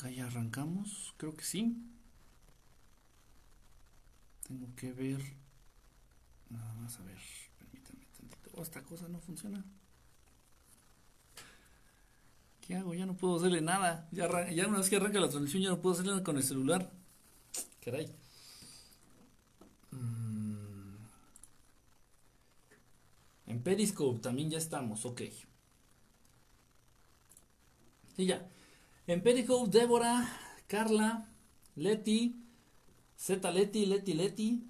Acá ya arrancamos, creo que sí. Tengo que ver. Nada más a ver, permítame tantito. Oh, esta cosa no funciona. ¿Qué hago? Ya no puedo hacerle nada. Ya, ya una vez que arranca la transmisión ya no puedo hacerle nada con el celular. Caray. Mm. En Periscope también ya estamos, ok. Sí, ya. En Periscope, Débora, Carla, Leti, Z Leti, Leti Leti.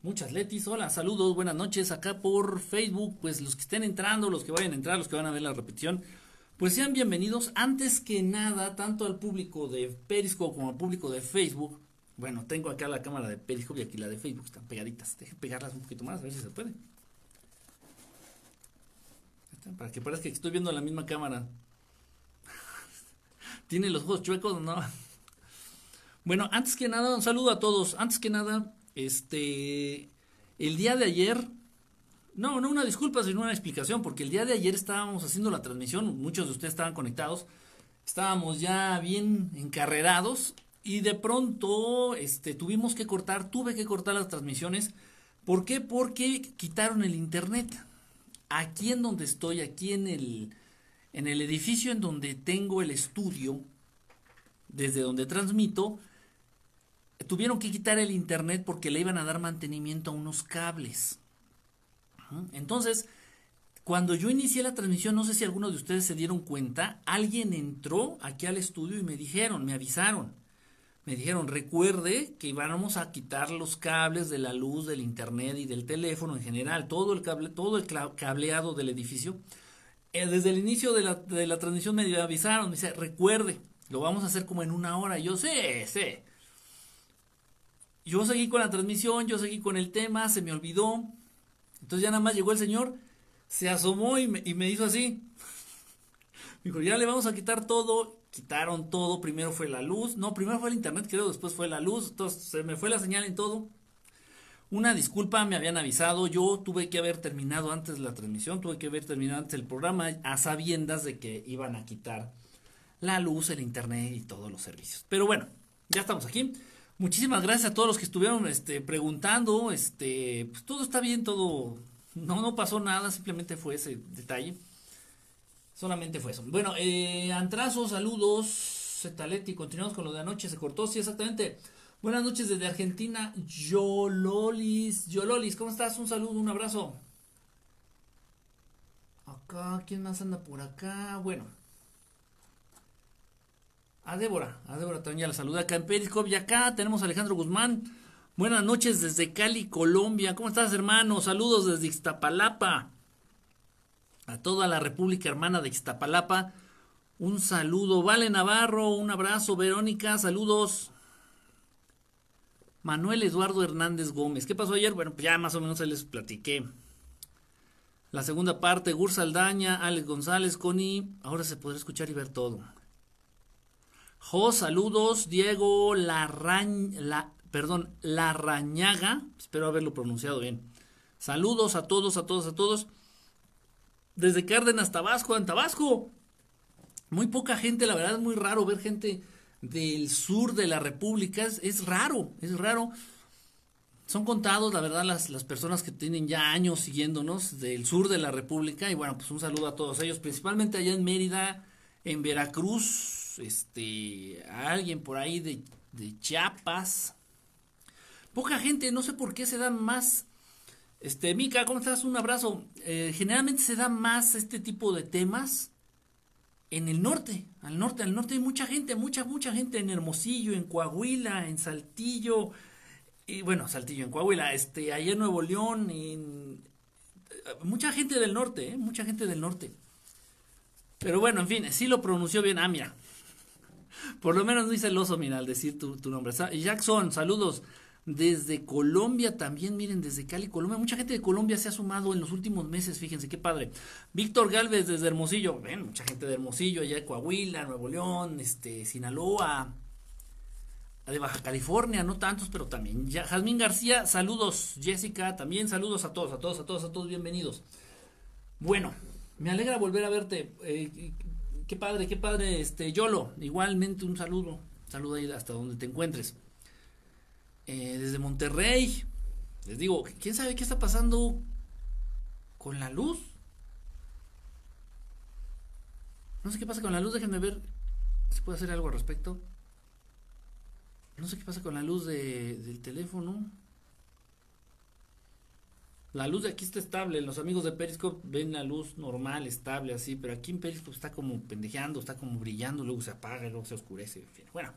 Muchas Letis, hola, saludos, buenas noches. Acá por Facebook, pues los que estén entrando, los que vayan a entrar, los que van a ver la repetición, pues sean bienvenidos. Antes que nada, tanto al público de Periscope como al público de Facebook. Bueno, tengo acá la cámara de Periscope y aquí la de Facebook, están pegaditas. Deje pegarlas un poquito más, a ver si se puede. Para que parezca que estoy viendo la misma cámara. ¿Tiene los ojos chuecos no? Bueno, antes que nada, un saludo a todos. Antes que nada, este, el día de ayer, no, no una disculpa, sino una explicación, porque el día de ayer estábamos haciendo la transmisión, muchos de ustedes estaban conectados, estábamos ya bien encarrerados y de pronto, este, tuvimos que cortar, tuve que cortar las transmisiones. ¿Por qué? Porque quitaron el internet. Aquí en donde estoy, aquí en el, en el edificio en donde tengo el estudio, desde donde transmito, tuvieron que quitar el internet porque le iban a dar mantenimiento a unos cables. Entonces, cuando yo inicié la transmisión, no sé si algunos de ustedes se dieron cuenta, alguien entró aquí al estudio y me dijeron, me avisaron. Me dijeron, recuerde que íbamos a quitar los cables de la luz, del internet y del teléfono en general, todo el cable, todo el cableado del edificio. Eh, desde el inicio de la, de la transmisión me avisaron, me dice, recuerde, lo vamos a hacer como en una hora. Yo sé, sé. Yo seguí con la transmisión, yo seguí con el tema, se me olvidó. Entonces ya nada más llegó el señor, se asomó y me, y me hizo así. Me dijo, ya le vamos a quitar todo. Quitaron todo, primero fue la luz. No, primero fue el internet, creo, después fue la luz. Entonces se me fue la señal en todo. Una disculpa, me habían avisado. Yo tuve que haber terminado antes la transmisión, tuve que haber terminado antes el programa a sabiendas de que iban a quitar la luz, el internet y todos los servicios. Pero bueno, ya estamos aquí. Muchísimas gracias a todos los que estuvieron este, preguntando. Este, pues todo está bien, todo. No, no pasó nada, simplemente fue ese detalle. Solamente fue eso. Bueno, eh, Antrazo, saludos. Zetaleti, continuamos con lo de anoche, se cortó, sí, exactamente. Buenas noches desde Argentina, Yololis. Yololis, ¿cómo estás? Un saludo, un abrazo. Acá, ¿quién más anda por acá? Bueno. A Débora, a Débora también la saluda acá en Periscope. Y acá tenemos a Alejandro Guzmán. Buenas noches desde Cali, Colombia. ¿Cómo estás, hermano? Saludos desde Iztapalapa. A toda la República Hermana de Iztapalapa. Un saludo. Vale Navarro, un abrazo. Verónica, saludos. Manuel Eduardo Hernández Gómez. ¿Qué pasó ayer? Bueno, pues ya más o menos se les platiqué. La segunda parte, Gur Saldaña, Alex González, Connie. Ahora se podrá escuchar y ver todo. Jo, saludos. Diego Larrañ, la, perdón, Larrañaga. Espero haberlo pronunciado bien. Saludos a todos, a todos, a todos. Desde Cárdenas, Tabasco, en Tabasco. Muy poca gente, la verdad es muy raro ver gente del sur de la República. Es, raro, es raro. Son contados, la verdad, las, las personas que tienen ya años siguiéndonos del sur de la República. Y bueno, pues un saludo a todos ellos, principalmente allá en Mérida, en Veracruz, este, a alguien por ahí de, de Chiapas. Poca gente, no sé por qué se dan más. Este, Mica, ¿cómo estás? Un abrazo. Eh, generalmente se da más este tipo de temas en el norte, al norte, al norte hay mucha gente, mucha, mucha gente en Hermosillo, en Coahuila, en Saltillo, y bueno, Saltillo, en Coahuila, este, allá en Nuevo León, en, mucha gente del norte, ¿eh? mucha gente del norte. Pero bueno, en fin, sí lo pronunció bien, ah, mira. Por lo menos no hice el oso, mira, al decir tu, tu nombre. Jackson, saludos. Desde Colombia también, miren, desde Cali, Colombia. Mucha gente de Colombia se ha sumado en los últimos meses, fíjense qué padre. Víctor Galvez desde Hermosillo, ven, mucha gente de Hermosillo, allá de Coahuila, Nuevo León, este, Sinaloa, de Baja California, no tantos, pero también. Ya, Jazmín García, saludos. Jessica, también saludos a todos, a todos, a todos, a todos, bienvenidos. Bueno, me alegra volver a verte. Eh, qué padre, qué padre, este, Yolo, igualmente un saludo, saludo ahí hasta donde te encuentres. Eh, desde Monterrey, les digo, ¿quién sabe qué está pasando con la luz? No sé qué pasa con la luz, déjenme ver si puedo hacer algo al respecto. No sé qué pasa con la luz de, del teléfono. La luz de aquí está estable. Los amigos de Periscope ven la luz normal, estable, así. Pero aquí en Periscope está como pendejeando, está como brillando, luego se apaga, luego se oscurece. En fin, bueno,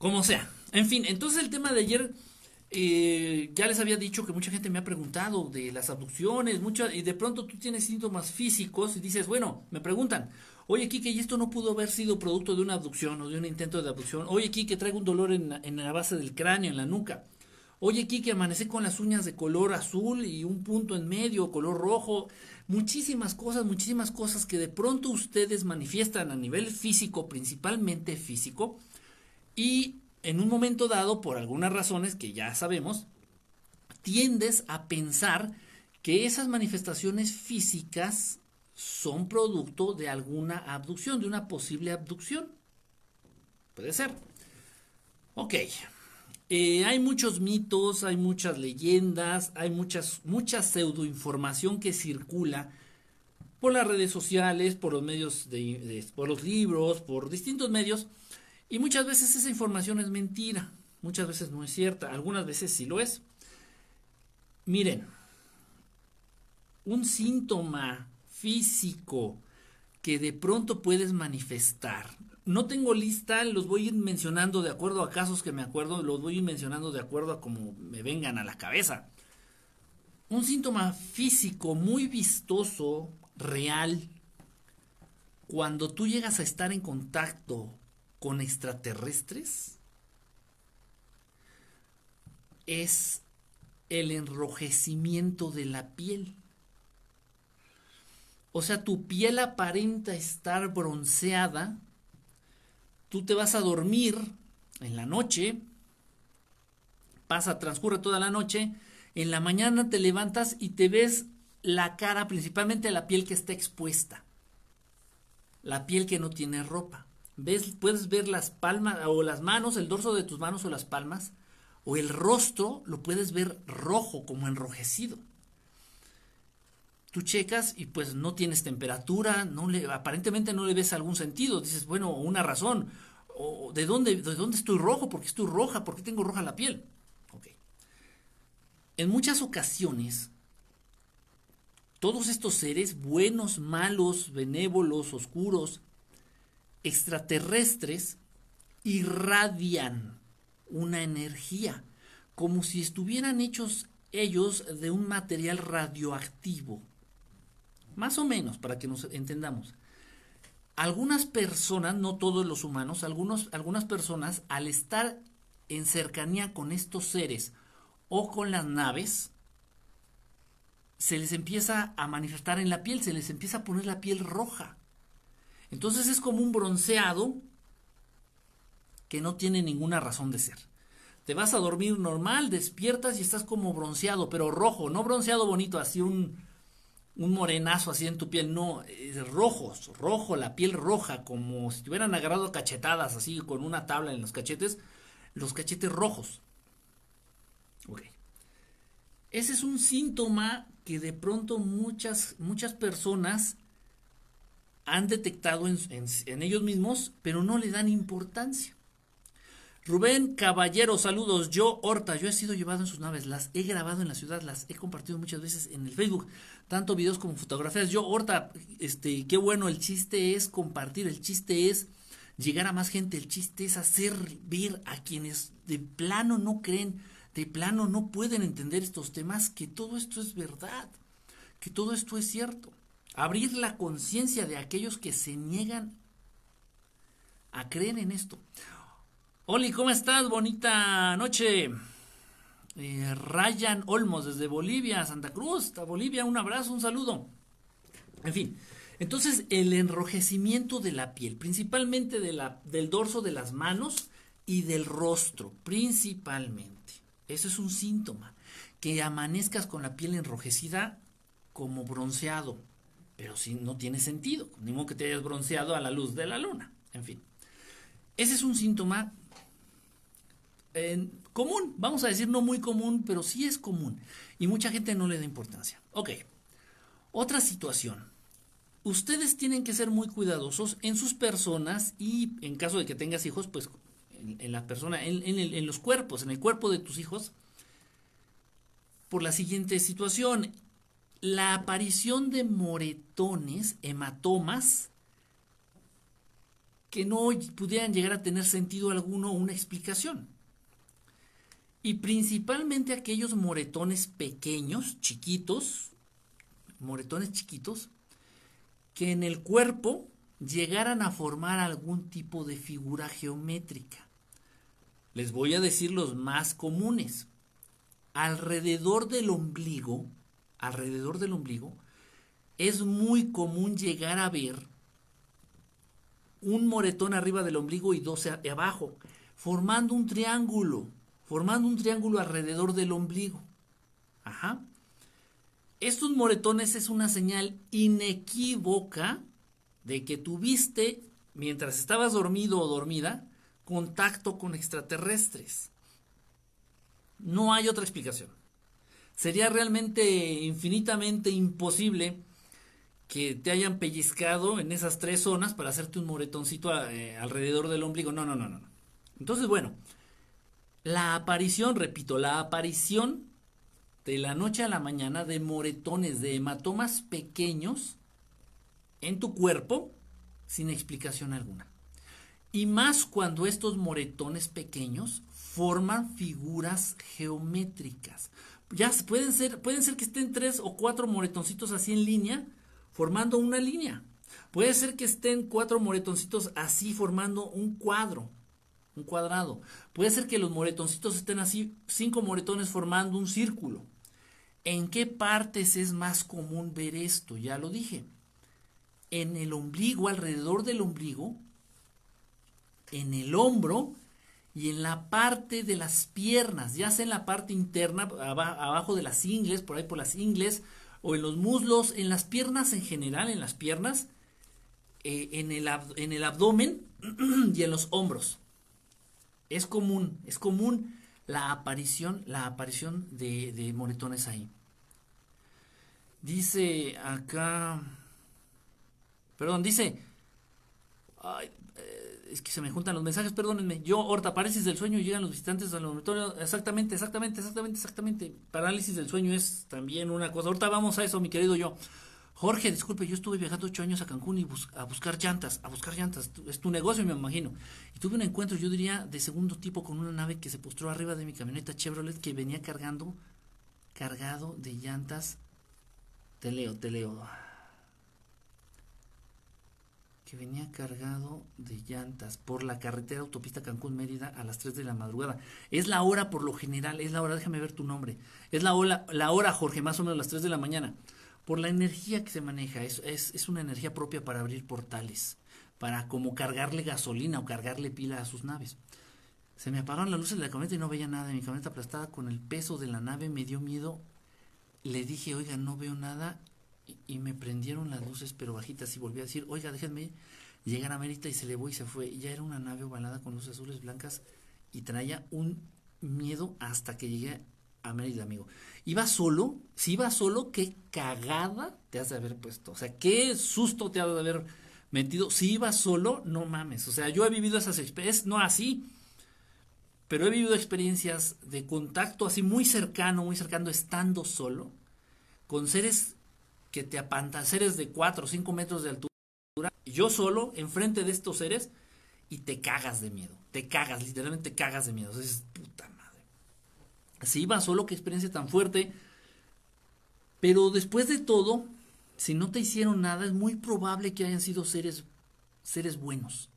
como sea. En fin, entonces el tema de ayer. Eh, ya les había dicho que mucha gente me ha preguntado de las abducciones, mucha, y de pronto tú tienes síntomas físicos y dices, bueno, me preguntan, oye Kike, ¿y esto no pudo haber sido producto de una abducción o de un intento de abducción? Oye Kike, traigo un dolor en, en la base del cráneo, en la nuca. Oye, Kike, amanecí con las uñas de color azul y un punto en medio, color rojo. Muchísimas cosas, muchísimas cosas que de pronto ustedes manifiestan a nivel físico, principalmente físico, y en un momento dado, por algunas razones que ya sabemos, tiendes a pensar que esas manifestaciones físicas son producto de alguna abducción, de una posible abducción. Puede ser. Ok. Eh, hay muchos mitos, hay muchas leyendas, hay muchas, mucha pseudoinformación que circula por las redes sociales, por los medios de, por los libros, por distintos medios, y muchas veces esa información es mentira, muchas veces no es cierta, algunas veces sí lo es. Miren, un síntoma físico que de pronto puedes manifestar no tengo lista, los voy a ir mencionando de acuerdo a casos que me acuerdo, los voy a ir mencionando de acuerdo a como me vengan a la cabeza. Un síntoma físico muy vistoso, real, cuando tú llegas a estar en contacto con extraterrestres, es el enrojecimiento de la piel. O sea, tu piel aparenta estar bronceada tú te vas a dormir en la noche, pasa, transcurre toda la noche, en la mañana te levantas y te ves la cara, principalmente la piel que está expuesta, la piel que no tiene ropa. ¿Ves? Puedes ver las palmas o las manos, el dorso de tus manos o las palmas, o el rostro lo puedes ver rojo, como enrojecido. Tú checas y pues no tienes temperatura, no le, aparentemente no le ves algún sentido. Dices, bueno, una razón. O, ¿de, dónde, ¿De dónde estoy rojo? ¿Por qué estoy roja? ¿Por qué tengo roja la piel? Okay. En muchas ocasiones, todos estos seres, buenos, malos, benévolos, oscuros, extraterrestres, irradian una energía, como si estuvieran hechos ellos de un material radioactivo. Más o menos, para que nos entendamos. Algunas personas, no todos los humanos, algunos, algunas personas, al estar en cercanía con estos seres o con las naves, se les empieza a manifestar en la piel, se les empieza a poner la piel roja. Entonces es como un bronceado que no tiene ninguna razón de ser. Te vas a dormir normal, despiertas y estás como bronceado, pero rojo, no bronceado bonito, así un, un morenazo así en tu piel, no, es rojo, rojo, la piel roja, como si te hubieran agarrado cachetadas así con una tabla en los cachetes, los cachetes rojos. Ok. Ese es un síntoma que de pronto muchas, muchas personas han detectado en ellos mismos, pero no le dan importancia. Rubén Caballero, saludos. Yo, Horta, yo he sido llevado en sus naves, las he grabado en la ciudad, las he compartido muchas veces en el Facebook, tanto videos como fotografías. Yo, Horta, este, qué bueno, el chiste es compartir, el chiste es llegar a más gente, el chiste es hacer ver a quienes de plano no creen, de plano no pueden entender estos temas, que todo esto es verdad, que todo esto es cierto. Abrir la conciencia de aquellos que se niegan a creer en esto. Oli, ¿cómo estás? Bonita noche. Eh, Ryan Olmos desde Bolivia, Santa Cruz, hasta Bolivia, un abrazo, un saludo. En fin, entonces el enrojecimiento de la piel, principalmente de la, del dorso de las manos y del rostro, principalmente. Eso es un síntoma, que amanezcas con la piel enrojecida como bronceado, pero sí no tiene sentido, ni modo que te hayas bronceado a la luz de la luna, en fin. Ese es un síntoma común, vamos a decir no muy común, pero sí es común. Y mucha gente no le da importancia. Ok, otra situación. Ustedes tienen que ser muy cuidadosos en sus personas y en caso de que tengas hijos, pues en, la persona, en los cuerpos, en el cuerpo de tus hijos, por la siguiente situación. La aparición de moretones, hematomas, que no pudieran llegar a tener sentido alguno una explicación. Y principalmente aquellos moretones pequeños, chiquitos, moretones chiquitos, que en el cuerpo llegaran a formar algún tipo de figura geométrica. Les voy a decir los más comunes. Alrededor del ombligo, alrededor del ombligo, es muy común llegar a ver un moretón arriba del ombligo y dos abajo, formando un triángulo formando un triángulo alrededor del ombligo. Ajá. Estos moretones es una señal inequívoca de que tuviste, mientras estabas dormido o dormida, contacto con extraterrestres. No hay otra explicación. Sería realmente infinitamente imposible que te hayan pellizcado en esas tres zonas para hacerte un moretoncito eh, alrededor del ombligo. No, no, no, no. Entonces, bueno, la aparición, repito, la aparición de la noche a la mañana de moretones, de hematomas pequeños en tu cuerpo sin explicación alguna. Y más cuando estos moretones pequeños forman figuras geométricas. Ya pueden ser, pueden ser que estén tres o cuatro moretoncitos así en línea, formando una línea. Puede ser que estén cuatro moretoncitos así formando un cuadro un cuadrado. Puede ser que los moretoncitos estén así, cinco moretones formando un círculo. ¿En qué partes es más común ver esto? Ya lo dije. En el ombligo, alrededor del ombligo, en el hombro y en la parte de las piernas, ya sea en la parte interna, abajo de las ingles, por ahí por las ingles, o en los muslos, en las piernas en general, en las piernas, eh, en, el en el abdomen y en los hombros es común, es común la aparición, la aparición de, moretones ahí. Dice acá, perdón, dice, es que se me juntan los mensajes, perdónenme. Yo, ahorita parálisis del sueño, llegan los visitantes al laboratorio. Exactamente, exactamente, exactamente, exactamente. Parálisis del sueño es también una cosa. Ahorita vamos a eso, mi querido yo. Jorge, disculpe, yo estuve viajando ocho años a Cancún y a buscar llantas, a buscar llantas. Es tu negocio, me imagino. Y tuve un encuentro, yo diría, de segundo tipo con una nave que se postró arriba de mi camioneta Chevrolet que venía cargando, cargado de llantas. Te leo, te leo. Que venía cargado de llantas por la carretera autopista Cancún-Mérida a las 3 de la madrugada. Es la hora por lo general, es la hora, déjame ver tu nombre. Es la hora, la hora Jorge, más o menos las 3 de la mañana por la energía que se maneja. Es, es, una energía propia para abrir portales, para como cargarle gasolina o cargarle pila a sus naves. Se me apagaron las luces de la camioneta y no veía nada. Mi camioneta aplastada con el peso de la nave me dio miedo. Le dije, oiga, no veo nada. Y, me prendieron las luces, pero bajitas. Y volví a decir, oiga, déjenme llegar a Mérida. Y se elevó y se fue. ya era una nave ovalada con luces azules blancas. Y traía un miedo hasta que llegué a Mérida, amigo. Iba solo, si iba solo, qué cagada te has de haber puesto. O sea, qué susto te has de haber metido. Si iba solo, no mames. O sea, yo he vivido esas experiencias, no así, pero he vivido experiencias de contacto así muy cercano, muy cercano, estando solo, con seres que te apantan, seres de 4 o 5 metros de altura. Yo solo, enfrente de estos seres, y te cagas de miedo. Te cagas, literalmente te cagas de miedo. O sea, es puta si iba solo, qué experiencia tan fuerte. Pero después de todo, si no te hicieron nada, es muy probable que hayan sido seres, seres buenos,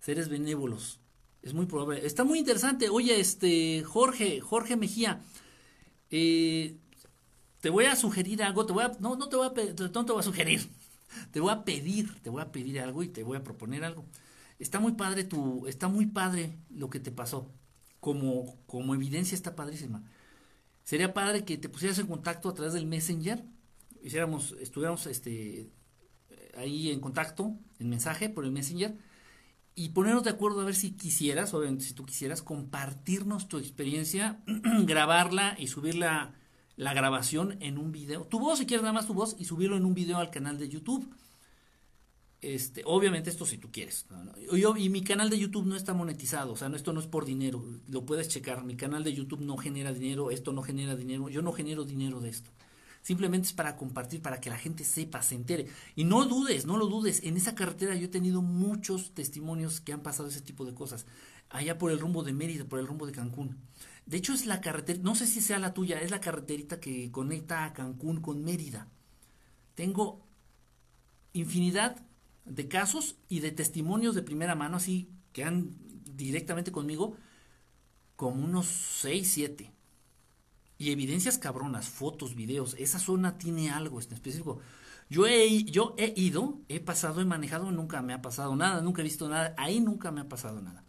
seres benévolos. Es muy probable. Está muy interesante. Oye, este, Jorge, Jorge Mejía, eh, te voy a sugerir algo. Te voy a, no, no te voy a, no te voy a sugerir. Te voy a pedir, te voy a pedir algo y te voy a proponer algo. Está muy padre tu, está muy padre lo que te pasó como, como evidencia está padrísima. Sería padre que te pusieras en contacto a través del Messenger hiciéramos, estuviéramos este, ahí en contacto, en mensaje, por el Messenger, y ponernos de acuerdo a ver si quisieras, obviamente si tú quisieras, compartirnos tu experiencia, grabarla y subir la, grabación en un video. Tu voz, si quieres nada más tu voz, y subirlo en un video al canal de YouTube. Este, obviamente esto si tú quieres. Y mi canal de YouTube no está monetizado, o sea, no, esto no es por dinero, lo puedes checar. Mi canal de YouTube no genera dinero, esto no genera dinero, yo no genero dinero de esto. Simplemente es para compartir, para que la gente sepa, se entere. Y no dudes, no lo dudes. En esa carretera yo he tenido muchos testimonios que han pasado ese tipo de cosas. Allá por el rumbo de Mérida, por el rumbo de Cancún. De hecho es la carretera, no sé si sea la tuya, es la carreterita que conecta a Cancún con Mérida. Tengo infinidad de casos y de testimonios de primera mano, así que han directamente conmigo, como unos 6, 7. Y evidencias cabronas, fotos, videos, esa zona tiene algo en específico. Yo he, yo he ido, he pasado, he manejado, nunca me ha pasado nada, nunca he visto nada, ahí nunca me ha pasado nada.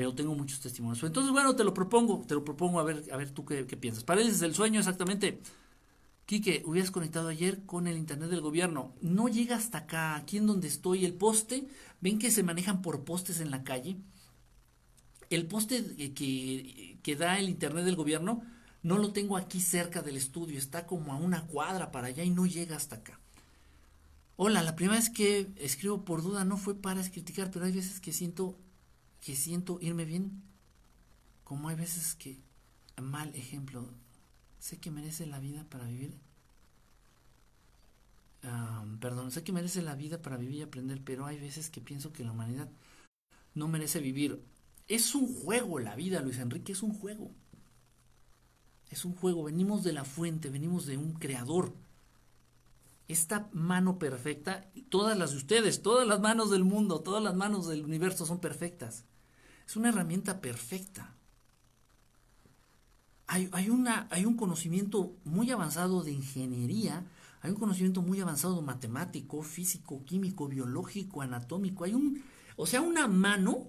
Pero tengo muchos testimonios. Entonces, bueno, te lo propongo, te lo propongo a ver, a ver tú qué, qué piensas. Paredes del sueño, exactamente. Quique, hubieras conectado ayer con el internet del gobierno. No llega hasta acá, aquí en donde estoy, el poste, ven que se manejan por postes en la calle. El poste que, que da el internet del gobierno no lo tengo aquí cerca del estudio, está como a una cuadra para allá y no llega hasta acá. Hola, la primera vez que escribo por duda no fue para criticar, pero hay veces que siento que siento irme bien, como hay veces que mal ejemplo, sé que merece la vida para vivir. perdón, sé que merece la vida para vivir y aprender, pero hay veces que pienso que la humanidad no merece vivir. Es un juego la vida, Luis Enrique, es un juego. Es un juego, venimos de la fuente, venimos de un creador. Esta mano perfecta, todas las de ustedes, todas las manos del mundo, todas las manos del universo son perfectas. Es una herramienta perfecta. Hay, una, hay un conocimiento muy avanzado de ingeniería, hay un conocimiento muy avanzado matemático, físico, químico, biológico, anatómico. Hay un, o sea, una mano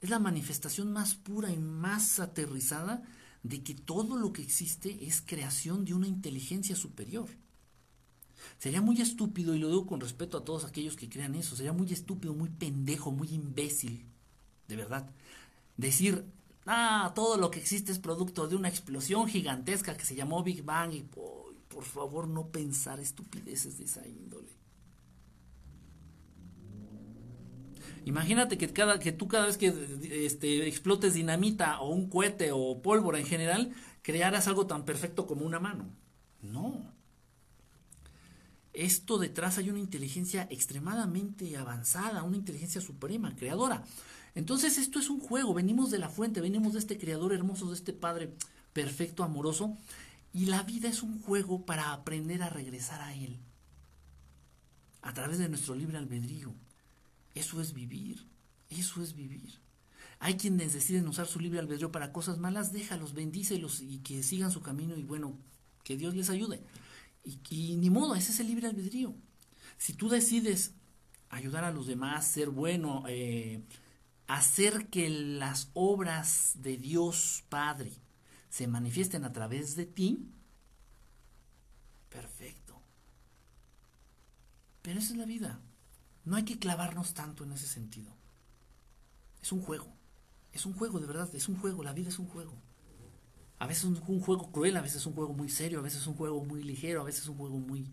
es la manifestación más pura y más aterrizada de que todo lo que existe es creación de una inteligencia superior. Sería muy estúpido, y lo digo con respeto a todos aquellos que crean eso, sería muy estúpido, muy pendejo, muy imbécil, de verdad, decir, ah, todo lo que existe es producto de una explosión gigantesca que se llamó Big Bang y por favor no pensar estupideces de esa índole. Imagínate que, cada, que tú cada vez que este, explotes dinamita o un cohete o pólvora en general, crearas algo tan perfecto como una mano. No. Esto detrás hay una inteligencia extremadamente avanzada, una inteligencia suprema, creadora. Entonces esto es un juego, venimos de la fuente, venimos de este creador hermoso, de este Padre perfecto, amoroso, y la vida es un juego para aprender a regresar a Él, a través de nuestro libre albedrío. Eso es vivir, eso es vivir. Hay quienes deciden usar su libre albedrío para cosas malas, déjalos, bendícelos y que sigan su camino y bueno, que Dios les ayude. Y, ni modo, ese es el libre albedrío. Si tú decides ayudar a los demás, ser bueno, eh, hacer que las obras de Dios Padre se manifiesten a través de ti, perfecto. Pero esa es la vida. No hay que clavarnos tanto en ese sentido. Es un juego. Es un juego, de verdad, es un juego. La vida es un juego. A veces es un juego cruel, a veces es un juego muy serio, a veces es un juego muy ligero, a veces es un juego muy...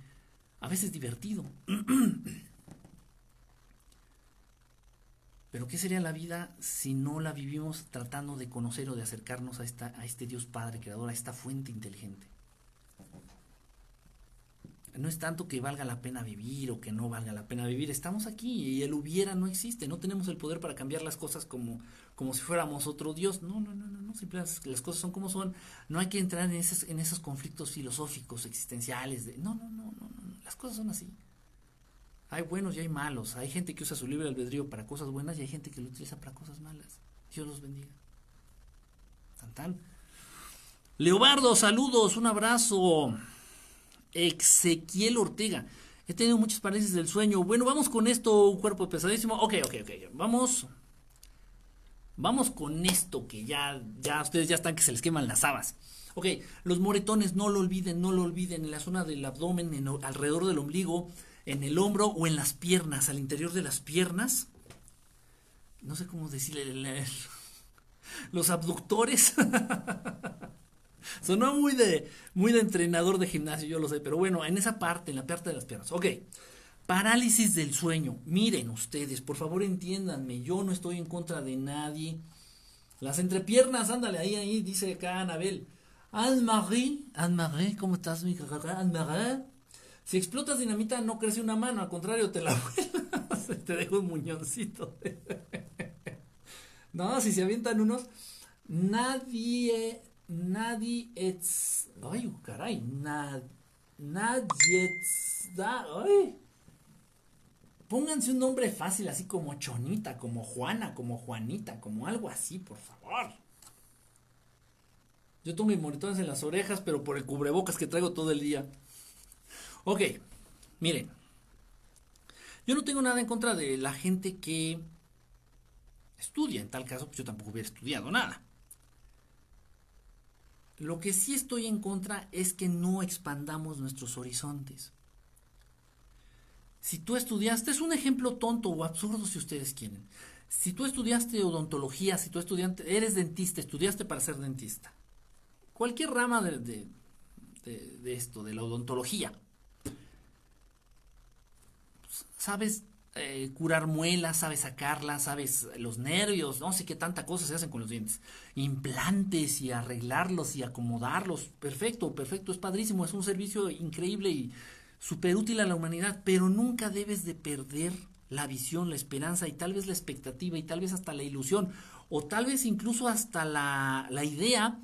a veces divertido. Pero ¿qué sería la vida si no la vivimos tratando de conocer o de acercarnos a, esta, a este Dios Padre Creador, a esta fuente inteligente? No es tanto que valga la pena vivir o que no valga la pena vivir. Estamos aquí y el hubiera no existe. No tenemos el poder para cambiar las cosas como, como si fuéramos otro Dios. No, no, no, no. no. Simplemente las cosas son como son. No hay que entrar en esos, en esos conflictos filosóficos, existenciales. No, no, no, no, no. Las cosas son así. Hay buenos y hay malos. Hay gente que usa su libre albedrío para cosas buenas y hay gente que lo utiliza para cosas malas. Dios los bendiga. Tan tan. Leobardo, saludos, un abrazo. Ezequiel Ortega. He tenido muchas parálisis del sueño. Bueno, vamos con esto, un cuerpo pesadísimo. Ok, ok, ok. Vamos. Vamos con esto que ya, ya ustedes ya están que se les queman las habas. Ok, los moretones, no lo olviden, no lo olviden, en la zona del abdomen, en, alrededor del ombligo, en el hombro o en las piernas, al interior de las piernas. No sé cómo decirle. Los abductores. Sonó muy de, muy de entrenador de gimnasio, yo lo sé, pero bueno, en esa parte, en la parte de las piernas. Ok, parálisis del sueño. Miren ustedes, por favor entiéndanme, yo no estoy en contra de nadie. Las entrepiernas, ándale, ahí, ahí, dice acá Anabel. Anne-Marie, Anne-Marie, ¿cómo estás, mi Anne-Marie. Si explotas dinamita no crece una mano, al contrario, te la vuelas, te dejo un muñoncito. no, si se avientan unos, nadie, nadie es, ay, caray, nadie da, ay. Pónganse un nombre fácil, así como Chonita, como Juana, como Juanita, como algo así, por favor. Yo tengo mis monitores en las orejas, pero por el cubrebocas que traigo todo el día. Ok, miren. Yo no tengo nada en contra de la gente que estudia. En tal caso, pues yo tampoco hubiera estudiado nada. Lo que sí estoy en contra es que no expandamos nuestros horizontes. Si tú estudiaste, es un ejemplo tonto o absurdo si ustedes quieren. Si tú estudiaste odontología, si tú estudiante, eres dentista, estudiaste para ser dentista cualquier rama de, esto, de la odontología. Sabes eh, curar muelas, sabes sacarlas, sabes los nervios, no sé qué tanta cosa se hacen con los dientes. Implantes y arreglarlos y acomodarlos. Perfecto, perfecto, es padrísimo, es un servicio increíble y súper útil a la humanidad, pero nunca debes de perder la visión, la esperanza y tal vez la expectativa y tal vez hasta la ilusión o tal vez incluso hasta la, la idea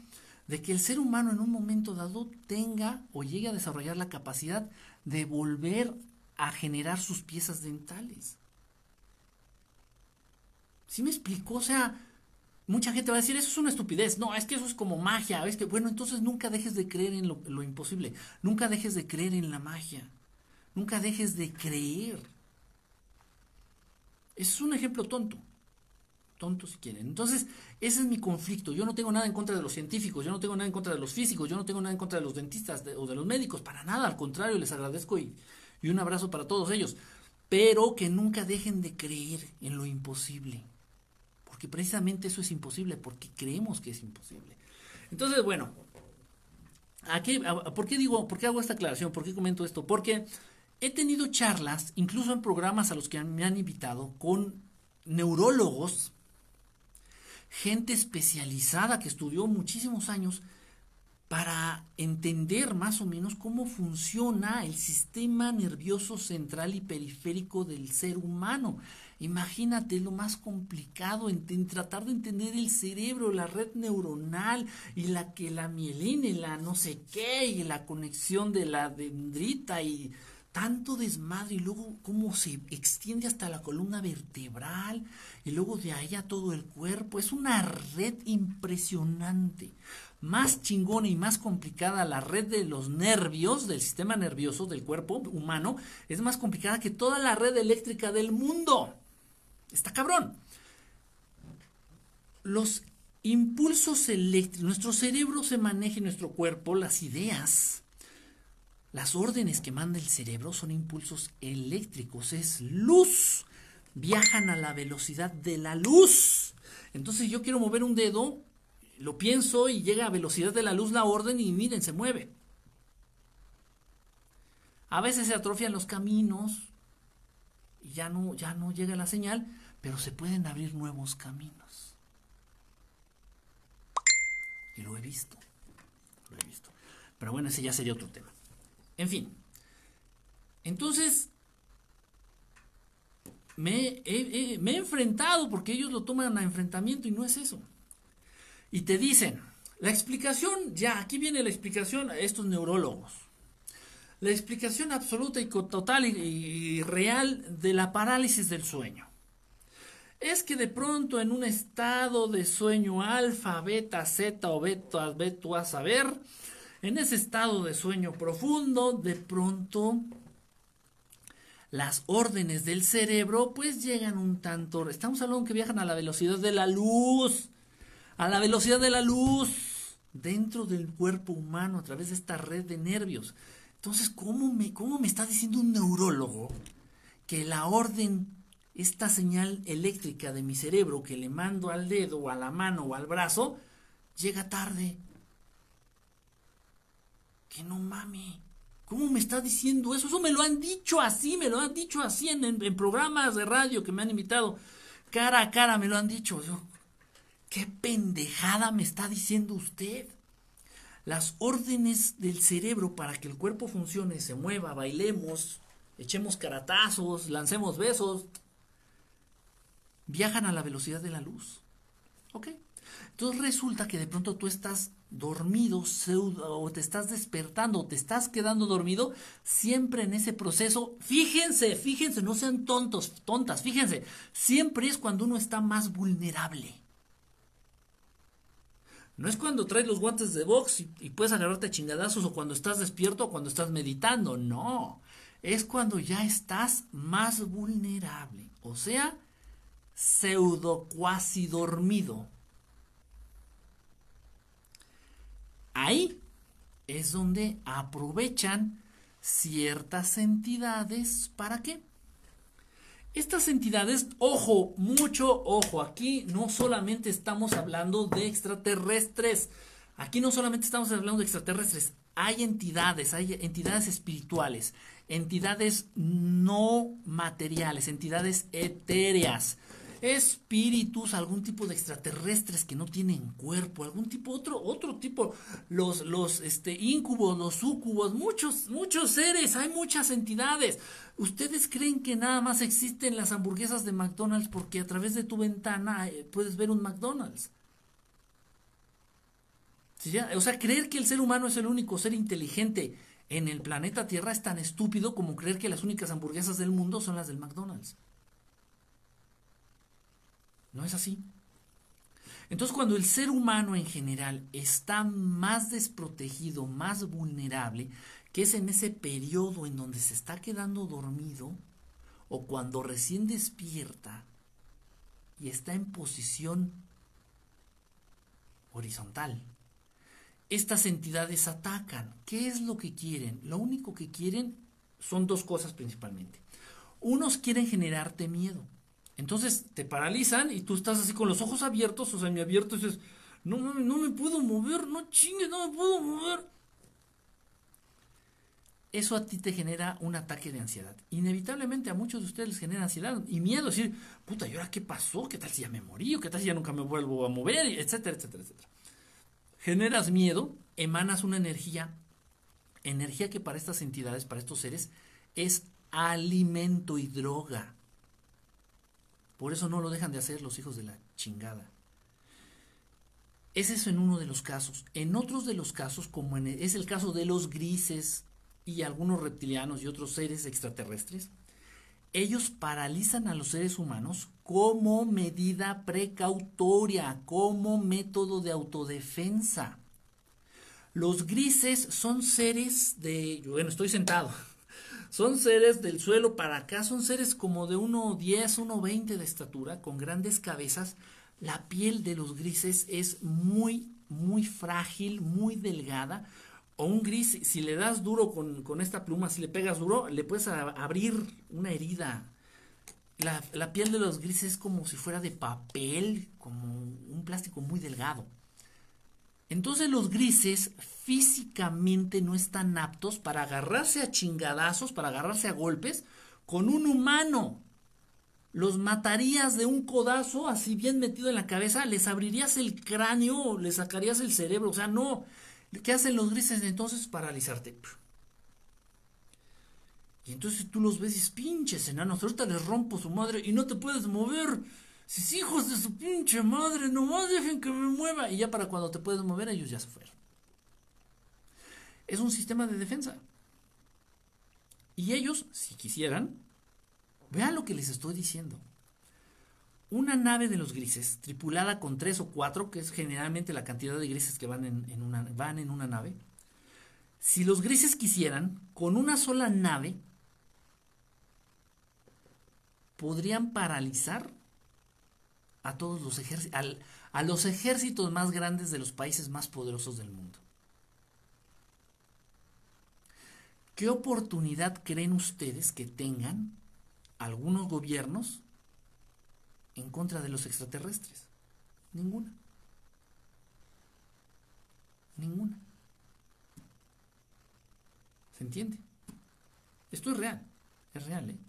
de que el ser humano en un momento dado tenga o llegue a desarrollar la capacidad de volver a generar sus piezas dentales. ¿Sí me explico? O sea, mucha gente va a decir, eso es una estupidez. No, es que eso es como magia. Es que, bueno, entonces nunca dejes de creer en lo, imposible. Nunca dejes de creer en la magia. Nunca dejes de creer. Ese es un ejemplo tonto tontos si quieren. Entonces, ese es mi conflicto. Yo no tengo nada en contra de los científicos, yo no tengo nada en contra de los físicos, yo no tengo nada en contra de los dentistas o de los médicos, para nada, al contrario, les agradezco y, y un abrazo para todos ellos. Pero que nunca dejen de creer en lo imposible. Porque precisamente eso es imposible, porque creemos que es imposible. Entonces, bueno, ¿por qué digo, por qué hago esta aclaración? ¿Por qué comento esto? Porque he tenido charlas, incluso en programas a los que me han invitado, con neurólogos gente especializada que estudió muchísimos años para entender más o menos cómo funciona el sistema nervioso central y periférico del ser humano. Imagínate lo más complicado en, tratar de entender el cerebro, la red neuronal y la que la mielina y la no sé qué y la conexión de la dendrita y tanto desmadre y luego cómo se extiende hasta la columna vertebral y luego de ahí a todo el cuerpo. Es una red impresionante. Más chingona y más complicada la red de los nervios, del sistema nervioso del cuerpo humano, es más complicada que toda la red eléctrica del mundo. Está cabrón. Los impulsos eléctricos, nuestro cerebro se maneja en nuestro cuerpo, las ideas las órdenes que manda el cerebro son impulsos eléctricos, es luz. Viajan a la velocidad de la luz. Entonces yo quiero mover un dedo, lo pienso y llega a velocidad de la luz la orden y miren, se mueve. A veces se atrofian los caminos y ya no, ya no llega la señal, pero se pueden abrir nuevos caminos. Y lo he visto, lo he visto. Pero bueno, ese ya sería otro tema. En fin. Entonces, me he, enfrentado porque ellos lo toman a enfrentamiento y no es eso. Y te dicen, la explicación, ya, aquí viene la explicación a estos neurólogos. La explicación absoluta y total y, real de la parálisis del sueño. Es que de pronto en un estado de sueño alfa, beta, zeta o beta, beta a saber, en ese estado de sueño profundo, de pronto las órdenes del cerebro pues llegan un tanto, estamos hablando que viajan a la velocidad de la luz, a la velocidad de la luz, dentro del cuerpo humano a través de esta red de nervios. Entonces, ¿cómo me, cómo me está diciendo un neurólogo que la orden, esta señal eléctrica de mi cerebro que le mando al dedo o a la mano o al brazo, llega tarde? Que no mami. ¿Cómo me está diciendo eso? Eso me lo han dicho así, me lo han dicho así en, programas de radio que me han invitado. Cara a cara me lo han dicho. ¿Qué pendejada me está diciendo usted? Las órdenes del cerebro para que el cuerpo funcione, se mueva, bailemos, echemos caratazos, lancemos besos, viajan a la velocidad de la luz. ¿Ok? Entonces resulta que de pronto tú estás dormido o te estás despertando o te estás quedando dormido, siempre en ese proceso, fíjense, fíjense, no sean tontos, tontas, fíjense, siempre es cuando uno está más vulnerable. No es cuando traes los guantes de box y, puedes agarrarte a chingadazos o cuando estás despierto o cuando estás meditando, no. Es cuando ya estás más vulnerable, o sea, pseudo cuasi dormido. Ahí es donde aprovechan ciertas entidades. ¿Para qué? Estas entidades, ojo, mucho ojo, aquí no solamente estamos hablando de extraterrestres, aquí no solamente estamos hablando de extraterrestres, hay entidades, hay entidades espirituales, entidades no materiales, entidades etéreas, espíritus, algún tipo de extraterrestres que no tienen cuerpo, algún tipo, otro, otro tipo, los, los este, íncubos, los sucubos, muchos, muchos seres, hay muchas entidades. ¿Ustedes creen que nada más existen las hamburguesas de McDonald's porque a través de tu ventana eh, puedes ver un McDonald's? O sea, creer que el ser humano es el único ser inteligente en el planeta Tierra es tan estúpido como creer que las únicas hamburguesas del mundo son las del McDonald's. No es así. Entonces cuando el ser humano en general está más desprotegido, más vulnerable, que es en ese periodo en donde se está quedando dormido, o cuando recién despierta y está en posición horizontal, estas entidades atacan. ¿Qué es lo que quieren? Lo único que quieren son dos cosas principalmente. Unos quieren generarte miedo. Entonces te paralizan y tú estás así con los ojos abiertos, o sea, mi abierto y dices, no, no me puedo mover, no chingue, no me puedo mover. Eso a ti te genera un ataque de ansiedad. Inevitablemente a muchos de ustedes les genera ansiedad y miedo, decir, puta, ¿y ahora qué pasó? ¿Qué tal si ya me morí? ¿O qué tal si ya nunca me vuelvo a mover? Etcétera, etcétera, etcétera. Generas miedo, emanas una energía, energía que para estas entidades, para estos seres, es alimento y droga. Por eso no lo dejan de hacer los hijos de la chingada. Es eso en uno de los casos. En otros de los casos, como en es el caso de los grises y algunos reptilianos y otros seres extraterrestres, ellos paralizan a los seres humanos como medida precautoria, como método de autodefensa. Los grises son seres de... Bueno, estoy sentado. Son seres del suelo para acá, son seres como de 1,10, 1,20 de estatura, con grandes cabezas. La piel de los grises es muy, muy frágil, muy delgada. O un gris, si le das duro con, esta pluma, si le pegas duro, le puedes abrir una herida. La, la piel de los grises es como si fuera de papel, como un plástico muy delgado. Entonces los grises físicamente no están aptos para agarrarse a chingadazos, para agarrarse a golpes con un humano. Los matarías de un codazo así bien metido en la cabeza, les abrirías el cráneo, les sacarías el cerebro, o sea, no. ¿Qué hacen los grises entonces? Paralizarte. Y entonces tú los ves y dices, pinches enanos, ahorita les rompo su madre y no te puedes mover. Si hijos de su pinche madre, nomás dejen que me mueva. Y ya para cuando te puedes mover, ellos ya se fueron. Es un sistema de defensa. Y ellos, si quisieran, vean lo que les estoy diciendo. Una nave de los grises, tripulada con tres o cuatro, que es generalmente la cantidad de grises que van en, van en una nave, si los grises quisieran, con una sola nave, podrían paralizar a todos los ejércitos, a los ejércitos más grandes de los países más poderosos del mundo. ¿Qué oportunidad creen ustedes que tengan algunos gobiernos en contra de los extraterrestres? Ninguna. Ninguna. ¿Se entiende? Esto es real, es real, ¿eh?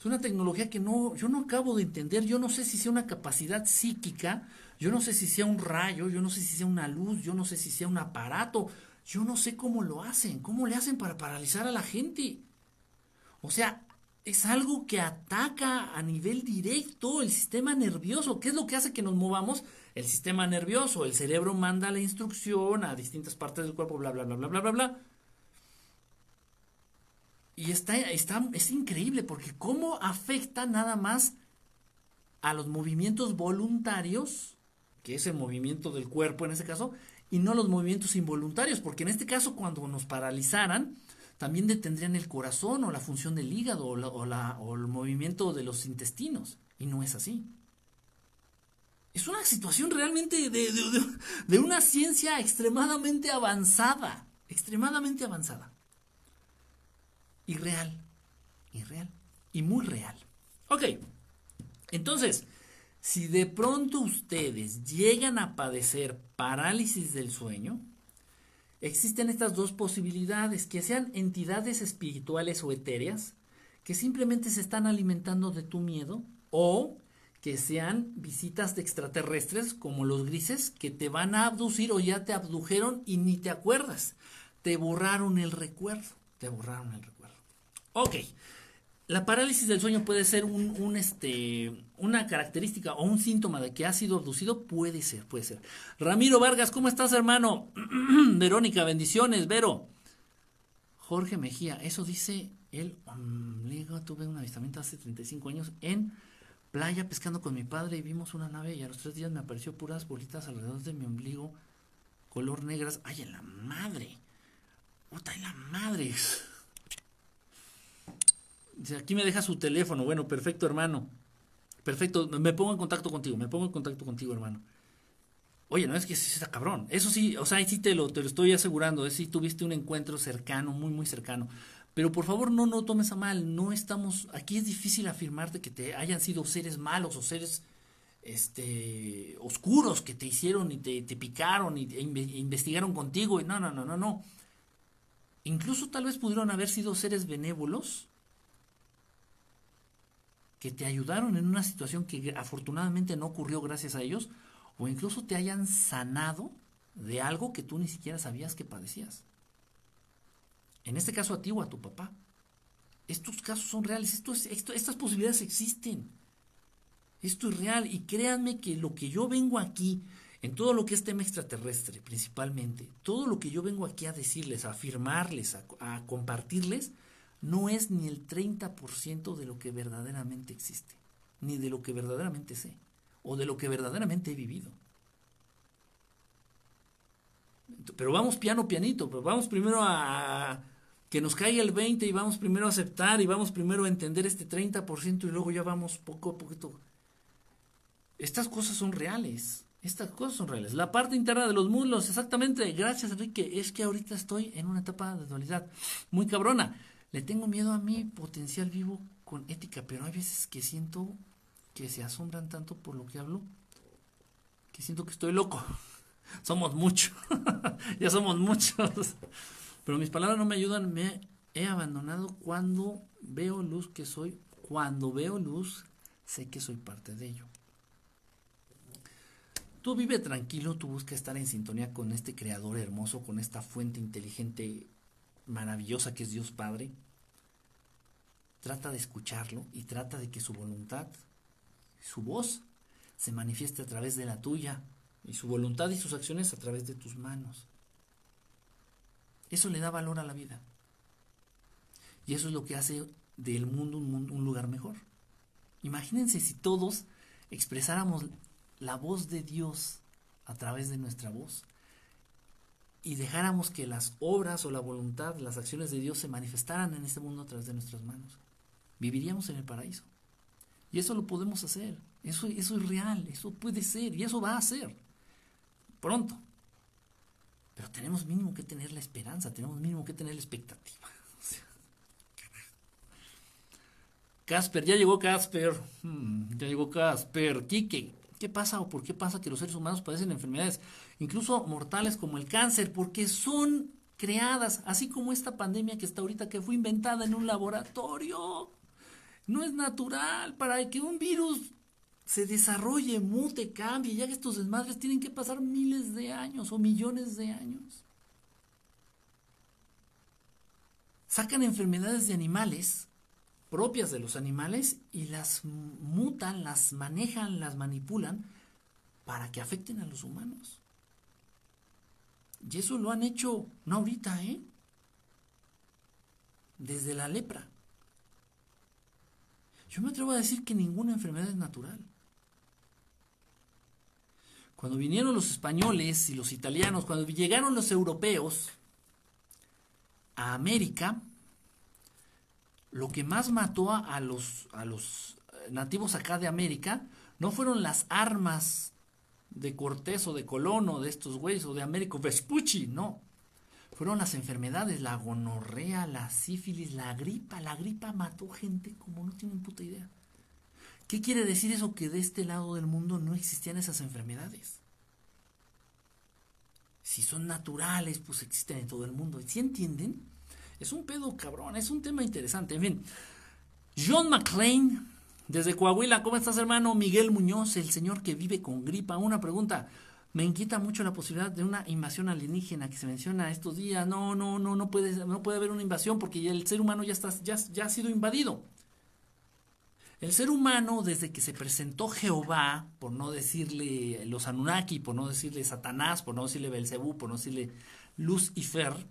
Es una tecnología que no, yo no acabo de entender, yo no sé si sea una capacidad psíquica, yo no sé si sea un rayo, yo no sé si sea una luz, yo no sé si sea un aparato, yo no sé cómo lo hacen, cómo le hacen para paralizar a la gente. O sea, es algo que ataca a nivel directo el sistema nervioso. ¿Qué es lo que hace que nos movamos? El sistema nervioso. El cerebro manda la instrucción a distintas partes del cuerpo, bla, bla, bla, bla, bla, bla, bla. Y está, está, es increíble porque cómo afecta nada más a los movimientos voluntarios, que es el movimiento del cuerpo en ese caso, y no los movimientos involuntarios, porque en este caso cuando nos paralizaran, también detendrían el corazón o la función del hígado o, la, o, el movimiento de los intestinos, y no es así. Es una situación realmente de, de una ciencia extremadamente avanzada, extremadamente avanzada. Irreal, irreal y muy real. Ok, entonces, si de pronto ustedes llegan a padecer parálisis del sueño, existen estas dos posibilidades, que sean entidades espirituales o etéreas, que simplemente se están alimentando de tu miedo, o que sean visitas de extraterrestres como los grises que te van a abducir o ya te abdujeron y ni te acuerdas. Te borraron el recuerdo, te borraron el recuerdo. Ok. La parálisis del sueño puede ser este, una característica o un síntoma de que ha sido abducido. Puede ser, puede ser. Ramiro Vargas, ¿cómo estás, hermano? Verónica, bendiciones, Vero. Jorge Mejía, eso dice el ombligo. Tuve un avistamiento hace 35 años en playa pescando con mi padre y vimos una nave y a los tres días me apareció puras bolitas alrededor de mi ombligo, color negras. ¡Ay, en la madre! ¡Puta, en la madre! Aquí me deja su teléfono. Bueno, perfecto, hermano. Perfecto, me pongo en contacto contigo, me pongo en contacto contigo, hermano. Oye, no es que sí está cabrón. Eso sí, o sea, sí te lo, te lo estoy asegurando. Es si tuviste un encuentro cercano, muy, muy cercano. Pero por favor, no, no tomes a mal. No estamos. Aquí es difícil afirmarte que te hayan sido seres malos o seres este oscuros que te hicieron y te, te picaron y investigaron contigo. No, no, no, no, no. Incluso tal vez pudieron haber sido seres benévolos que te ayudaron en una situación que afortunadamente no ocurrió gracias a ellos, o incluso te hayan sanado de algo que tú ni siquiera sabías que padecías. En este caso a ti o a tu papá. Estos casos son reales, estas posibilidades existen. Esto es real y créanme que lo que yo vengo aquí, en todo lo que es tema extraterrestre principalmente, todo lo que yo vengo aquí a decirles, a afirmarles, a compartirles, no es ni el 30% de lo que verdaderamente existe, ni de lo que verdaderamente sé, o de lo que verdaderamente he vivido. Pero vamos piano, pianito, pero vamos primero a que nos caiga el 20 y vamos primero a aceptar y vamos primero a entender este 30% y luego ya vamos poco a poquito. Estas cosas son reales. Estas cosas son reales. La parte interna de los muslos, exactamente. Gracias, Enrique. Es que ahorita estoy en una etapa de dualidad muy cabrona. Le tengo miedo a mi potencial vivo con ética, pero hay veces que siento que se asombran tanto por lo que hablo, que siento que estoy loco. somos muchos, ya somos muchos. Pero mis palabras no me ayudan, me he abandonado cuando veo luz que soy, cuando veo luz, sé que soy parte de ello. Tú vive tranquilo, tú busca estar en sintonía con este creador hermoso, con esta fuente inteligente maravillosa que es Dios Padre, trata de escucharlo y trata de que su voluntad, su voz, se manifieste a través de la tuya y su voluntad y sus acciones a través de tus manos. Eso le da valor a la vida. Y eso es lo que hace del mundo un, lugar mejor. Imagínense si todos expresáramos la voz de Dios a través de nuestra voz y dejáramos que las obras o la voluntad, las acciones de Dios se manifestaran en este mundo a través de nuestras manos. Viviríamos en el paraíso. Y eso lo podemos hacer. Eso, eso es real, eso puede ser y eso va a ser. Pronto. Pero tenemos mínimo que tener la esperanza, tenemos mínimo que tener la expectativa. Casper, ya llegó Casper. Hmm, ya llegó Casper. Quique, ¿qué pasa o por qué pasa que los seres humanos padecen enfermedades, incluso mortales como el cáncer? Porque son creadas, así como esta pandemia que está ahorita, que fue inventada en un laboratorio. No es natural para que un virus se desarrolle, mute, cambie, ya que estos desmadres tienen que pasar miles de años o millones de años. Sacan enfermedades de animales, propias de los animales, y las mutan, las manejan, las manipulan para que afecten a los humanos. Y eso lo han hecho, no ahorita, ¿eh? Desde la lepra. Yo me atrevo a decir que ninguna enfermedad es natural. Cuando vinieron los españoles y los italianos, cuando llegaron los europeos a América, lo que más mató a los, los nativos acá de América no fueron las armas de Cortés o de Colón o de estos güeyes o de Américo Vespucci, no. Fueron las enfermedades, la gonorrea, la sífilis, la gripa. La gripa mató gente como no tienen puta idea. ¿Qué quiere decir eso? Que de este lado del mundo no existían esas enfermedades. Si son naturales, pues existen en todo el mundo. ¿Sí entienden? Es un pedo cabrón, es un tema interesante. En fin, John McClain, desde Coahuila, ¿cómo estás hermano? Miguel Muñoz, el señor que vive con gripa. Una pregunta, me inquieta mucho la posibilidad de una invasión alienígena que se menciona estos días. No, no, no, no puede, no puede haber una invasión porque el ser humano ya, está, ya, ya ha sido invadido. El ser humano, desde que se presentó Jehová, por no decirle los Anunnaki, por no decirle Satanás, por no decirle Belcebú, por no decirle Luz y Fer,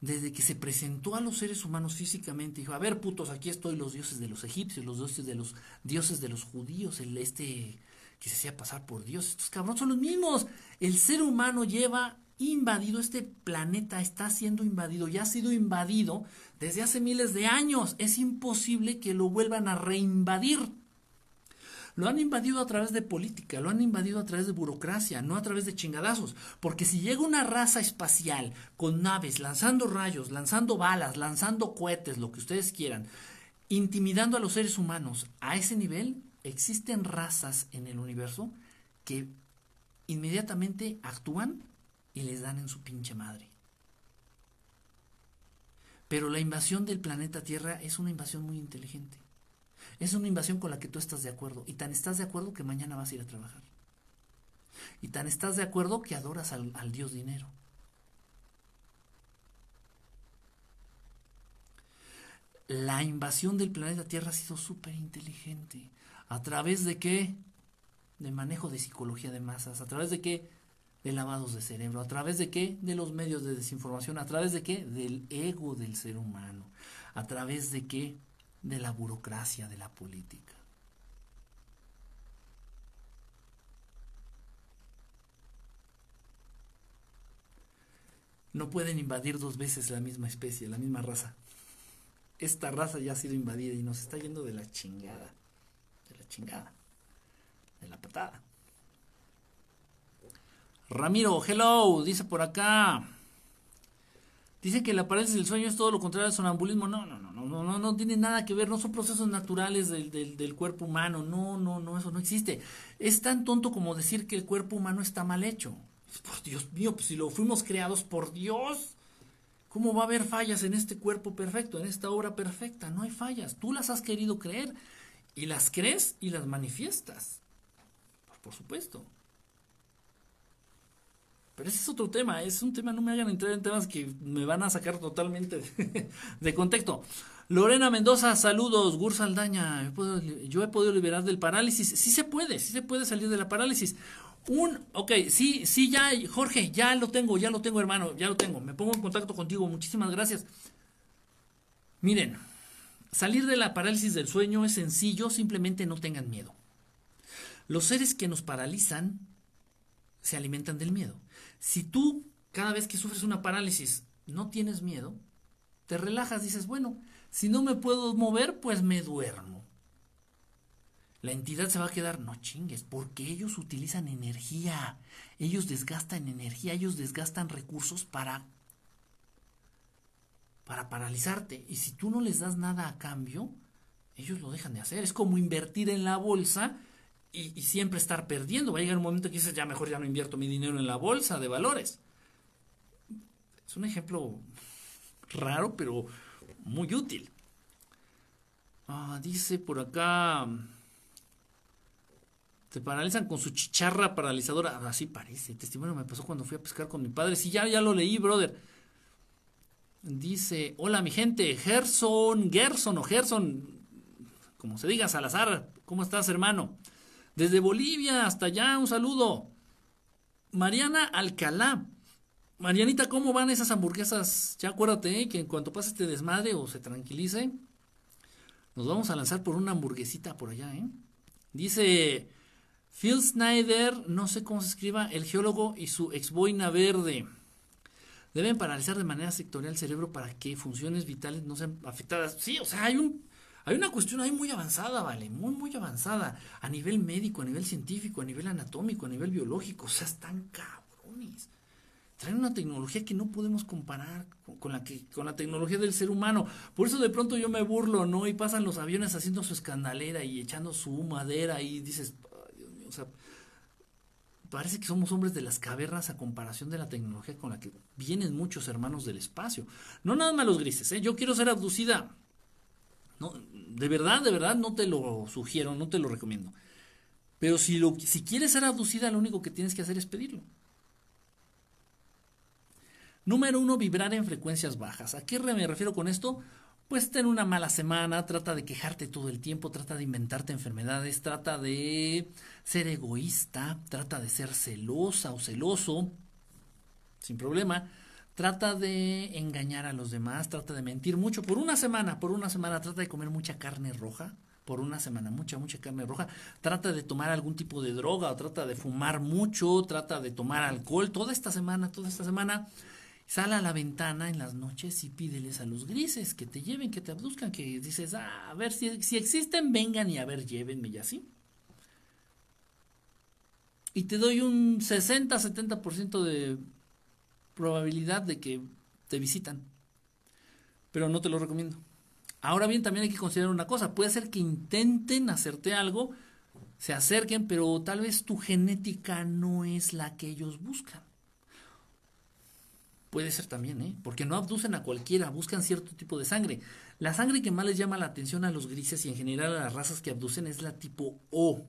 desde que se presentó a los seres humanos físicamente, dijo, a ver, putos, aquí estoy los dioses de los egipcios, los dioses de los dioses de los judíos, el este que se hacía pasar por Dios, estos cabrones son los mismos. El ser humano lleva invadido, este planeta está siendo invadido, ya ha sido invadido desde hace miles de años. Es imposible que lo vuelvan a reinvadir. Lo han invadido a través de política, lo han invadido a través de burocracia, no a través de chingadazos. Porque si llega una raza espacial con naves, lanzando rayos, lanzando balas, lanzando cohetes, lo que ustedes quieran, intimidando a los seres humanos a ese nivel, existen razas en el universo que inmediatamente actúan y les dan en su pinche madre. Pero la invasión del planeta Tierra es una invasión muy inteligente. Es una invasión con la que tú estás de acuerdo. Y tan estás de acuerdo que mañana vas a ir a trabajar. Y tan estás de acuerdo que adoras al, al Dios dinero. La invasión del planeta Tierra ha sido súper inteligente. ¿A través de qué? De manejo de psicología de masas. ¿A través de qué? de lavados de cerebro. ¿A través de qué? De los medios de desinformación. ¿A través de qué? Del ego del ser humano. ¿A través de qué? De la burocracia de la política. No pueden invadir dos veces la misma especie, la misma raza. Esta raza ya ha sido invadida y nos está yendo de la chingada. Chingada. De la patada. Ramiro, hello, dice por acá. Dice que la parálisis del sueño es todo lo contrario al sonambulismo. No, no, no, no, no, no, no tiene nada que ver, no son procesos naturales del, del, del, cuerpo humano. No, no, no, eso no existe. Es tan tonto como decir que el cuerpo humano está mal hecho. Por Dios mío, pues si lo fuimos creados por Dios, ¿cómo va a haber fallas en este cuerpo perfecto, en esta obra perfecta? No hay fallas. Tú las has querido creer y las crees y las manifiestas. Por supuesto. Pero ese es otro tema, es un tema, no me hagan entrar en temas que me van a sacar totalmente de, contexto. Lorena Mendoza, saludos. Gur Saldaña, yo he podido liberar del parálisis. Sí se puede, sí se puede salir de la parálisis. Un, ok, sí, sí, ya, Jorge, ya lo tengo, ya lo tengo, hermano, ya lo tengo. Me pongo en contacto contigo, muchísimas gracias. Miren, salir de la parálisis del sueño es sencillo, simplemente no tengan miedo. Los seres que nos paralizan se alimentan del miedo. Si tú, cada vez que sufres una parálisis, no tienes miedo, te relajas, dices, bueno, si no me puedo mover, pues me duermo. la entidad se va a quedar, no chingues, porque ellos utilizan energía, ellos desgastan energía, ellos desgastan recursos para para paralizarte. Y si tú no les das nada a cambio, ellos lo dejan de hacer. Es como invertir en la bolsa y, siempre estar perdiendo. Va a llegar un momento que dices, ya mejor ya no invierto mi dinero en la bolsa de valores. Es un ejemplo raro, pero muy útil. Ah, dice por acá. Te paralizan con su chicharra paralizadora. Así parece. Testimonio me pasó cuando fui a pescar con mi padre. Sí, ya, ya lo leí, brother. Dice, hola mi gente, Gerson, Gerson o Gerson, como se diga, Salazar, ¿cómo estás hermano? Desde Bolivia hasta allá, un saludo. Mariana Alcalá. Marianita, ¿cómo van esas hamburguesas? Ya acuérdate ¿eh? que en cuanto pase este desmadre o se tranquilice, nos vamos a lanzar por una hamburguesita por allá, ¿eh? Dice Phil Snyder, no sé cómo se escriba, el geólogo y su ex boina verde. Deben paralizar de manera sectorial el cerebro para que funciones vitales no sean afectadas. Sí, o sea, hay un hay una cuestión ahí muy avanzada, ¿vale? Muy, muy avanzada. A nivel médico, a nivel científico, a nivel anatómico, a nivel biológico. O sea, están cabrones. Traen una tecnología que no podemos comparar con, la que, con la tecnología del ser humano. Por eso de pronto yo me burlo, ¿no? Y pasan los aviones haciendo su escandalera y echando su madera y dices, Dios mío, o sea, parece que somos hombres de las cavernas a comparación de la tecnología con la que vienen muchos hermanos del espacio. No nada más los grises, ¿eh? Yo quiero ser abducida. No, de verdad, de verdad, no te lo sugiero, no te lo recomiendo. Pero si, lo, si quieres ser abducida, lo único que tienes que hacer es pedirlo. Número uno, vibrar en frecuencias bajas. ¿A qué me refiero con esto? Pues ten una mala semana, trata de quejarte todo el tiempo, trata de inventarte enfermedades, trata de ser egoísta, trata de ser celosa o celoso, sin problema, trata de engañar a los demás, trata de mentir mucho por una semana, por una semana trata de comer mucha carne roja, por una semana, mucha, mucha carne roja, trata de tomar algún tipo de droga, o trata de fumar mucho, trata de tomar alcohol, toda esta semana, toda esta semana Sal a la ventana en las noches y pídeles a los grises que te lleven, que te abduzcan, que dices, ah, a ver, si, si existen, vengan y a ver, llévenme y así. Y te doy un 60-70% de probabilidad de que te visitan. Pero no te lo recomiendo. Ahora bien, también hay que considerar una cosa. Puede ser que intenten hacerte algo, se acerquen, pero tal vez tu genética no es la que ellos buscan. Puede ser también, ¿eh? Porque no abducen a cualquiera, buscan cierto tipo de sangre. La sangre que más les llama la atención a los grises y en general a las razas que abducen es la tipo O.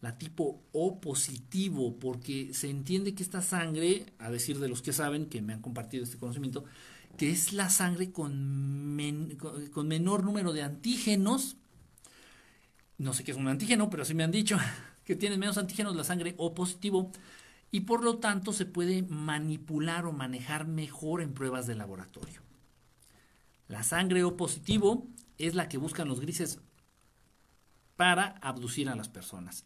La tipo O positivo, porque se entiende que esta sangre, a decir de los que saben, que me han compartido este conocimiento, que es la sangre con, con menor número de antígenos. No sé qué es un antígeno, pero sí me han dicho que tiene menos antígenos la sangre O positivo y por lo tanto se puede manipular o manejar mejor en pruebas de laboratorio. La sangre O positivo es la que buscan los grises para abducir a las personas.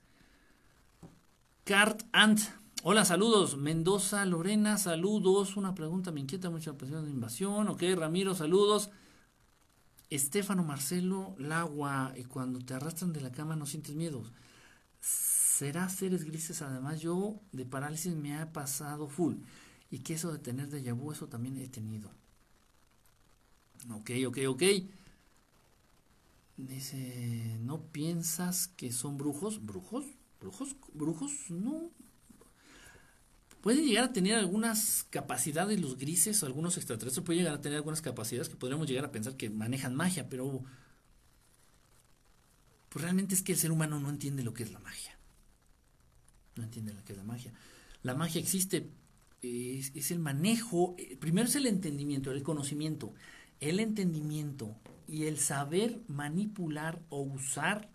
Cart Ant. Hola, saludos. Mendoza, Lorena, saludos. Una pregunta me inquieta mucho la presión de invasión. Ok, Ramiro, saludos. Estefano Marcelo, Lagua. Y cuando te arrastran de la cama no sientes miedo será seres grises. Además, yo de parálisis me ha pasado full. Y que eso de tener de vu, eso también he tenido. Ok, ok, ok. Dice, ¿no piensas que son brujos? ¿Brujos? ¿Brujos? ¿Brujos? No. Pueden llegar a tener algunas capacidades los grises algunos extraterrestres pueden llegar a tener algunas capacidades que podríamos llegar a pensar que manejan magia, pero pues realmente es que el ser humano no entiende lo que es la magia no entienden lo que es la magia. La magia existe, es, el manejo, eh, primero es el entendimiento, el conocimiento, el entendimiento y el saber manipular o usar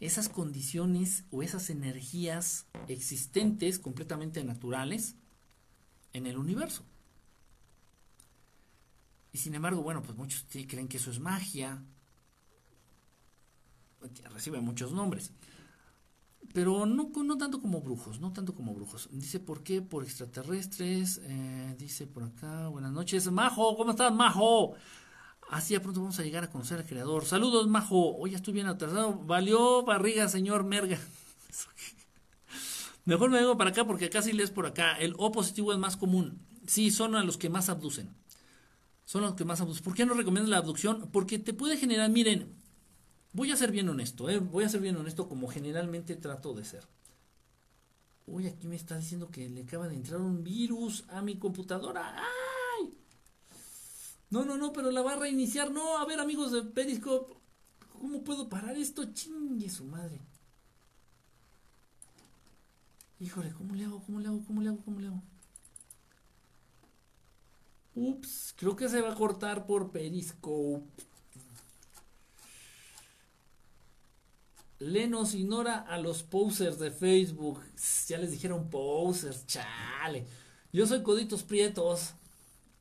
esas condiciones o esas energías existentes, completamente naturales, en el universo. Y sin embargo, bueno, pues muchos creen que eso es magia, recibe muchos nombres. Pero no, no tanto como brujos, no tanto como brujos. Dice, ¿por qué? Por extraterrestres. Eh, dice por acá, buenas noches. Majo, ¿cómo estás, Majo? Así a pronto vamos a llegar a conocer al creador. Saludos, Majo. Hoy ya estoy bien atrasado. Valió barriga, señor Merga. Mejor me vengo para acá porque acá sí lees por acá. El O positivo es más común. Sí, son a los que más abducen. Son los que más abducen. ¿Por qué no recomiendo la abducción? Porque te puede generar, miren, voy a ser bien honesto, ¿eh? voy a ser bien honesto como generalmente trato de ser. Uy, aquí me está diciendo que le acaba de entrar un virus a mi computadora. ¡Ay! No, no, no, pero la va a reiniciar. No, a ver, amigos de Periscope, ¿cómo puedo parar esto? Chingue su madre. Híjole, ¿cómo le hago? ¿Cómo le hago? ¿Cómo le hago? ¿Cómo le hago? Ups, creo que se va a cortar por Periscope. Lenos ignora a los posers de Facebook. Ya les dijeron posers, chale. Yo soy Coditos Prietos.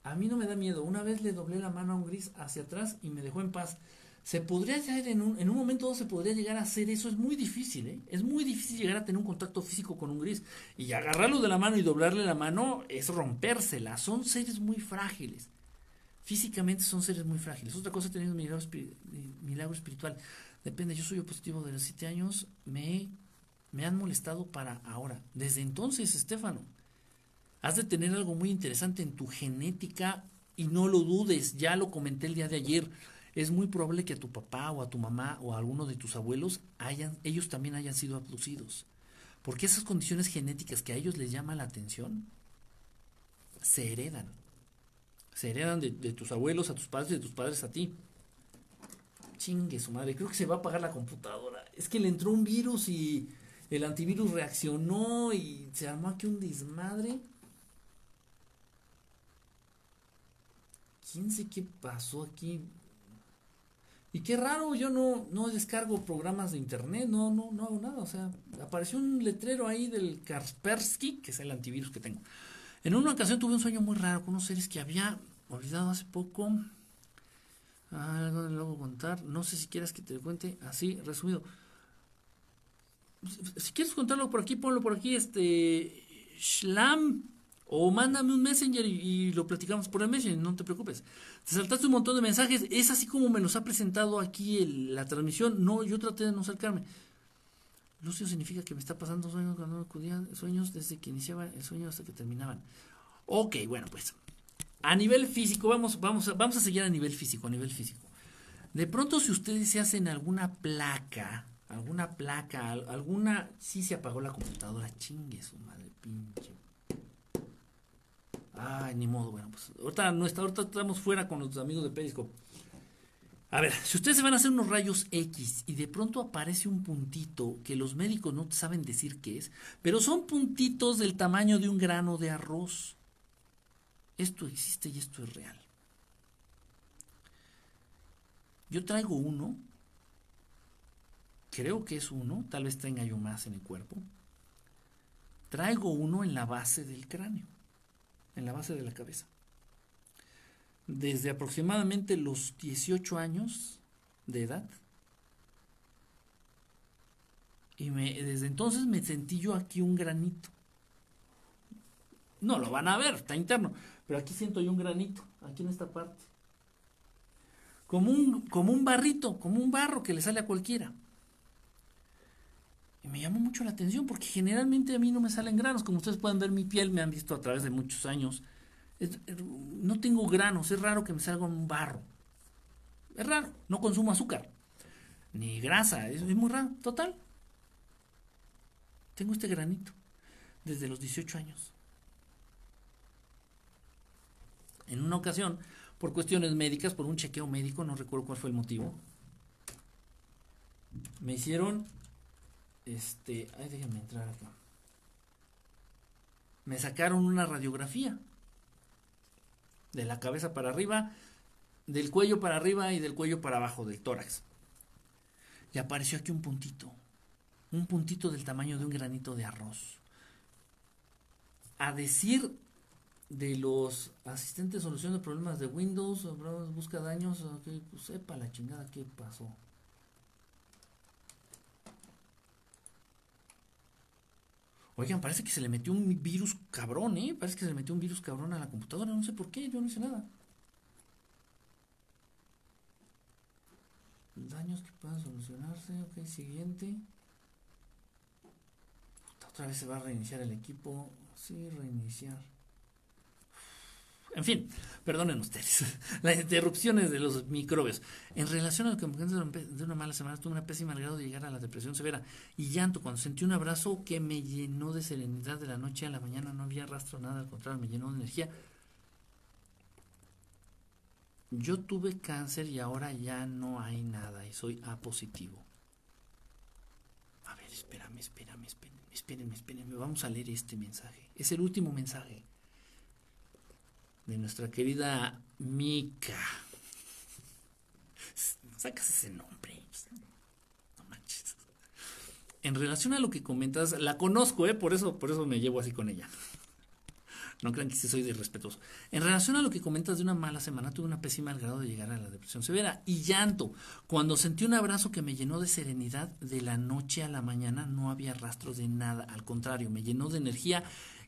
A mí no me da miedo. Una vez le doblé la mano a un gris hacia atrás y me dejó en paz. Se podría llegar en un, en un momento se podría llegar a hacer eso. Es muy difícil, ¿eh? Es muy difícil llegar a tener un contacto físico con un gris. Y agarrarlo de la mano y doblarle la mano es rompérsela. Son seres muy frágiles. Físicamente son seres muy frágiles. Otra cosa teniendo milagro, milagro espiritual. Depende, yo soy positivo de los 7 años, me, me han molestado para ahora. Desde entonces, Estefano, has de tener algo muy interesante en tu genética y no lo dudes, ya lo comenté el día de ayer. Es muy probable que a tu papá o a tu mamá o a alguno de tus abuelos hayan, ellos también hayan sido abducidos. Porque esas condiciones genéticas que a ellos les llama la atención se heredan. Se heredan de, de tus abuelos a tus padres y de tus padres a ti. Chingue su madre, creo que se va a apagar la computadora. Es que le entró un virus y el antivirus reaccionó y se armó aquí un desmadre. ¿Quién sé qué pasó aquí? Y qué raro, yo no, no descargo programas de internet, no, no, no hago nada. O sea, apareció un letrero ahí del Kaspersky, que es el antivirus que tengo. En una ocasión tuve un sueño muy raro con unos seres que había olvidado hace poco. Algo luego contar. No sé si quieras que te cuente así, resumido. Si quieres contarlo por aquí, ponlo por aquí, este. Shlam. O mándame un messenger y, lo platicamos por el messenger, no te preocupes. Te saltaste un montón de mensajes, es así como me los ha presentado aquí la transmisión. No, yo traté de no acercarme. Lucio significa que me está pasando sueños cuando acudía sueños desde que iniciaba el sueño hasta que terminaban. Ok, bueno, pues a nivel físico, vamos, vamos, a, vamos a seguir a nivel físico, a nivel físico. De pronto, si ustedes se hacen alguna placa, alguna placa, alguna. Sí se apagó la computadora, chingue su madre, pinche. Ay, ni modo, bueno, pues ahorita, no está, ahorita estamos fuera con los amigos de Periscope. A ver, si ustedes se van a hacer unos rayos X y de pronto aparece un puntito que los médicos no saben decir qué es, pero son puntitos del tamaño de un grano de arroz. Esto existe y esto es real. Yo traigo uno, creo que es uno, tal vez tenga yo más en el cuerpo. Traigo uno en la base del cráneo, en la base de la cabeza. Desde aproximadamente los 18 años de edad. Y desde entonces me sentí yo aquí un granito. No lo van a ver, está interno. Pero aquí siento yo un granito, aquí en esta parte. Como un, como un barrito, como un barro que le sale a cualquiera. Y me llamó mucho la atención porque generalmente a mí no me salen granos. Como ustedes pueden ver mi piel, me han visto a través de muchos años. no tengo granos, es raro que me salga un barro. Es raro, no consumo azúcar, ni grasa, es muy raro. Total, tengo este granito desde los 18 años. En una ocasión, por cuestiones médicas, por un chequeo médico, no recuerdo cuál fue el motivo, me hicieron, este, ay, déjenme entrar acá. Me sacaron una radiografía de la cabeza para arriba, del cuello para arriba y del cuello para abajo, del tórax. Y apareció aquí un puntito, un puntito del tamaño de un granito de arroz. A decir de los asistentes de solución de problemas de Windows, busca daños, pues sepa la chingada qué pasó. Oigan, parece que se le metió un virus cabrón, ¿eh? Parece que se le metió un virus cabrón a la computadora, no sé por qué, yo no hice nada. Daños que puedan solucionarse. Ok, siguiente. Otra vez se va a reiniciar el equipo. Sí, reiniciar. En fin, perdonen ustedes. Las interrupciones de los microbios. En relación a lo que me de una mala semana, tuve una pésima grado de llegar a la depresión severa y llanto cuando sentí un abrazo que me llenó de serenidad de la noche a la mañana. No había rastro nada, al contrario, me llenó de energía. Yo tuve cáncer y ahora ya no hay nada y soy A positivo. A ver, espérame, espérame, espérame, espérame, espérame. Vamos a leer este mensaje. Es el último mensaje de nuestra querida Mika. Sacas ese nombre. No manches. En relación a lo que comentas, la conozco, ¿eh? por, eso, por eso me llevo así con ella. No crean que sí soy de respetuoso. En relación a lo que comentas de una mala semana, tuve una pésima al grado de llegar a la depresión severa y llanto. Cuando sentí un abrazo que me llenó de serenidad, de la noche a la mañana no había rastros de nada. Al contrario, me llenó de energía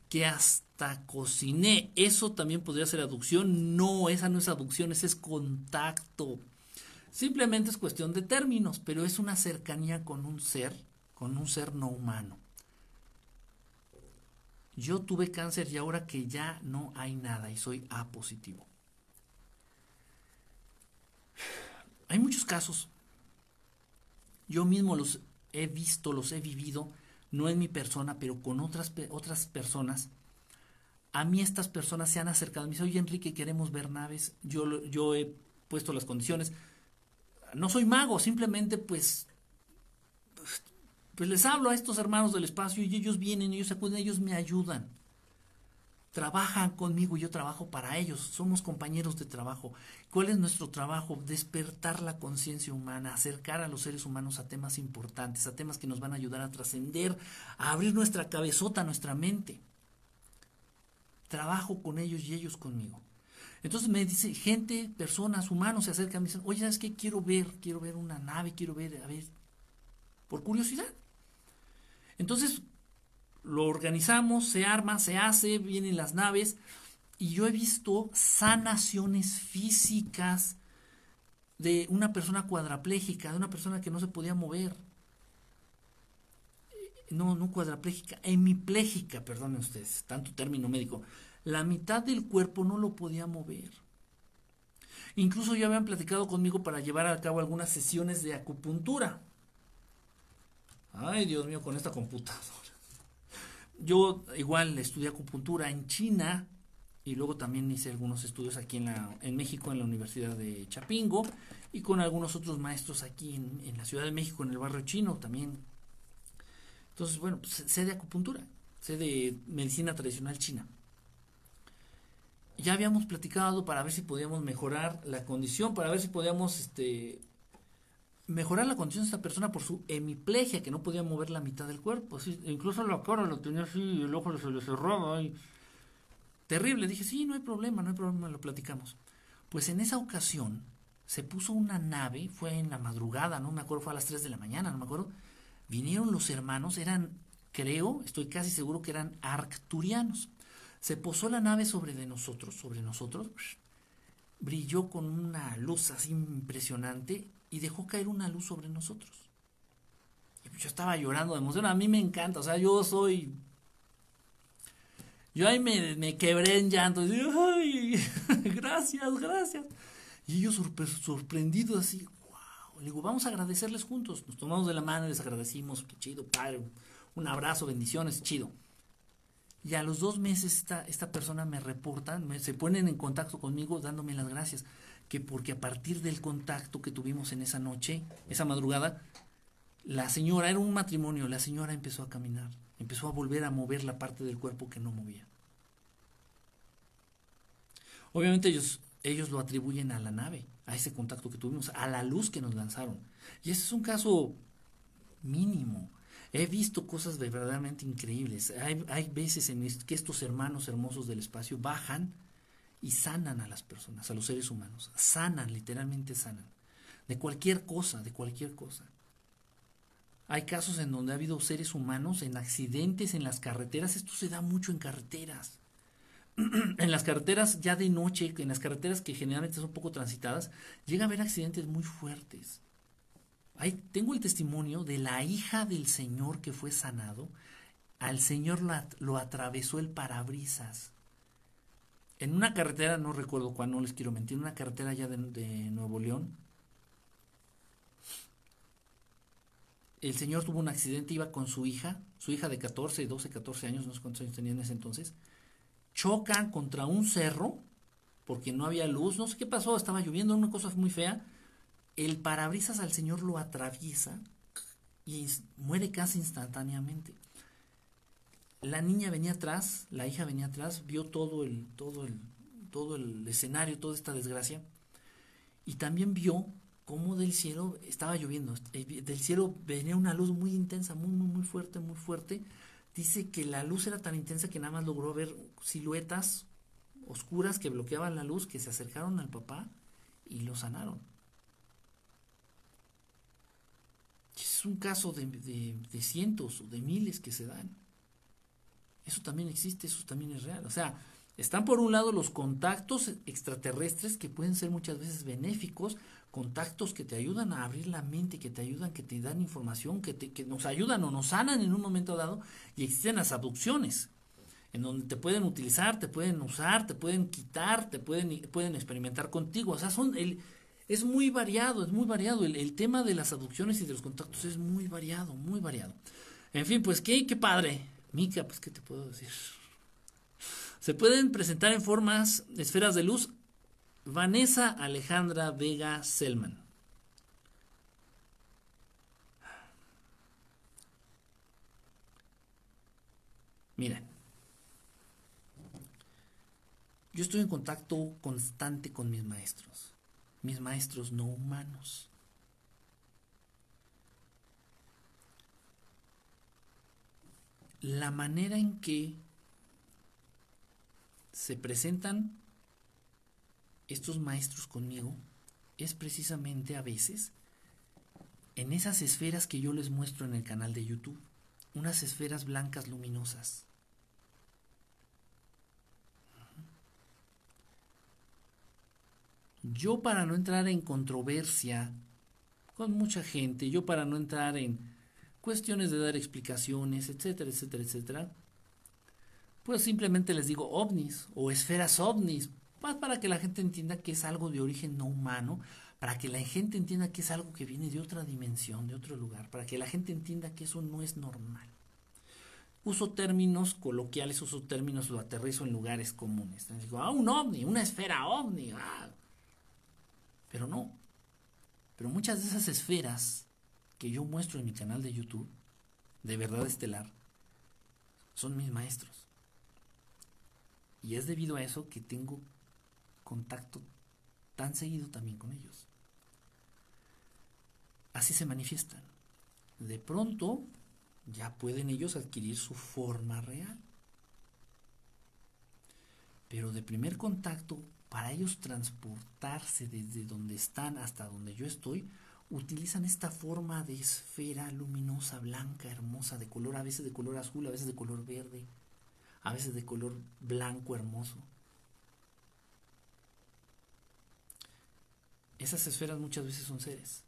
que hasta cociné. Eso también podría ser aducción. No, esa no es aducción, ese es contacto. Simplemente es cuestión de términos, pero es una cercanía con un ser, con un ser no humano. Yo tuve cáncer y ahora que ya no hay nada y soy A positivo. Hay muchos casos. Yo mismo los he visto, los he vivido, no en mi persona, pero con otras, otras personas. A mí estas personas se han acercado. Me dicen, oye Enrique, queremos ver naves. Yo, yo he puesto las condiciones. No soy mago, simplemente pues pues les hablo a estos hermanos del espacio y ellos vienen, ellos acuden, ellos me ayudan. Trabajan conmigo y yo trabajo para ellos. Somos compañeros de trabajo. ¿Cuál es nuestro trabajo? Despertar la conciencia humana, acercar a los seres humanos a temas importantes, a temas que nos van a ayudar a trascender, a abrir nuestra cabezota, nuestra mente. Trabajo con ellos y ellos conmigo. Entonces me dice, gente, personas, humanos se acercan, me dicen, oye, ¿sabes qué? Quiero ver, quiero ver una nave, quiero ver, a ver, por curiosidad. Entonces, lo organizamos, se arma, se hace, vienen las naves y yo he visto sanaciones físicas de una persona cuadraplégica, de una persona que no se podía mover. No, no cuadraplégica, hemipléjica, perdonen ustedes, tanto término médico. La mitad del cuerpo no lo podía mover. Incluso ya habían platicado conmigo para llevar a cabo algunas sesiones de acupuntura. Ay, Dios mío, con esta computadora. Yo igual estudié acupuntura en China y luego también hice algunos estudios aquí en, la, en México, en la Universidad de Chapingo y con algunos otros maestros aquí en, la Ciudad de México, en el barrio chino también. Entonces, bueno, pues, sé de acupuntura, sé de medicina tradicional china. Ya habíamos platicado para ver si podíamos mejorar la condición, para ver si podíamos este, mejorar la condición de esta persona por su hemiplegia, que no podía mover la mitad del cuerpo. incluso la cara lo tenía así, el ojo se le cerraba. Y... Terrible. Dije, sí, no hay problema, no hay problema, lo platicamos. Pues en esa ocasión se puso una nave, fue en la madrugada, no me acuerdo, fue a las 3 de la mañana, no me acuerdo. Vinieron los hermanos, eran, creo, estoy casi seguro que eran arcturianos. Se posó la nave sobre de nosotros, sobre nosotros, brilló con una luz así impresionante y dejó caer una luz sobre nosotros. Y yo estaba llorando de emoción. A mí me encanta, o sea, yo soy. Yo ahí me, quebré en llanto. Y gracias, gracias. Y ellos sorprendidos así, wow. Le digo, vamos a agradecerles juntos. Nos tomamos de la mano y les agradecimos. Qué chido, padre. Un abrazo, bendiciones, chido. Y a los dos meses esta, esta persona me reporta, se ponen en contacto conmigo dándome las gracias que porque a partir del contacto que tuvimos en esa noche, esa madrugada, la señora, era un matrimonio, la señora empezó a caminar, empezó a volver a mover la parte del cuerpo que no movía. Obviamente ellos, ellos lo atribuyen a la nave, a ese contacto que tuvimos, a la luz que nos lanzaron. Y ese es un caso mínimo. He visto cosas verdaderamente increíbles. Hay, hay veces en que estos hermanos hermosos del espacio bajan y sanan a las personas, a los seres humanos. Sanan, literalmente sanan. De cualquier cosa, de cualquier cosa. Hay casos en donde ha habido seres humanos en accidentes en las carreteras. Esto se da mucho en carreteras. en las carreteras ya de noche, en las carreteras que generalmente son poco transitadas, llega a haber accidentes muy fuertes. Ahí tengo el testimonio de la hija del Señor que fue sanado. Al Señor lo, atravesó el parabrisas. En una carretera, no recuerdo cuál, no les quiero mentir, una carretera allá de, Nuevo León. El Señor tuvo un accidente, iba con su hija, su hija de 14, 12, 14 años, no sé cuántos años tenía en ese entonces. Chocan contra un cerro porque no había luz, no sé qué pasó, estaba lloviendo, una cosa muy fea el parabrisas al Señor lo atraviesa y muere casi instantáneamente. La niña venía atrás, la hija venía atrás, vio todo el, todo el, todo el escenario, toda esta desgracia, y también vio cómo del cielo estaba lloviendo, eh, del cielo venía una luz muy intensa, muy, muy, muy fuerte, muy fuerte. Dice que la luz era tan intensa que nada más logró ver siluetas oscuras que bloqueaban la luz, que se acercaron al papá y lo sanaron. Es un caso de, de, cientos o de miles que se dan. Eso también existe, eso también es real. O sea, están por un lado los contactos extraterrestres que pueden ser muchas veces benéficos, contactos que te ayudan a abrir la mente, que te ayudan, que te dan información, que, te, que nos ayudan o nos sanan en un momento dado, y existen las abducciones, en donde te pueden utilizar, te pueden usar, te pueden quitar, te pueden, pueden experimentar contigo. O sea, son el, es muy variado, es muy variado. El, tema de las aducciones y de los contactos es muy variado, muy variado. En fin, pues qué, qué padre. Mica, pues qué te puedo decir. Se pueden presentar en formas, esferas de luz. Vanessa Alejandra Vega Selman. Miren, yo estoy en contacto constante con mis maestros mis maestros no humanos. La manera en que se presentan estos maestros conmigo es precisamente a veces en esas esferas que yo les muestro en el canal de YouTube, unas esferas blancas luminosas. Yo para no entrar en controversia con mucha gente, yo para no entrar en cuestiones de dar explicaciones, etcétera, etcétera, etcétera, pues simplemente les digo ovnis o esferas ovnis, más para que la gente entienda que es algo de origen no humano, para que la gente entienda que es algo que viene de otra dimensión, de otro lugar, para que la gente entienda que eso no es normal. Uso términos coloquiales, uso términos, lo aterrizo en lugares comunes. Digo, ah, un ovni, una esfera ovni, ah, pero no. Pero muchas de esas esferas que yo muestro en mi canal de YouTube, de verdad estelar, son mis maestros. Y es debido a eso que tengo contacto tan seguido también con ellos. Así se manifiestan. De pronto ya pueden ellos adquirir su forma real. Pero de primer contacto para ellos transportarse desde donde están hasta donde yo estoy, utilizan esta forma de esfera luminosa, blanca, hermosa, de color, a veces de color azul, a veces de color verde, a veces de color blanco, hermoso. Esas esferas muchas veces son seres.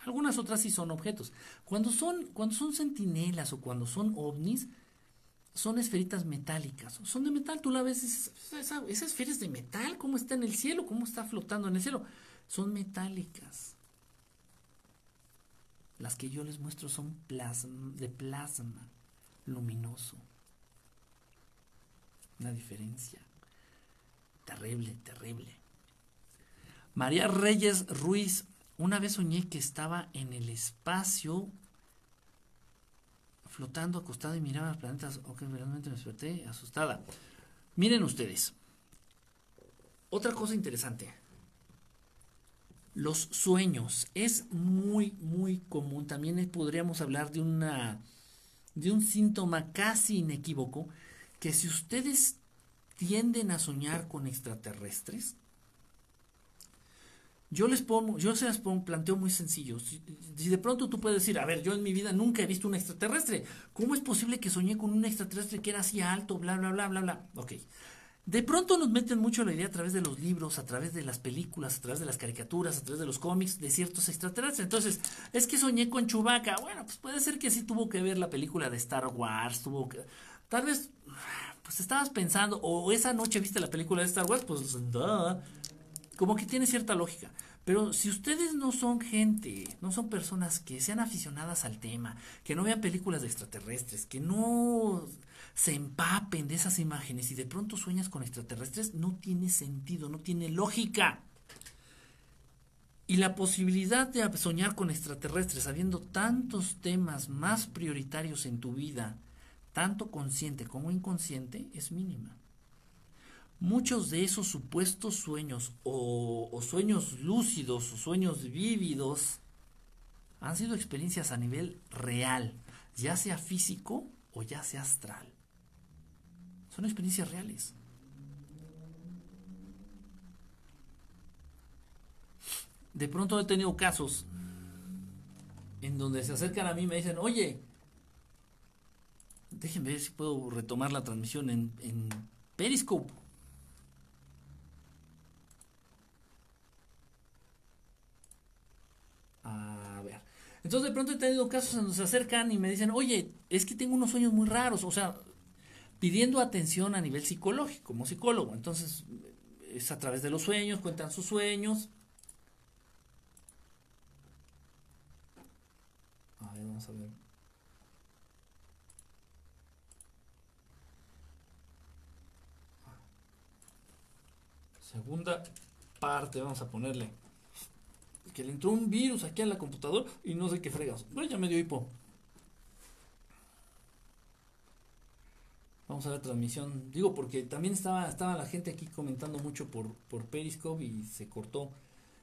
Algunas otras sí son objetos. Cuando son, cuando son centinelas o cuando son ovnis, son esferitas metálicas. Son de metal, tú la ves, esa, esa esfera es de metal, ¿cómo está en el cielo? ¿Cómo está flotando en el cielo? Son metálicas. Las que yo les muestro son de plasma luminoso. Una diferencia. Terrible, terrible. María Reyes Ruiz, una vez soñé que estaba en el espacio flotando acostada y miraba los planetas. Ok, realmente me desperté asustada. Miren ustedes. Otra cosa interesante. Los sueños es muy, muy común. También podríamos hablar de una de un síntoma casi inequívoco que si ustedes tienden a soñar con extraterrestres, yo les pongo, yo se las pongo, planteo muy sencillo. Si, de pronto tú puedes decir, a ver, yo en mi vida nunca he visto un extraterrestre. ¿Cómo es posible que soñé con un extraterrestre que era así alto, bla, bla, bla, bla, bla? Ok. De pronto nos meten mucho la idea a través de los libros, a través de las películas, a través de las caricaturas, a través de los cómics de ciertos extraterrestres. Entonces, es que soñé con Chewbacca. Bueno, pues puede ser que sí tuvo que ver la película de Star Wars, tuvo que... Tal vez, pues estabas pensando, o esa noche viste la película de Star Wars, pues, como que tiene cierta lógica. Pero si ustedes no son gente, no son personas que sean aficionadas al tema, que no vean películas de extraterrestres, que no se empapen de esas imágenes y de pronto sueñas con extraterrestres, no tiene sentido, no tiene lógica. Y la posibilidad de soñar con extraterrestres habiendo tantos temas más prioritarios en tu vida, tanto consciente como inconsciente, es mínima. Muchos de esos supuestos sueños o, o sueños lúcidos o sueños vívidos han sido experiencias a nivel real, ya sea físico o ya sea astral. Son experiencias reales. De pronto he tenido casos en donde se acercan a mí y me dicen, oye, déjenme ver si puedo retomar la transmisión en, en Periscope. A ver. Entonces de pronto he tenido casos en donde se acercan y me dicen, oye, es que tengo unos sueños muy raros. O sea, pidiendo atención a nivel psicológico, como psicólogo. Entonces, es a través de los sueños, cuentan sus sueños. A ver, vamos a ver. Segunda parte, vamos a ponerle. Que le entró un virus aquí a la computadora y no sé qué fregas. Bueno, ya me dio hipo. Vamos a la transmisión. Digo, porque también estaba, estaba la gente aquí comentando mucho por, por Periscope y se cortó.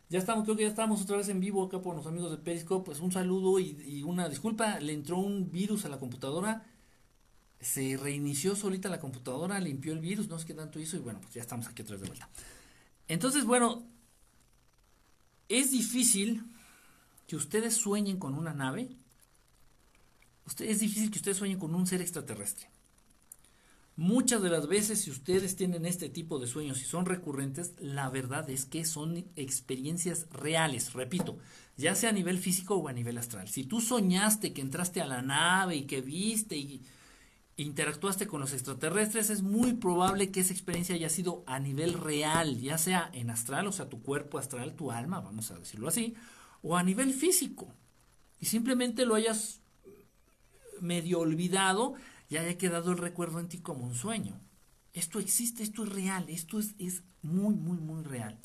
Ya estamos, creo que ya estamos otra vez en vivo acá por los amigos de Periscope. Pues un saludo y, una disculpa. Le entró un virus a la computadora. Se reinició solita la computadora, limpió el virus, no sé qué tanto hizo y bueno, pues ya estamos aquí otra vez de vuelta. Entonces, bueno, es difícil que ustedes sueñen con una nave. es difícil que ustedes sueñen con un ser extraterrestre. Muchas de las veces, si ustedes tienen este tipo de sueños y son recurrentes, la verdad es que son experiencias reales, repito, ya sea a nivel físico o a nivel astral. Si tú soñaste que entraste a la nave y que viste y interactuaste con los extraterrestres, es muy probable que esa experiencia haya sido a nivel real, ya sea en astral, o sea, tu cuerpo astral, tu alma, vamos a decirlo así, o a nivel físico. Y simplemente lo hayas medio olvidado y haya quedado el recuerdo en ti como un sueño. Esto existe, esto es real, esto es, es muy, muy, muy real.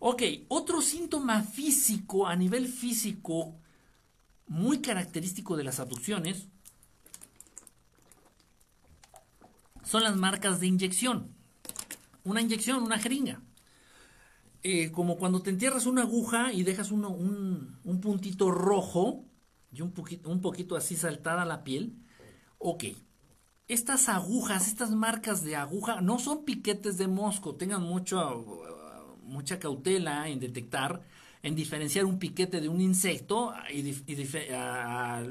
Ok, otro síntoma físico, a nivel físico, muy característico de las abducciones, son las marcas de inyección. Una inyección, una jeringa. Eh, como cuando te entierras una aguja y dejas un, un, puntito rojo y un poquito, un poquito así saltada la piel, Ok, estas agujas, estas marcas de aguja, no son piquetes de mosco, tengan mucho, mucha cautela en detectar, en diferenciar un piquete de un insecto y, a,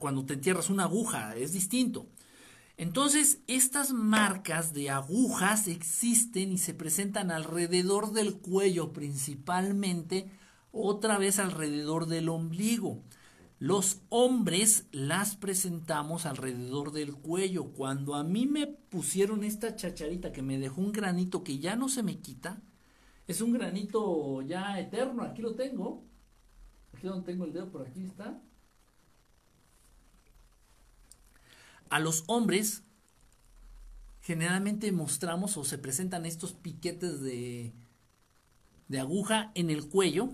cuando te entierras una aguja, es distinto. Entonces, estas marcas de agujas existen y se presentan alrededor del cuello principalmente, otra vez alrededor del ombligo. Los hombres las presentamos alrededor del cuello. Cuando a mí me pusieron esta chacharita que me dejó un granito que ya no se me quita, es un granito ya eterno, aquí lo tengo. Aquí donde tengo el dedo, por aquí está. A los hombres generalmente mostramos o se presentan estos piquetes de, de aguja en el cuello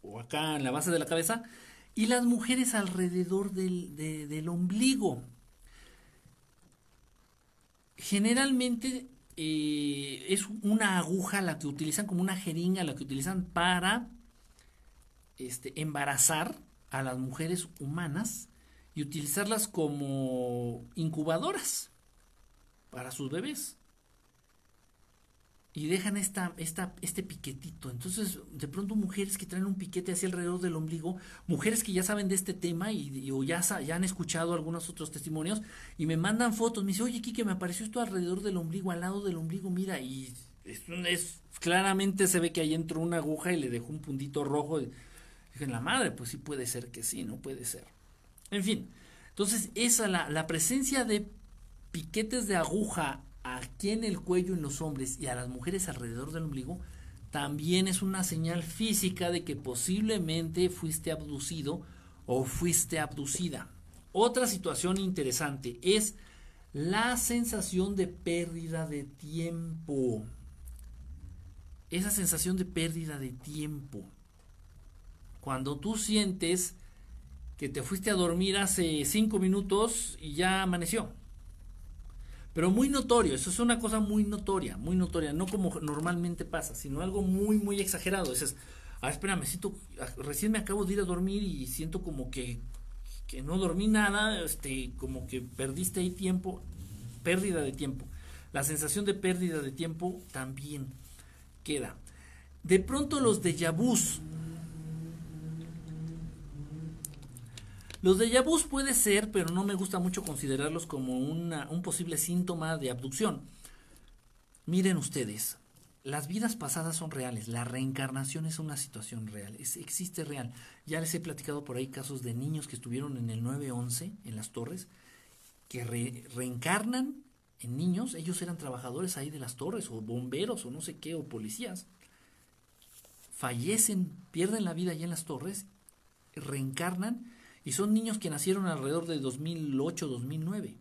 o acá en la base de la cabeza y las mujeres alrededor del, ombligo. Generalmente eh, es una aguja la que utilizan como una jeringa, la que utilizan para este, embarazar a las mujeres humanas y utilizarlas como incubadoras para sus bebés. Y dejan esta, esta, este piquetito. Entonces, de pronto mujeres que traen un piquete hacia alrededor del ombligo, mujeres que ya saben de este tema y, o ya, ya han escuchado algunos otros testimonios y me mandan fotos, me dice, oye, Kike, me apareció esto alrededor del ombligo, al lado del ombligo, mira, y es, es claramente se ve que ahí entró una aguja y le dejó un puntito rojo. Dije, en la madre, pues sí puede ser que sí, no puede ser. En fin, entonces esa, la, la presencia de piquetes de aguja aquí en el cuello en los hombres y a las mujeres alrededor del ombligo, también es una señal física de que posiblemente fuiste abducido o fuiste abducida. Otra situación interesante es la sensación de pérdida de tiempo. Esa sensación de pérdida de tiempo. Cuando tú sientes que te fuiste a dormir hace cinco minutos y ya amaneció pero muy notorio, eso es una cosa muy notoria, muy notoria, no como normalmente pasa, sino algo muy, muy exagerado. Dices, ah, espérame, siento, ah, recién me acabo de ir a dormir y siento como que, que no dormí nada, este, como que perdiste ahí tiempo, pérdida de tiempo. La sensación de pérdida de tiempo también queda. De pronto los de vus Los de vus puede ser, pero no me gusta mucho considerarlos como un posible síntoma de abducción. Miren ustedes, las vidas pasadas son reales, la reencarnación es una situación real, existe real. Ya les he platicado por ahí casos de niños que estuvieron en el 911, en las torres, que reencarnan en niños, ellos eran trabajadores ahí de las torres, o bomberos, o no sé qué, o policías. Fallecen, pierden la vida allá en las torres, reencarnan y son niños que nacieron alrededor de 2008-2009.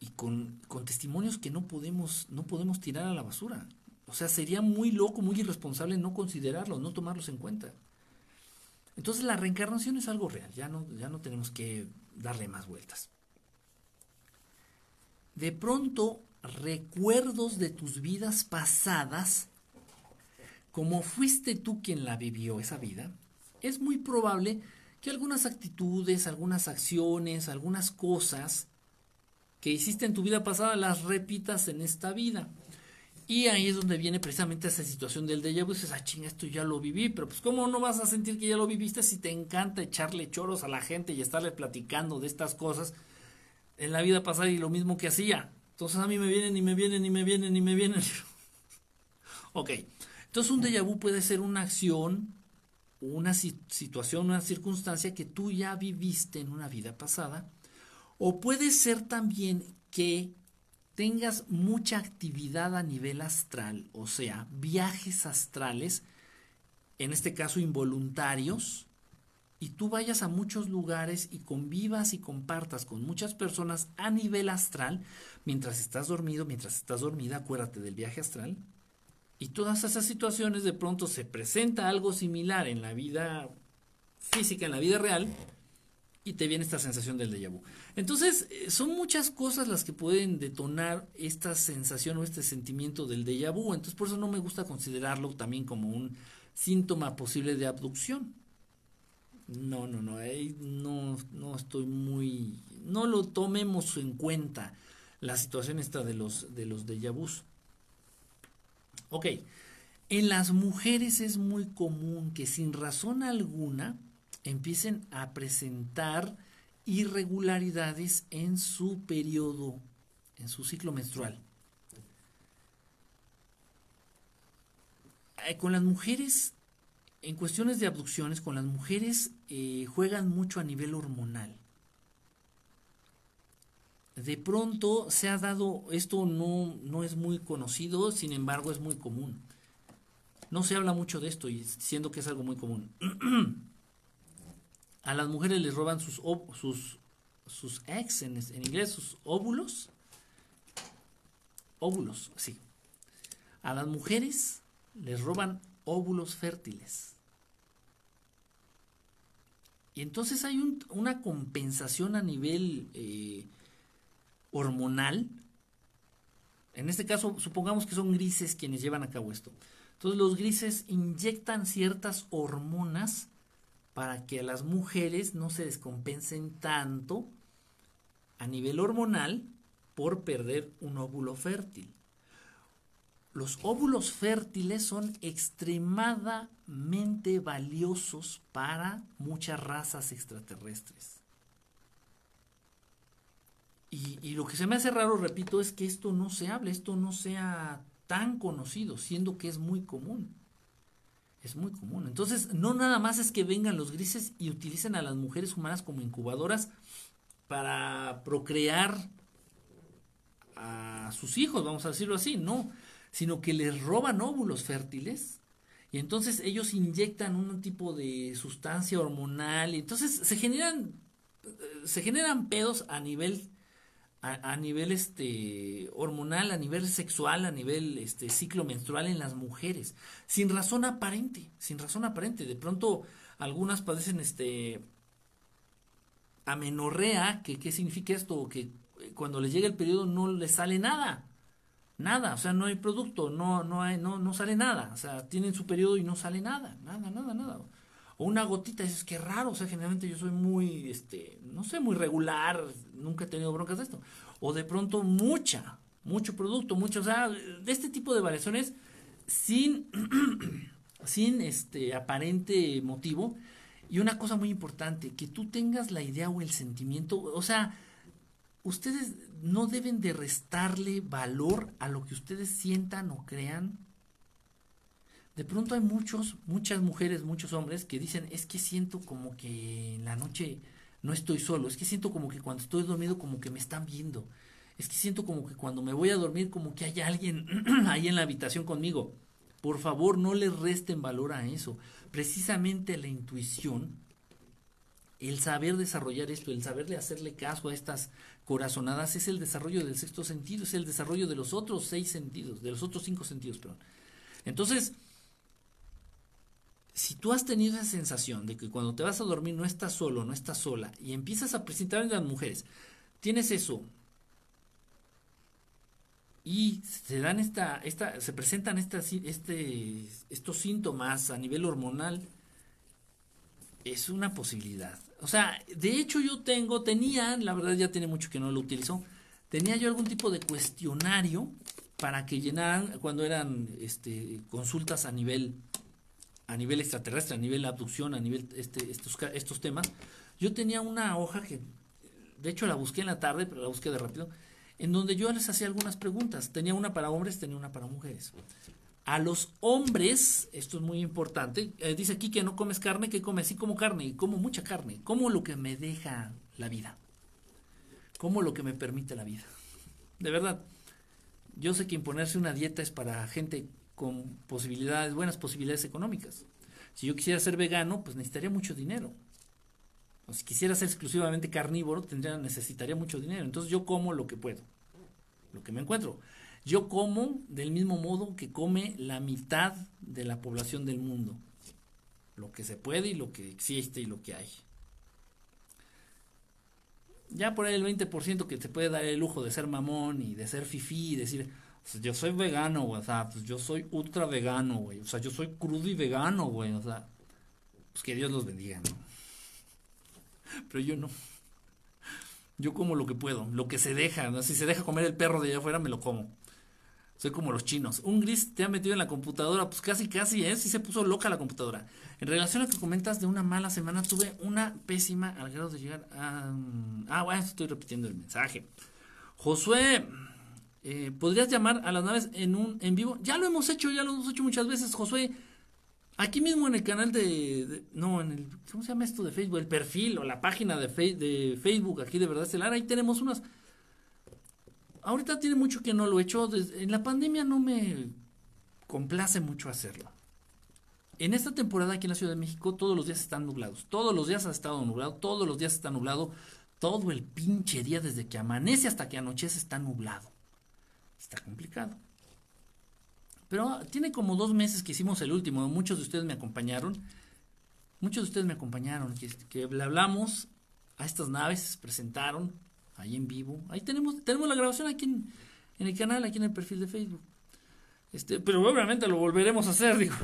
Y con, con, testimonios que no podemos, no podemos tirar a la basura. O sea, sería muy loco, muy irresponsable no considerarlos, no tomarlos en cuenta. Entonces la reencarnación es algo real, ya no, ya no tenemos que darle más vueltas. De pronto, recuerdos de tus vidas pasadas, como fuiste tú quien la vivió esa vida, es muy probable que algunas actitudes, algunas acciones, algunas cosas que hiciste en tu vida pasada las repitas en esta vida. Y ahí es donde viene precisamente esa situación del déjà vu. Dices, ah, chinga, esto ya lo viví. Pero pues, ¿cómo no vas a sentir que ya lo viviste si te encanta echarle choros a la gente y estarle platicando de estas cosas en la vida pasada y lo mismo que hacía? Entonces a mí me vienen y me vienen y me vienen y me vienen. ok. Entonces un déjà vu puede ser una acción una situación, una circunstancia que tú ya viviste en una vida pasada. O puede ser también que tengas mucha actividad a nivel astral, o sea, viajes astrales, en este caso involuntarios, y tú vayas a muchos lugares y convivas y compartas con muchas personas a nivel astral, mientras estás dormido, mientras estás dormida, acuérdate del viaje astral, y todas esas situaciones de pronto se presenta algo similar en la vida física, en la vida real, y te viene esta sensación del déjà vu. Entonces, eh, son muchas cosas las que pueden detonar esta sensación o este sentimiento del déjà vu. Entonces, por eso no me gusta considerarlo también como un síntoma posible de abducción. No, no, no, no, no estoy muy, no lo tomemos en cuenta la situación esta de los, de los déjà vus. Ok, en las mujeres es muy común que sin razón alguna empiecen a presentar irregularidades en su periodo, en su ciclo menstrual. Eh, con las mujeres, en cuestiones de abducciones, con las mujeres eh, juegan mucho a nivel hormonal de pronto se ha dado, esto no, no es muy conocido, sin embargo es muy común. No se habla mucho de esto y siendo que es algo muy común. A las mujeres les roban sus, sus, sus en inglés, sus óvulos. Óvulos, sí. A las mujeres les roban óvulos fértiles. Y entonces hay una compensación a nivel eh, hormonal. En este caso, supongamos que son grises quienes llevan a cabo esto. Entonces los grises inyectan ciertas hormonas para que a las mujeres no se descompensen tanto a nivel hormonal por perder un óvulo fértil. los óvulos fértiles son extremadamente valiosos para muchas razas extraterrestres. Y, y, lo que se me hace raro, repito, es que esto no se hable, esto no sea tan conocido, siendo que es muy común. Es muy común. Entonces, no nada más es que vengan los grises y utilicen a las mujeres humanas como incubadoras para procrear a sus hijos, vamos a decirlo así, no, sino que les roban óvulos fértiles y entonces ellos inyectan un tipo de sustancia hormonal y entonces se generan se generan pedos a nivel a, nivel este hormonal, a nivel sexual, a nivel este ciclo menstrual en las mujeres, sin razón aparente, sin razón aparente. De pronto algunas padecen este amenorrea, que qué significa esto, que cuando les llega el periodo no les sale nada. Nada, o sea, no hay producto, no no hay no no sale nada, o sea, tienen su periodo y no sale nada, nada, nada, nada o una gotita, es que raro, o sea, generalmente yo soy muy, este, no sé, muy regular, nunca he tenido broncas de esto, o de pronto mucha, mucho producto, mucho, o sea, de este tipo de variaciones sin, sin este aparente motivo, y una cosa muy importante, que tú tengas la idea o el sentimiento, o sea, ustedes no deben de restarle valor a lo que ustedes sientan o crean de pronto hay muchos, muchas mujeres, muchos hombres que dicen, es que siento como que en la noche no estoy solo, es que siento como que cuando estoy dormido como que me están viendo, es que siento como que cuando me voy a dormir como que hay alguien ahí en la habitación conmigo. Por favor, no le resten valor a eso. Precisamente la intuición, el saber desarrollar esto, el saberle hacerle caso a estas corazonadas es el desarrollo del sexto sentido, es el desarrollo de los otros seis sentidos, de los otros cinco sentidos, perdón. Entonces, si tú has tenido esa sensación de que cuando te vas a dormir no estás solo, no estás sola, y empiezas a presentar en las mujeres, tienes eso, y se dan esta, esta, se presentan este, estos síntomas a nivel hormonal, es una posibilidad. O sea, de hecho yo tengo, tenía, la verdad ya tiene mucho que no lo utilizo, tenía yo algún tipo de cuestionario para que llenaran cuando eran este, consultas a nivel a nivel extraterrestre, a nivel abducción, a nivel este, estos, estos temas, yo tenía una hoja que, de hecho la busqué en la tarde, pero la busqué de rápido, en donde yo les hacía algunas preguntas. Tenía una para hombres, tenía una para mujeres. A los hombres, esto es muy importante, eh, dice aquí que no comes carne, que comes, sí como carne, y como mucha carne, como lo que me deja la vida, como lo que me permite la vida. De verdad, yo sé que imponerse una dieta es para gente con posibilidades, buenas posibilidades económicas. Si yo quisiera ser vegano, pues necesitaría mucho dinero. O si quisiera ser exclusivamente carnívoro, tendría, necesitaría mucho dinero. Entonces yo como lo que puedo, lo que me encuentro. Yo como del mismo modo que come la mitad de la población del mundo. Lo que se puede y lo que existe y lo que hay. Ya por ahí el 20% que te puede dar el lujo de ser mamón y de ser fifí y decir, yo soy vegano, güey. O sea, pues yo soy ultra vegano, güey. O sea, yo soy crudo y vegano, güey. O sea, pues que Dios los bendiga, ¿no? Pero yo no. Yo como lo que puedo, lo que se deja. ¿no? Si se deja comer el perro de allá afuera, me lo como. Soy como los chinos. Un gris te ha metido en la computadora, pues casi, casi, ¿eh? Sí se puso loca la computadora. En relación a lo que comentas de una mala semana, tuve una pésima al grado de llegar a... Ah, bueno, estoy repitiendo el mensaje. Josué, eh, ¿Podrías llamar a las naves en un en vivo? Ya lo hemos hecho, ya lo hemos hecho muchas veces, Josué. Aquí mismo en el canal de, no, en el, ¿cómo se llama esto de Facebook? El perfil o la página de, Facebook aquí de Verdad Estelar, ahí tenemos unas. Ahorita tiene mucho que no lo he hecho, en la pandemia no me complace mucho hacerlo. En esta temporada aquí en la Ciudad de México todos los días están nublados, todos los días ha estado nublado, todos los días está nublado, todo el pinche día desde que amanece hasta que anochece está nublado está complicado. Pero tiene como dos meses que hicimos el último, muchos de ustedes me acompañaron, muchos de ustedes me acompañaron, que, le hablamos a estas naves, se presentaron ahí en vivo, ahí tenemos, tenemos la grabación aquí en, el canal, aquí en el perfil de Facebook. Este, pero obviamente lo volveremos a hacer, digo.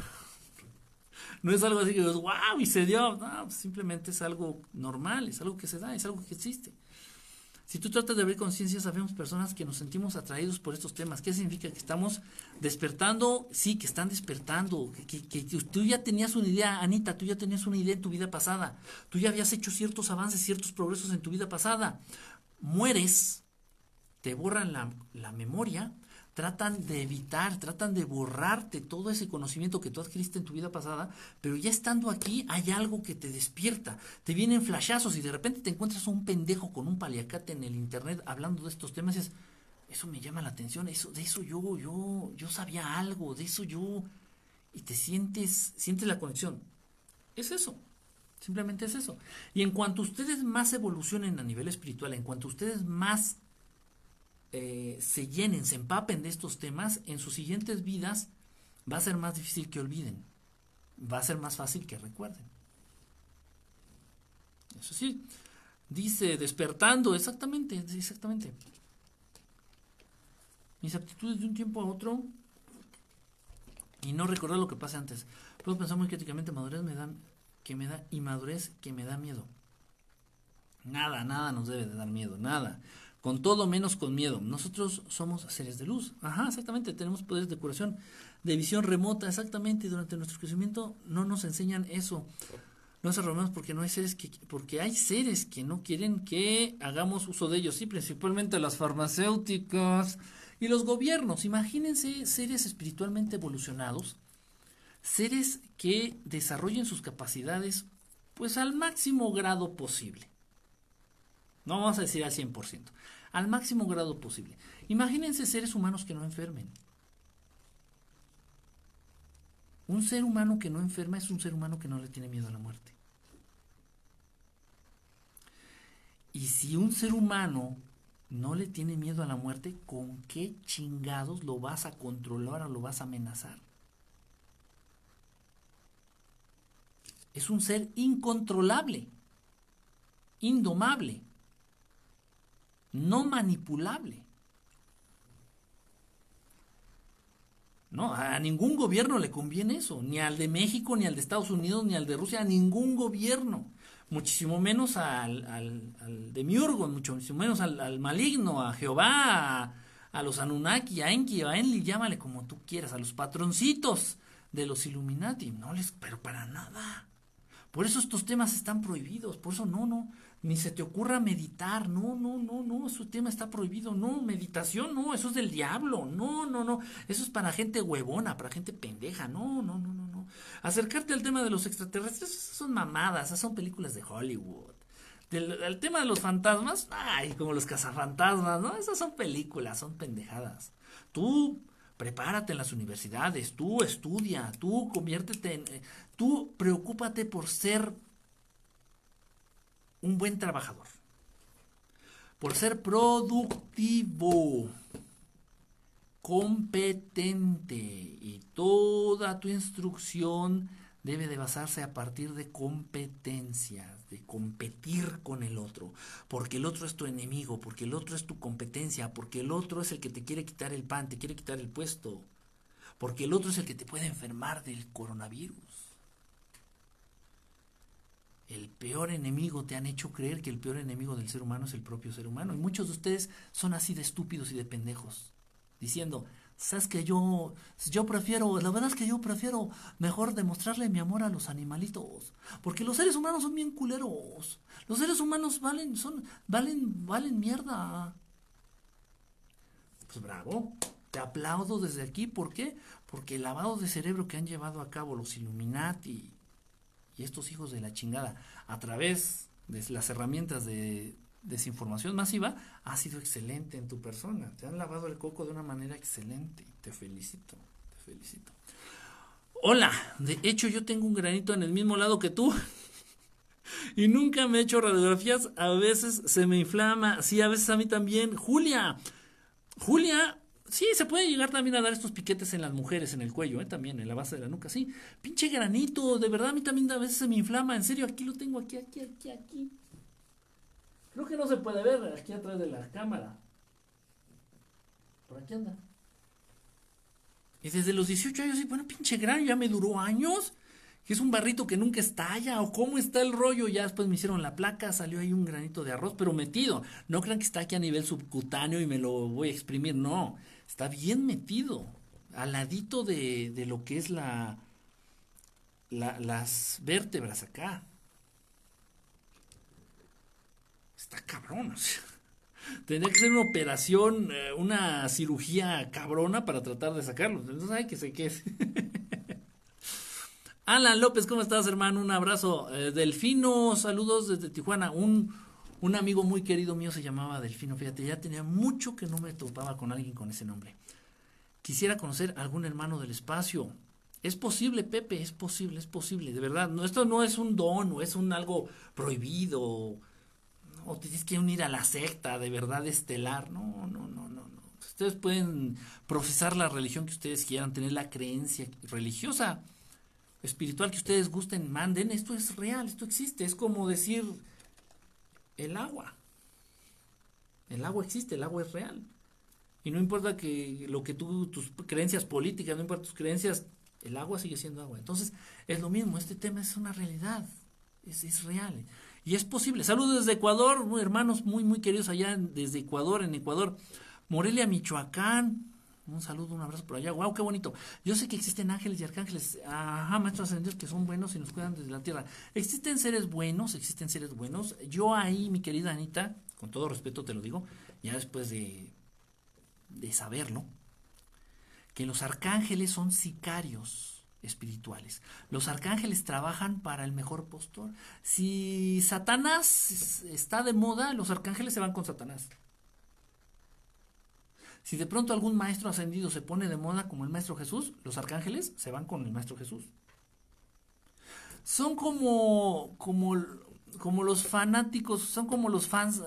No es algo así que wow, y se dio. No, simplemente es algo normal, es algo que se da, es algo que existe. Si tú tratas de abrir conciencia, sabemos personas que nos sentimos atraídos por estos temas. ¿Qué significa? Que estamos despertando, sí, que están despertando, que, que, tú ya tenías una idea, Anita, tú ya tenías una idea en tu vida pasada, tú ya habías hecho ciertos avances, ciertos progresos en tu vida pasada. Mueres, te borran la, la memoria, tratan de evitar, tratan de borrarte todo ese conocimiento que tú adquiriste en tu vida pasada, pero ya estando aquí hay algo que te despierta, te vienen flashazos y de repente te encuentras un pendejo con un paliacate en el internet hablando de estos temas y dices, eso me llama la atención, eso, de eso yo, yo, yo sabía algo, de eso yo, y te sientes, sientes la conexión. Es eso. Simplemente es eso. Y en cuanto ustedes más evolucionen a nivel espiritual, en cuanto ustedes más eh, se llenen, se empapen de estos temas, en sus siguientes vidas va a ser más difícil que olviden. Va a ser más fácil que recuerden. Eso sí, dice despertando, exactamente, exactamente. Mis aptitudes de un tiempo a otro y no recordar lo que pase antes. Puedo pensar muy críticamente, madurez me da, que me da, y madurez que me da miedo. Nada, nada nos debe de dar miedo, nada con todo menos con miedo. Nosotros somos seres de luz. Ajá, exactamente, tenemos poderes de curación, de visión remota, exactamente. Durante nuestro crecimiento no nos enseñan eso. No se romemos porque no hay seres que porque hay seres que no quieren que hagamos uso de ellos, sí, principalmente las farmacéuticas y los gobiernos. Imagínense seres espiritualmente evolucionados, seres que desarrollen sus capacidades pues al máximo grado posible. No vamos a decir al 100% al máximo grado posible. Imagínense seres humanos que no enfermen. Un ser humano que no enferma es un ser humano que no le tiene miedo a la muerte. Y si un ser humano no le tiene miedo a la muerte, ¿con qué chingados lo vas a controlar o lo vas a amenazar? Es un ser incontrolable, indomable no manipulable. No, a ningún gobierno le conviene eso, ni al de México, ni al de Estados Unidos, ni al de Rusia, a ningún gobierno. Muchísimo menos al, al, de Miurgo, muchísimo menos al, maligno, a Jehová, a, los Anunnaki, a Enki, a Enli, llámale como tú quieras, a los patroncitos de los Illuminati. No les, pero para nada. Por eso estos temas están prohibidos, por eso no, no, ni se te ocurra meditar, no, no, no, no, su tema está prohibido, no, meditación, no, eso es del diablo, no, no, no, eso es para gente huevona, para gente pendeja, no, no, no, no, no. Acercarte al tema de los extraterrestres, son mamadas, esas son películas de Hollywood. Del, tema de los fantasmas, ay, como los cazafantasmas, ¿no? Esas son películas, son pendejadas. Tú prepárate en las universidades, tú estudia, tú conviértete en... Eh, tú preocúpate por ser un buen trabajador, por ser productivo, competente y toda tu instrucción debe de basarse a partir de competencias, de competir con el otro, porque el otro es tu enemigo, porque el otro es tu competencia, porque el otro es el que te quiere quitar el pan, te quiere quitar el puesto, porque el otro es el que te puede enfermar del coronavirus. El peor enemigo te han hecho creer que el peor enemigo del ser humano es el propio ser humano. Y muchos de ustedes son así de estúpidos y de pendejos. Diciendo, sabes que yo, yo prefiero, la verdad es que yo prefiero mejor demostrarle mi amor a los animalitos. Porque los seres humanos son bien culeros. Los seres humanos valen, son, valen, valen mierda. Pues bravo. Te aplaudo desde aquí. ¿Por qué? Porque el lavado de cerebro que han llevado a cabo los Illuminati y estos hijos de la chingada, a través de las herramientas de desinformación masiva, ha sido excelente en tu persona. Te han lavado el coco de una manera excelente. Te felicito, te felicito. Hola, de hecho yo tengo un granito en el mismo lado que tú. y nunca me he hecho radiografías, a veces se me inflama, sí, a veces a mí también. Julia, Julia, Sí, se puede llegar también a dar estos piquetes en las mujeres, en el cuello, ¿eh? también, en la base de la nuca, sí. Pinche granito, de verdad a mí también a veces se me inflama, en serio, aquí lo tengo, aquí, aquí, aquí, aquí. Creo que no se puede ver aquí atrás de la cámara. Por aquí anda. Y desde los 18 años, sí, bueno, pinche grano, ya me duró años. que es un barrito que nunca estalla, o cómo está el rollo, ya después me hicieron la placa, salió ahí un granito de arroz, pero metido. No crean que está aquí a nivel subcutáneo y me lo voy a exprimir, no, está bien metido, al ladito de, de lo que es la, las vértebras acá. Está cabrón. Tendría que ser una operación, eh, una cirugía cabrona para tratar de sacarlo. Entonces, hay que qué es. Alan López, ¿cómo estás, hermano? Un abrazo. Eh, Delfino, saludos desde Tijuana. Un, un amigo muy querido mío se llamaba Delfino. Fíjate, ya tenía mucho que no me topaba con alguien con ese nombre. Quisiera conocer algún hermano del espacio. Es posible, Pepe, es posible, es posible, de verdad. No, esto no es un don o es un algo prohibido o tienes que unir a la secta de verdad estelar. No, no, no, no, no. Ustedes pueden profesar la religión que ustedes quieran, tener la creencia religiosa espiritual que ustedes gusten, manden, esto es real, esto existe, es como decir el agua. El agua existe, el agua es real. Y no importa que lo que tú, tus creencias políticas, no importa tus creencias, el agua sigue siendo agua. Entonces, es lo mismo, este tema es una realidad, es, es real. Y es posible. Saludos desde Ecuador, hermanos muy, muy queridos allá desde Ecuador, en Ecuador. Morelia, Michoacán, un saludo, un abrazo por allá. ¡Wow! ¡Qué bonito! Yo sé que existen ángeles y arcángeles, ajá, maestros ascendidos que son buenos y nos cuidan desde la tierra. Existen seres buenos, existen seres buenos. Yo ahí, mi querida Anita, con todo respeto te lo digo, ya después de, de saberlo, que los arcángeles son sicarios espirituales. Los arcángeles trabajan para el mejor postor. Si Satanás está de moda, los arcángeles se van con Satanás. Si de pronto algún maestro ascendido se pone de moda como el maestro Jesús, los arcángeles se van con el maestro Jesús. Son como, como, como los fanáticos, son como los fans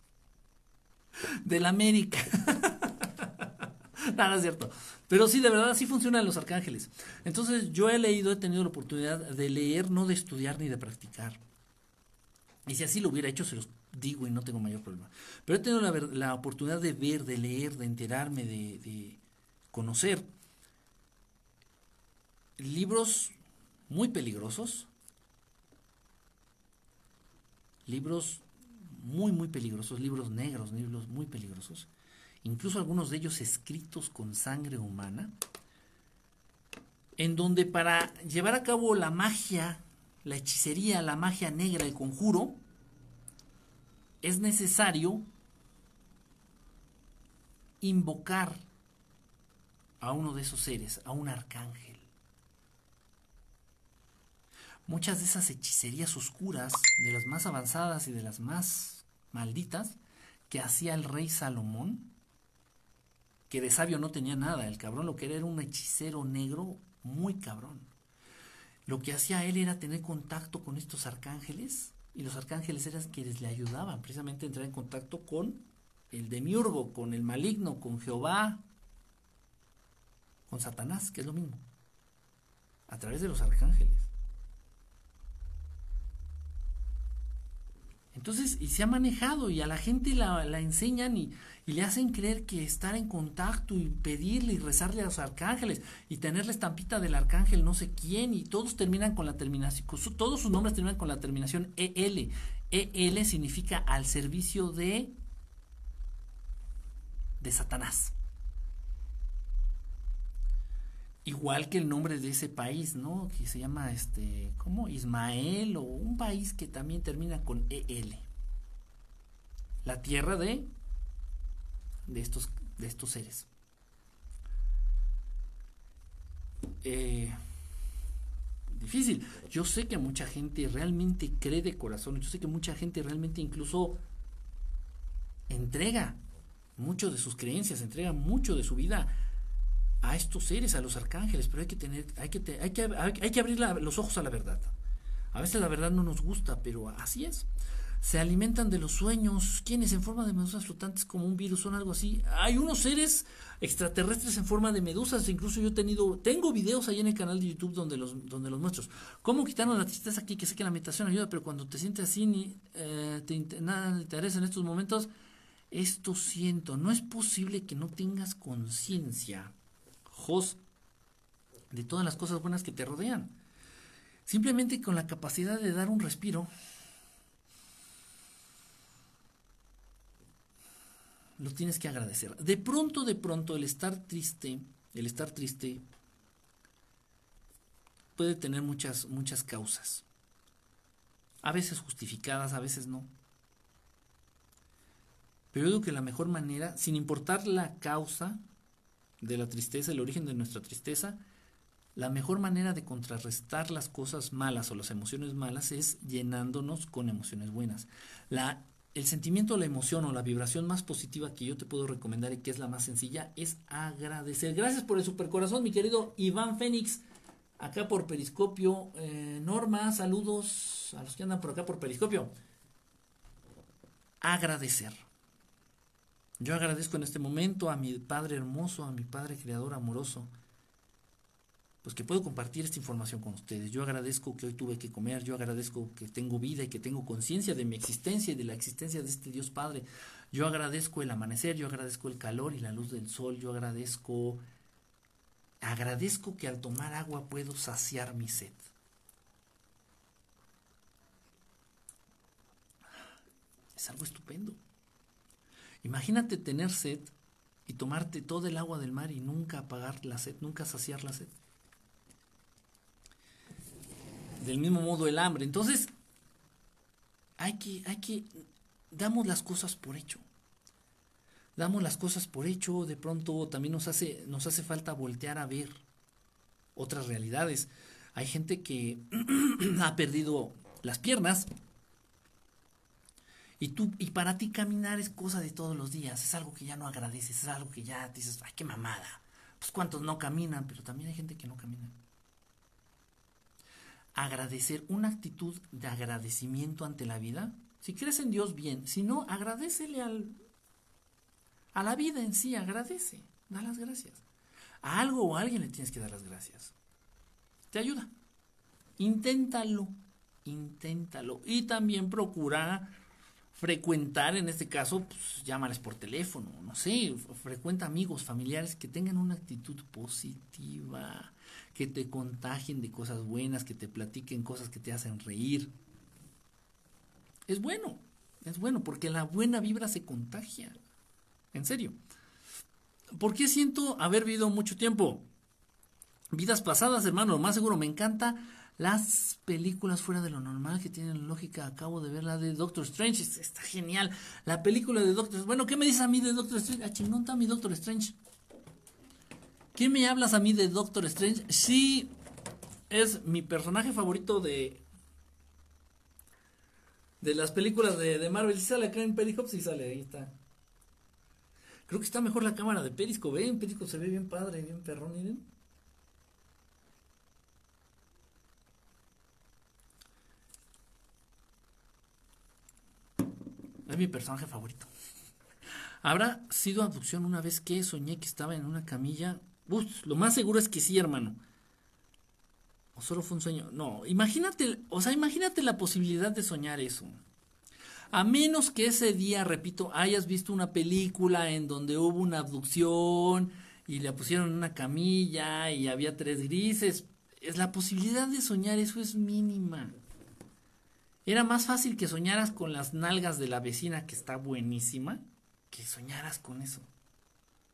del América. Nada, es cierto. Pero sí, de verdad, así funcionan los arcángeles. Entonces, yo he leído, he tenido la oportunidad de leer, no de estudiar ni de practicar. Y si así lo hubiera hecho, se los digo y no tengo mayor problema. Pero he tenido la, oportunidad de ver, de leer, de enterarme, de, conocer libros muy peligrosos, libros muy, muy peligrosos, libros negros, libros muy peligrosos, incluso algunos de ellos escritos con sangre humana, en donde para llevar a cabo la magia, la hechicería, la magia negra, el conjuro, es necesario invocar a uno de esos seres, a un arcángel. Muchas de esas hechicerías oscuras, de las más avanzadas y de las más malditas, que hacía el rey Salomón, que de sabio no tenía nada, el cabrón lo que era era un hechicero negro muy cabrón. Lo que hacía él era tener contacto con estos arcángeles y los arcángeles eran quienes le ayudaban precisamente a entrar en contacto con el demiurgo, con el maligno, con Jehová, con Satanás, que es lo mismo, a través de los arcángeles. Entonces, y se ha manejado y a la gente la, la enseñan y, y le hacen creer que estar en contacto y pedirle y rezarle a los arcángeles y tener la estampita del arcángel no sé quién y todos terminan con la terminación, todos sus nombres terminan con la terminación EL. EL significa al servicio de de Satanás. Igual que el nombre de ese país, ¿no? Que se llama este, ¿cómo? Ismael o un país que también termina con EL. La tierra de de estos, de estos seres. Eh, difícil. Yo sé que mucha gente realmente cree de corazón, yo sé que mucha gente realmente incluso entrega mucho de sus creencias, entrega mucho de su vida a estos seres, a los arcángeles, pero hay que tener, hay que, hay que, hay que abrir los ojos a la verdad. A veces la verdad no nos gusta, pero así es se alimentan de los sueños, quienes en forma de medusas flotantes como un virus son algo así. Hay unos seres extraterrestres en forma de medusas, incluso yo he tenido, tengo videos ahí en el canal de YouTube donde los, donde los muestro. ¿Cómo quitarnos la tristeza aquí? Que sé que la meditación ayuda, pero cuando te sientes así, ni, eh, te, nada te interesa en estos momentos, esto siento, no es posible que no tengas conciencia, Jos, de todas las cosas buenas que te rodean. Simplemente con la capacidad de dar un respiro. Lo tienes que agradecer. De pronto, de pronto, el estar triste, el estar triste puede tener muchas, muchas causas. A veces justificadas, a veces no. Pero yo digo que la mejor manera, sin importar la causa de la tristeza, el origen de nuestra tristeza, la mejor manera de contrarrestar las cosas malas o las emociones malas es llenándonos con emociones buenas. La, el sentimiento, la emoción o la vibración más positiva que yo te puedo recomendar y que es la más sencilla es agradecer. Gracias por el supercorazón, mi querido Iván Fénix, acá por Periscopio. Eh, Norma, saludos a los que andan por acá por Periscopio. Agradecer. Yo agradezco en este momento a mi Padre hermoso, a mi Padre Creador amoroso, pues que puedo compartir esta información con ustedes. Yo agradezco que hoy tuve que comer, yo agradezco que tengo vida y que tengo conciencia de mi existencia y de la existencia de este Dios Padre. Yo agradezco el amanecer, yo agradezco el calor y la luz del sol, yo agradezco agradezco que al tomar agua puedo saciar mi sed. Es algo estupendo. Imagínate tener sed y tomarte todo el agua del mar y nunca apagar la sed, nunca saciar la sed del mismo modo el hambre. Entonces, hay que, hay que, damos las cosas por hecho. Damos las cosas por hecho, de pronto también nos hace, nos hace falta voltear a ver otras realidades. Hay gente que ha perdido las piernas y tú y para ti caminar es cosa de todos los días, es algo que ya no agradeces, es algo que ya dices, ay, qué mamada. Pues cuántos no caminan, pero también hay gente que no camina agradecer, una actitud de agradecimiento ante la vida. Si crees en Dios, bien. Si no, agradecele al, a la vida en sí, agradece, da las gracias. A algo o a alguien le tienes que dar las gracias. Te ayuda. Inténtalo, inténtalo. Y también procura frecuentar, en este caso, pues llámales por teléfono, no sé, frecuenta amigos, familiares que tengan una actitud positiva que te contagien de cosas buenas, que te platiquen cosas que te hacen reír. Es bueno, es bueno, porque la buena vibra se contagia. En serio. ¿Por qué siento haber vivido mucho tiempo? Vidas pasadas, hermano, más seguro, me encanta las películas fuera de lo normal que tienen lógica. Acabo de ver la de Doctor Strange, está genial. La película de Doctor Bueno, ¿qué me dices a mí de Doctor Strange? Ah, chingón está mi Doctor Strange. ¿Qué me hablas a mí de Doctor Strange? Sí, es mi personaje favorito de. De las películas de, Marvel. Si sale acá en Periscope, sí sale, ahí está. Creo que está mejor la cámara de Periscope, ¿eh? Periscope se ve bien padre, bien perrón, miren. Es mi personaje favorito. Habrá sido abducción una vez que soñé que estaba en una camilla lo más seguro es que sí, hermano. ¿O solo fue un sueño? No, imagínate, o sea, imagínate la posibilidad de soñar eso. A menos que ese día, repito, hayas visto una película en donde hubo una abducción y le pusieron una camilla y había tres grises. Es la posibilidad de soñar eso es mínima. Era más fácil que soñaras con las nalgas de la vecina que está buenísima que soñaras con eso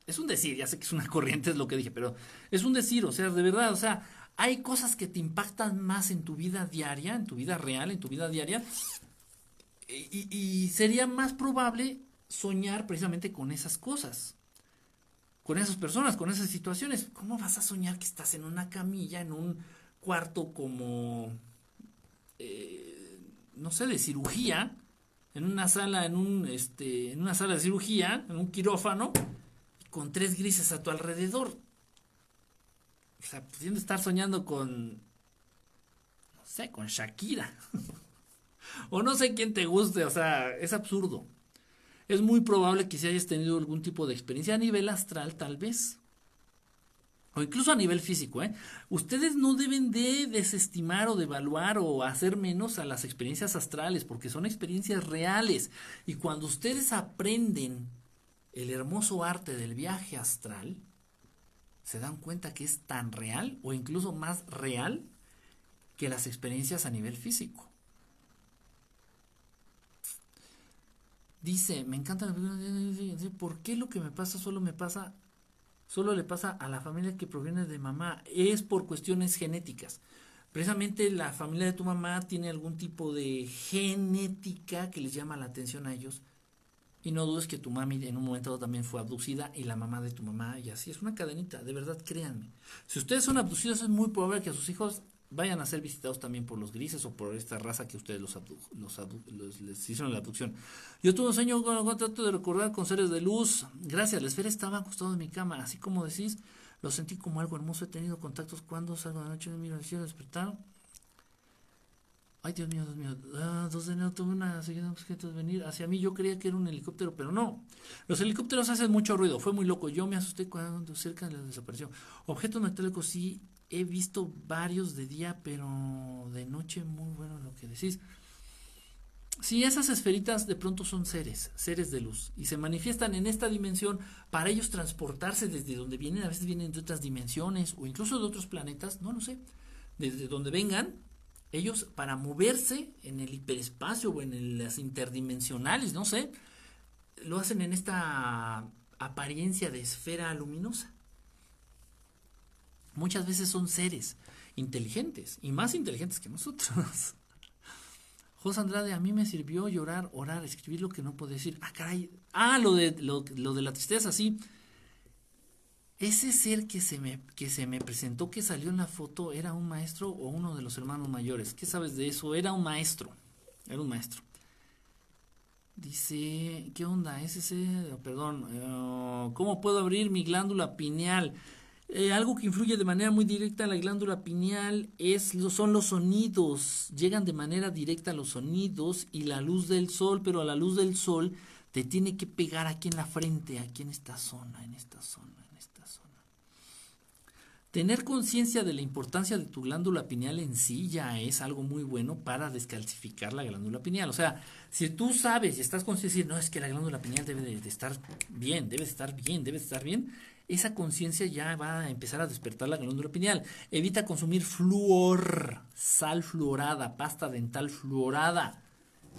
es un decir, ya sé que es una corriente, es lo que dije, pero es un decir, o sea, de verdad, o sea, hay cosas que te impactan más en tu vida diaria, en tu vida real, en tu vida diaria, y, sería más probable soñar precisamente con esas cosas, con esas personas, con esas situaciones. ¿Cómo vas a soñar que estás en una camilla, en un cuarto como, eh, no sé, de cirugía, en una sala, en un, este, en una sala de cirugía, en un quirófano? Con tres grises a tu alrededor. O sea, pudiendo estar soñando con, no sé, con Shakira. o no sé quién te guste, o sea, es absurdo. Es muy probable que si hayas tenido algún tipo de experiencia a nivel astral, tal vez. O incluso a nivel físico, ¿eh? Ustedes no deben de desestimar o devaluar o hacer menos a las experiencias astrales, porque son experiencias reales. Y cuando ustedes aprenden el hermoso arte del viaje astral, se dan cuenta que es tan real o incluso más real que las experiencias a nivel físico. Dice, me encanta ¿por qué lo que me pasa solo me pasa, solo le pasa a la familia que proviene de mamá? Es por cuestiones genéticas. Precisamente la familia de tu mamá tiene algún tipo de genética que les llama la atención a ellos. Y no dudes que tu mami en un momento también fue abducida y la mamá de tu mamá y así. Es una cadenita, de verdad, créanme. Si ustedes son abducidos es muy probable que sus hijos vayan a ser visitados también por los grises o por esta raza que ustedes los, los, les hicieron la abducción. Yo tuve un sueño con trato de recordar con seres de luz. Gracias, la esfera estaba acostado en mi cama. Así como decís, lo sentí como algo hermoso. He tenido contactos cuando salgo de noche, miro el cielo, despertar. Ay, Dios mío, Dios mío. Ah, dos de enero tuve una seguida de objetos venir hacia mí. Yo creía que era un helicóptero, pero no. Los helicópteros hacen mucho ruido. Fue muy loco. Yo me asusté cuando cerca de la desaparición. Objetos metálicos sí he visto varios de día, pero de noche muy bueno lo que decís. Sí, esas esferitas de pronto son seres, seres de luz, y se manifiestan en esta dimensión para ellos transportarse desde donde vienen, a veces vienen de otras dimensiones o incluso de otros planetas, no lo sé, desde donde vengan, ellos para moverse en el hiperespacio o en las interdimensionales, no sé, lo hacen en esta apariencia de esfera luminosa muchas veces son seres inteligentes y más inteligentes que nosotros. José Andrade, a mí me sirvió llorar, orar, escribir lo que no puedo decir. Ah, caray. Ah, lo de, lo, de la tristeza, sí. Ese ser que se, me, que se me presentó, que salió en la foto, ¿era un maestro o uno de los hermanos mayores? ¿Qué sabes de eso? Era un maestro. Era un maestro. Dice, ¿qué onda? Ese, perdón, eh, ¿cómo puedo abrir mi glándula pineal? Eh, algo que influye de manera muy directa en la glándula pineal es, son los sonidos. Llegan de manera directa los sonidos y la luz del sol, pero a la luz del sol te tiene que pegar aquí en la frente, aquí en esta zona, en esta zona. Tener conciencia de la importancia de tu glándula pineal en sí ya es algo muy bueno para descalcificar la glándula pineal. O sea, si tú sabes y estás consciente de decir, no, es que la glándula pineal debe de, estar bien, debe de estar bien, debe de estar bien, esa conciencia ya va a empezar a despertar la glándula pineal. Evita consumir flúor, sal fluorada, pasta dental fluorada.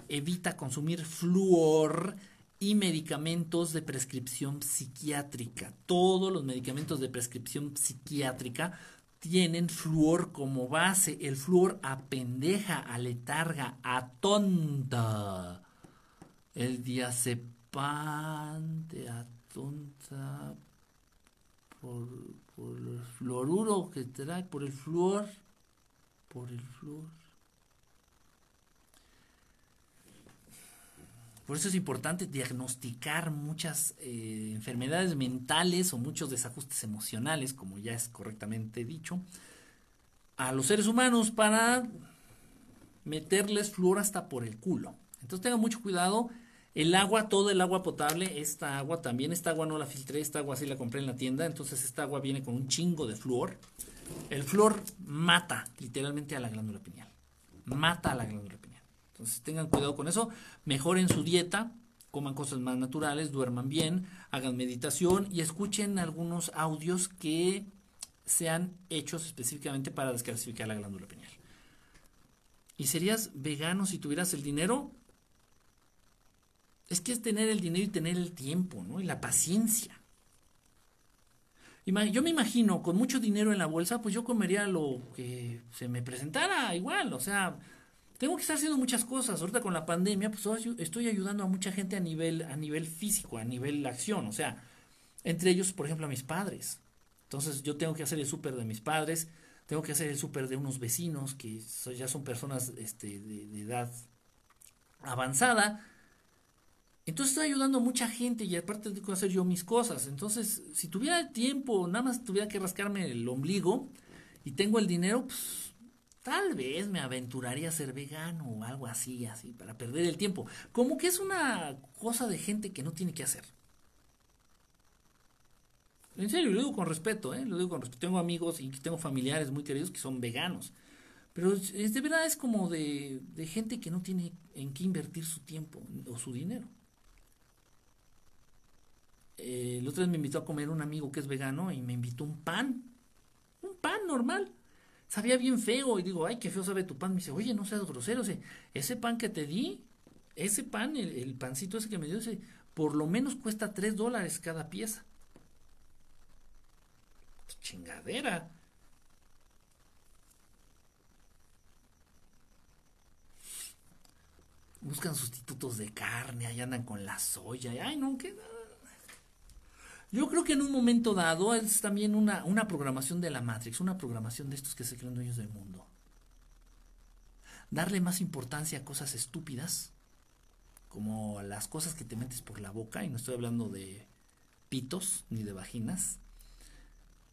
Evita consumir flúor y medicamentos de prescripción psiquiátrica. Todos los medicamentos de prescripción psiquiátrica tienen flúor como base. El flúor apendeja, aletarga, atonta. El diazepam te atonta por, por el fluoruro que trae, por el flúor, por el flúor. Por eso es importante diagnosticar muchas eh, enfermedades mentales o muchos desajustes emocionales, como ya es correctamente dicho, a los seres humanos para meterles flúor hasta por el culo. Entonces tengan mucho cuidado el agua, todo el agua potable, esta agua también, esta agua no la filtré, esta agua sí la compré en la tienda, entonces esta agua viene con un chingo de flúor. El flúor mata literalmente a la glándula pineal. Mata a la glándula pineal. Entonces tengan cuidado con eso, mejoren su dieta, coman cosas más naturales, duerman bien, hagan meditación y escuchen algunos audios que sean hechos específicamente para descalcificar la glándula pineal. ¿Y serías vegano si tuvieras el dinero? Es que es tener el dinero y tener el tiempo, ¿no? Y la paciencia. Yo me imagino, con mucho dinero en la bolsa, pues yo comería lo que se me presentara igual. O sea, tengo que estar haciendo muchas cosas. Ahorita con la pandemia, pues estoy ayudando a mucha gente a nivel, a nivel físico, a nivel acción. O sea, entre ellos, por ejemplo, a mis padres. Entonces yo tengo que hacer el súper de mis padres, tengo que hacer el súper de unos vecinos que ya son personas este, de edad avanzada entonces estoy ayudando a mucha gente y aparte tengo que hacer yo mis cosas. Entonces, si tuviera tiempo, nada más tuviera que rascarme el ombligo y tengo el dinero, pues tal vez me aventuraría a ser vegano o algo así, así, para perder el tiempo. Como que es una cosa de gente que no tiene que hacer. En serio, lo digo con respeto, ¿eh? Lo digo con respeto. Tengo amigos y tengo familiares muy queridos que son veganos. Pero es, de verdad es como de, de gente que no tiene en qué invertir su tiempo o su dinero eh, el otro día me invitó a comer un amigo que es vegano y me invitó un pan, un pan normal. Sabía bien feo. Y digo, ay, qué feo sabe tu pan. Me dice, oye, no seas grosero. ese pan que te di, ese pan, el, pancito ese que me dio, ese, por lo menos cuesta tres dólares cada pieza. Chingadera. Buscan sustitutos de carne, ahí andan con la soya. Ay, no, que yo creo que en un momento dado es también una, una programación de la Matrix, una programación de estos que se creen dueños del mundo. Darle más importancia a cosas estúpidas, como las cosas que te metes por la boca, y no estoy hablando de pitos ni de vaginas,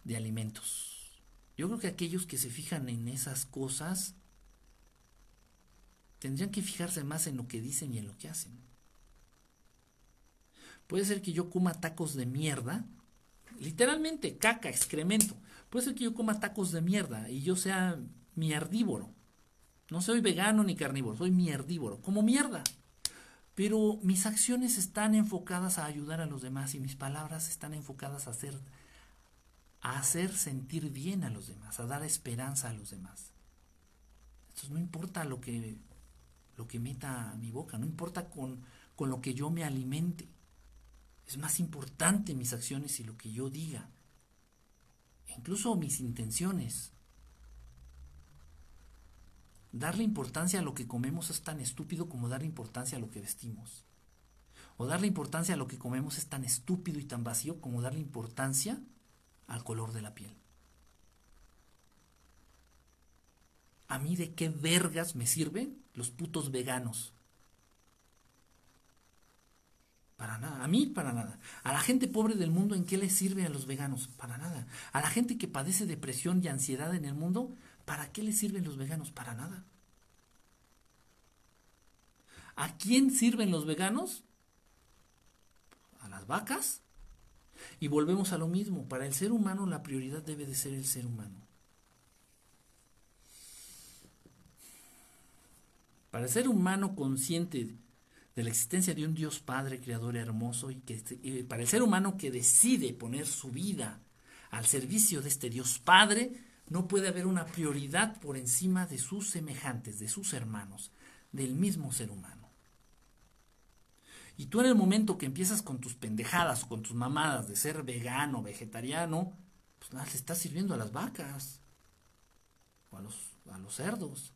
de alimentos. Yo creo que aquellos que se fijan en esas cosas tendrían que fijarse más en lo que dicen y en lo que hacen. Puede ser que yo coma tacos de mierda, literalmente caca, excremento. Puede ser que yo coma tacos de mierda y yo sea mierdívoro. No soy vegano ni carnívoro, soy mierdívoro, como mierda. Pero mis acciones están enfocadas a ayudar a los demás y mis palabras están enfocadas a hacer, a hacer sentir bien a los demás, a dar esperanza a los demás. Entonces no importa lo que, lo que meta mi boca, no importa con, con lo que yo me alimente. Es más importante mis acciones y lo que yo diga. Incluso mis intenciones. Darle importancia a lo que comemos es tan estúpido como darle importancia a lo que vestimos. O darle importancia a lo que comemos es tan estúpido y tan vacío como darle importancia al color de la piel. ¿A mí de qué vergas me sirven los putos veganos? Para nada. A mí, para nada. A la gente pobre del mundo, ¿en qué les sirve a los veganos? Para nada. A la gente que padece depresión y ansiedad en el mundo, ¿para qué les sirven los veganos? Para nada. ¿A quién sirven los veganos? A las vacas. Y volvemos a lo mismo. Para el ser humano la prioridad debe de ser el ser humano. Para el ser humano consciente de la existencia de un Dios Padre, Creador hermoso, y que para el ser humano que decide poner su vida al servicio de este Dios Padre, no puede haber una prioridad por encima de sus semejantes, de sus hermanos, del mismo ser humano. Y tú en el momento que empiezas con tus pendejadas con tus mamadas de ser vegano, vegetariano, pues nada, le estás sirviendo a las vacas o a los, a los cerdos.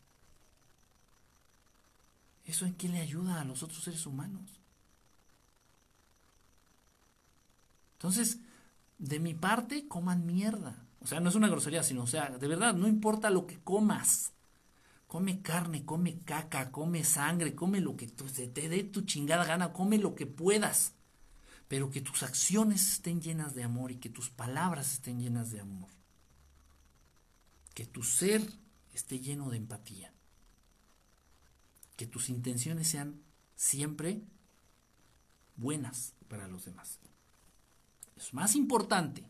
¿Eso en qué le ayuda a los otros seres humanos? Entonces, de mi parte, coman mierda. O sea, no es una grosería, sino, o sea, de verdad, no importa lo que comas. Come carne, come caca, come sangre, come lo que te dé tu chingada gana, come lo que puedas. Pero que tus acciones estén llenas de amor y que tus palabras estén llenas de amor. Que tu ser esté lleno de empatía que tus intenciones sean siempre buenas para los demás. Es más importante.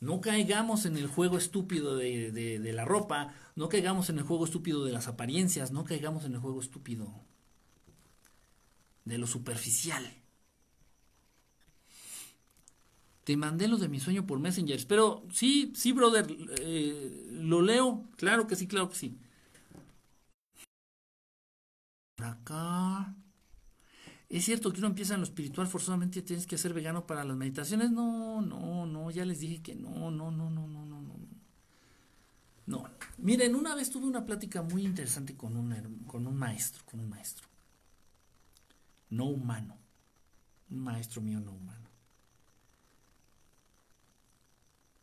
No caigamos en el juego estúpido de, la ropa, no caigamos en el juego estúpido de las apariencias, no caigamos en el juego estúpido de lo superficial. Te mandé lo de mi sueño por Messenger. Pero sí, sí, brother, eh, lo leo. Claro que sí, claro que sí. Acá. ¿Es cierto que uno empieza en lo espiritual forzosamente tienes que ser vegano para las meditaciones? No, no, no, ya les dije que no, no, no, no, no, no, no. No, miren, una vez tuve una plática muy interesante con un, con un maestro, con un maestro. No humano. Un maestro mío no humano.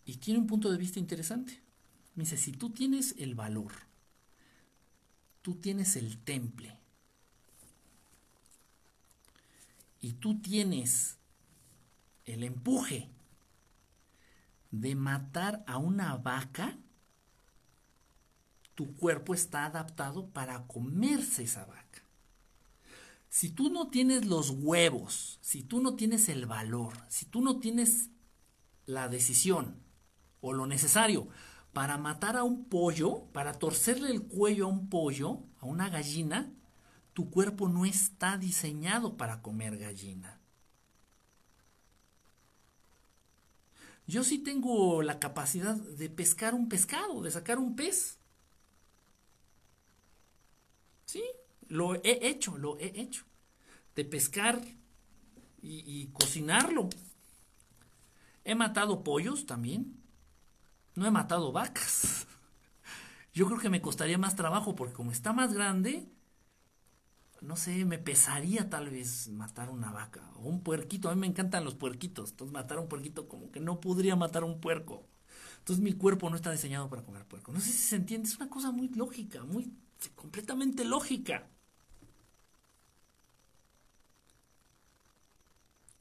Y tiene un punto de vista interesante. Me dice, si tú tienes el valor, tú tienes el temple, y tú tienes el empuje de matar a una vaca, tu cuerpo está adaptado para comerse esa vaca. Si tú no tienes los huevos, si tú no tienes el valor, si tú no tienes la decisión o lo necesario para matar a un pollo, para torcerle el cuello a un pollo, a una gallina, tu cuerpo no está diseñado para comer gallina. Yo sí tengo la capacidad de pescar un pescado, de sacar un pez. Sí, lo he hecho, lo he hecho. De pescar y, y cocinarlo. He matado pollos también. No he matado vacas. Yo creo que me costaría más trabajo porque como está más grande, no sé, me pesaría tal vez matar una vaca o un puerquito. A mí me encantan los puerquitos. Entonces matar un puerquito como que no podría matar un puerco. Entonces mi cuerpo no está diseñado para comer puerco. No sé si se entiende, es una cosa muy lógica, muy completamente lógica.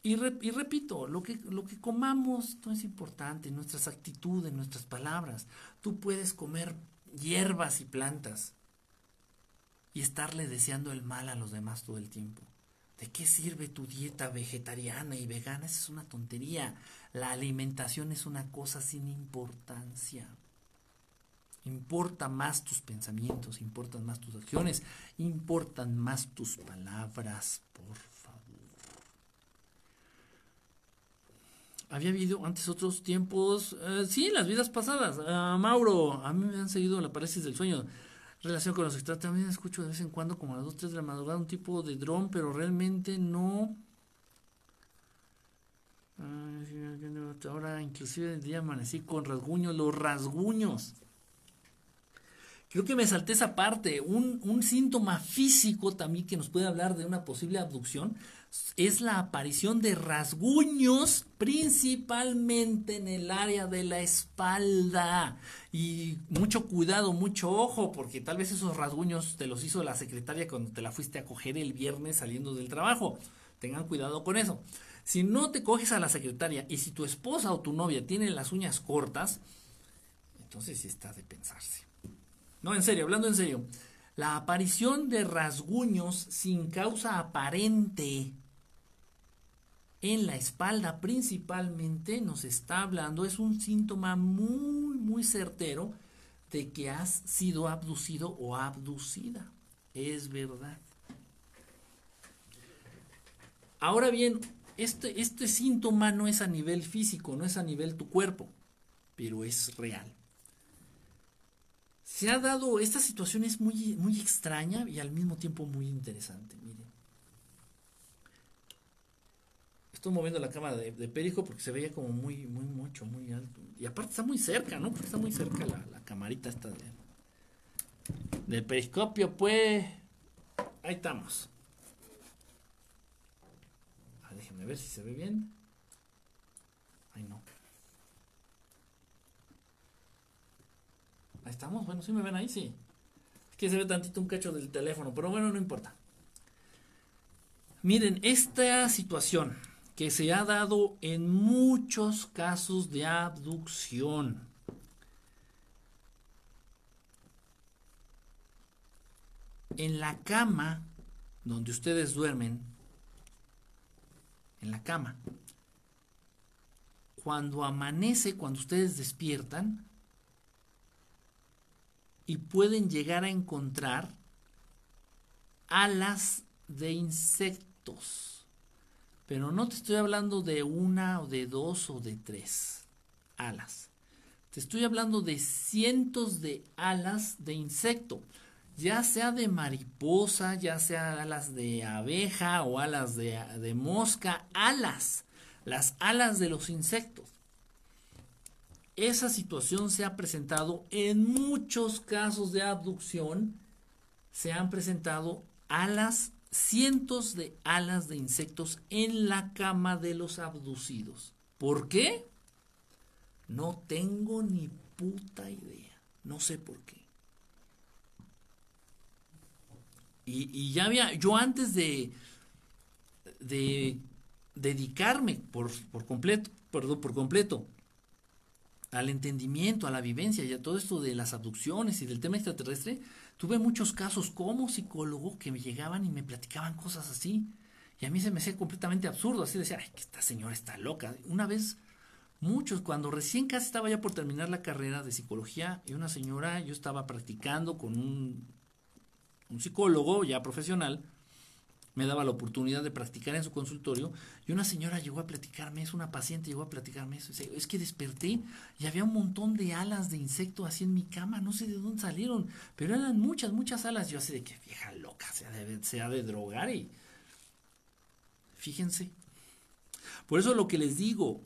Y, y, repito, lo que, lo que comamos no es importante, nuestras actitudes, nuestras palabras. Tú puedes comer hierbas y plantas y estarle deseando el mal a los demás todo el tiempo. ¿De qué sirve tu dieta vegetariana y vegana? Esa es una tontería. La alimentación es una cosa sin importancia. Importa más tus pensamientos, importan más tus acciones, importan más tus palabras, por favor. Había habido antes otros tiempos, eh, sí, las vidas pasadas. Uh, Mauro, a mí me han seguido la parálisis del sueño relación con los extraterrestres. También escucho de vez en cuando, como a las 2, 3 de la madrugada, un tipo de dron, pero realmente no. Ahora, inclusive el día amanecí con rasguños, los rasguños. Creo que me salté esa parte. Un, un síntoma físico también que nos puede hablar de una posible abducción es la aparición de rasguños principalmente en el área de la espalda. Y mucho cuidado, mucho ojo, porque tal vez esos rasguños te los hizo la secretaria cuando te la fuiste a coger el viernes saliendo del trabajo. Tengan cuidado con eso. Si no te coges a la secretaria y si tu esposa o tu novia tiene las uñas cortas, entonces sí está de pensarse. No, en serio, hablando en serio. La aparición de rasguños sin causa aparente en la espalda principalmente nos está hablando, es un síntoma muy, muy certero de que has sido abducido o abducida. Es verdad. Ahora bien, este, este síntoma no es a nivel físico, no es a nivel tu cuerpo, pero es real. Se ha dado, esta situación es muy, muy extraña y al mismo tiempo muy interesante. Miren. Estoy moviendo la cámara de, Perico porque se veía como muy, muy mucho, muy alto. Y aparte está muy cerca, ¿no? Porque está muy cerca la, camarita esta de, del periscopio, pues. Ahí estamos. Ah, déjenme ver si se ve bien. Ay, no. Ahí estamos. Bueno, si me ven ahí, sí. Es que se ve tantito un cacho del teléfono, pero bueno, no importa. Miren, esta situación que se ha dado en muchos casos de abducción. En la cama donde ustedes duermen, en la cama, cuando amanece, cuando ustedes despiertan, y pueden llegar a encontrar alas de insectos. Pero no te estoy hablando de una o de dos o de tres alas. Te estoy hablando de cientos de alas de insecto, ya sea de mariposa, ya sea alas de abeja o alas de, de mosca, alas, las alas de los insectos. Esa situación se ha presentado en muchos casos de abducción, se han presentado alas cientos de alas de insectos en la cama de los abducidos. ¿Por qué? No tengo ni puta idea. No sé por qué. Y, ya había, yo antes de, de dedicarme por, por completo, perdón, por completo al entendimiento, a la vivencia y a todo esto de las abducciones y del tema extraterrestre, Tuve muchos casos como psicólogo que me llegaban y me platicaban cosas así. Y a mí se me hacía completamente absurdo. Así decía, ay, que esta señora está loca. Una vez, muchos, cuando recién casi estaba ya por terminar la carrera de psicología, y una señora, yo estaba practicando con un, un psicólogo ya profesional, me daba la oportunidad de practicar en su consultorio y una señora llegó a platicarme eso, una paciente llegó a platicarme eso. Es que desperté y había un montón de alas de insecto así en mi cama, no sé de dónde salieron, pero eran muchas, muchas alas. Yo así de que vieja loca, se ha de, se de drogar y... Fíjense. Por eso lo que les digo,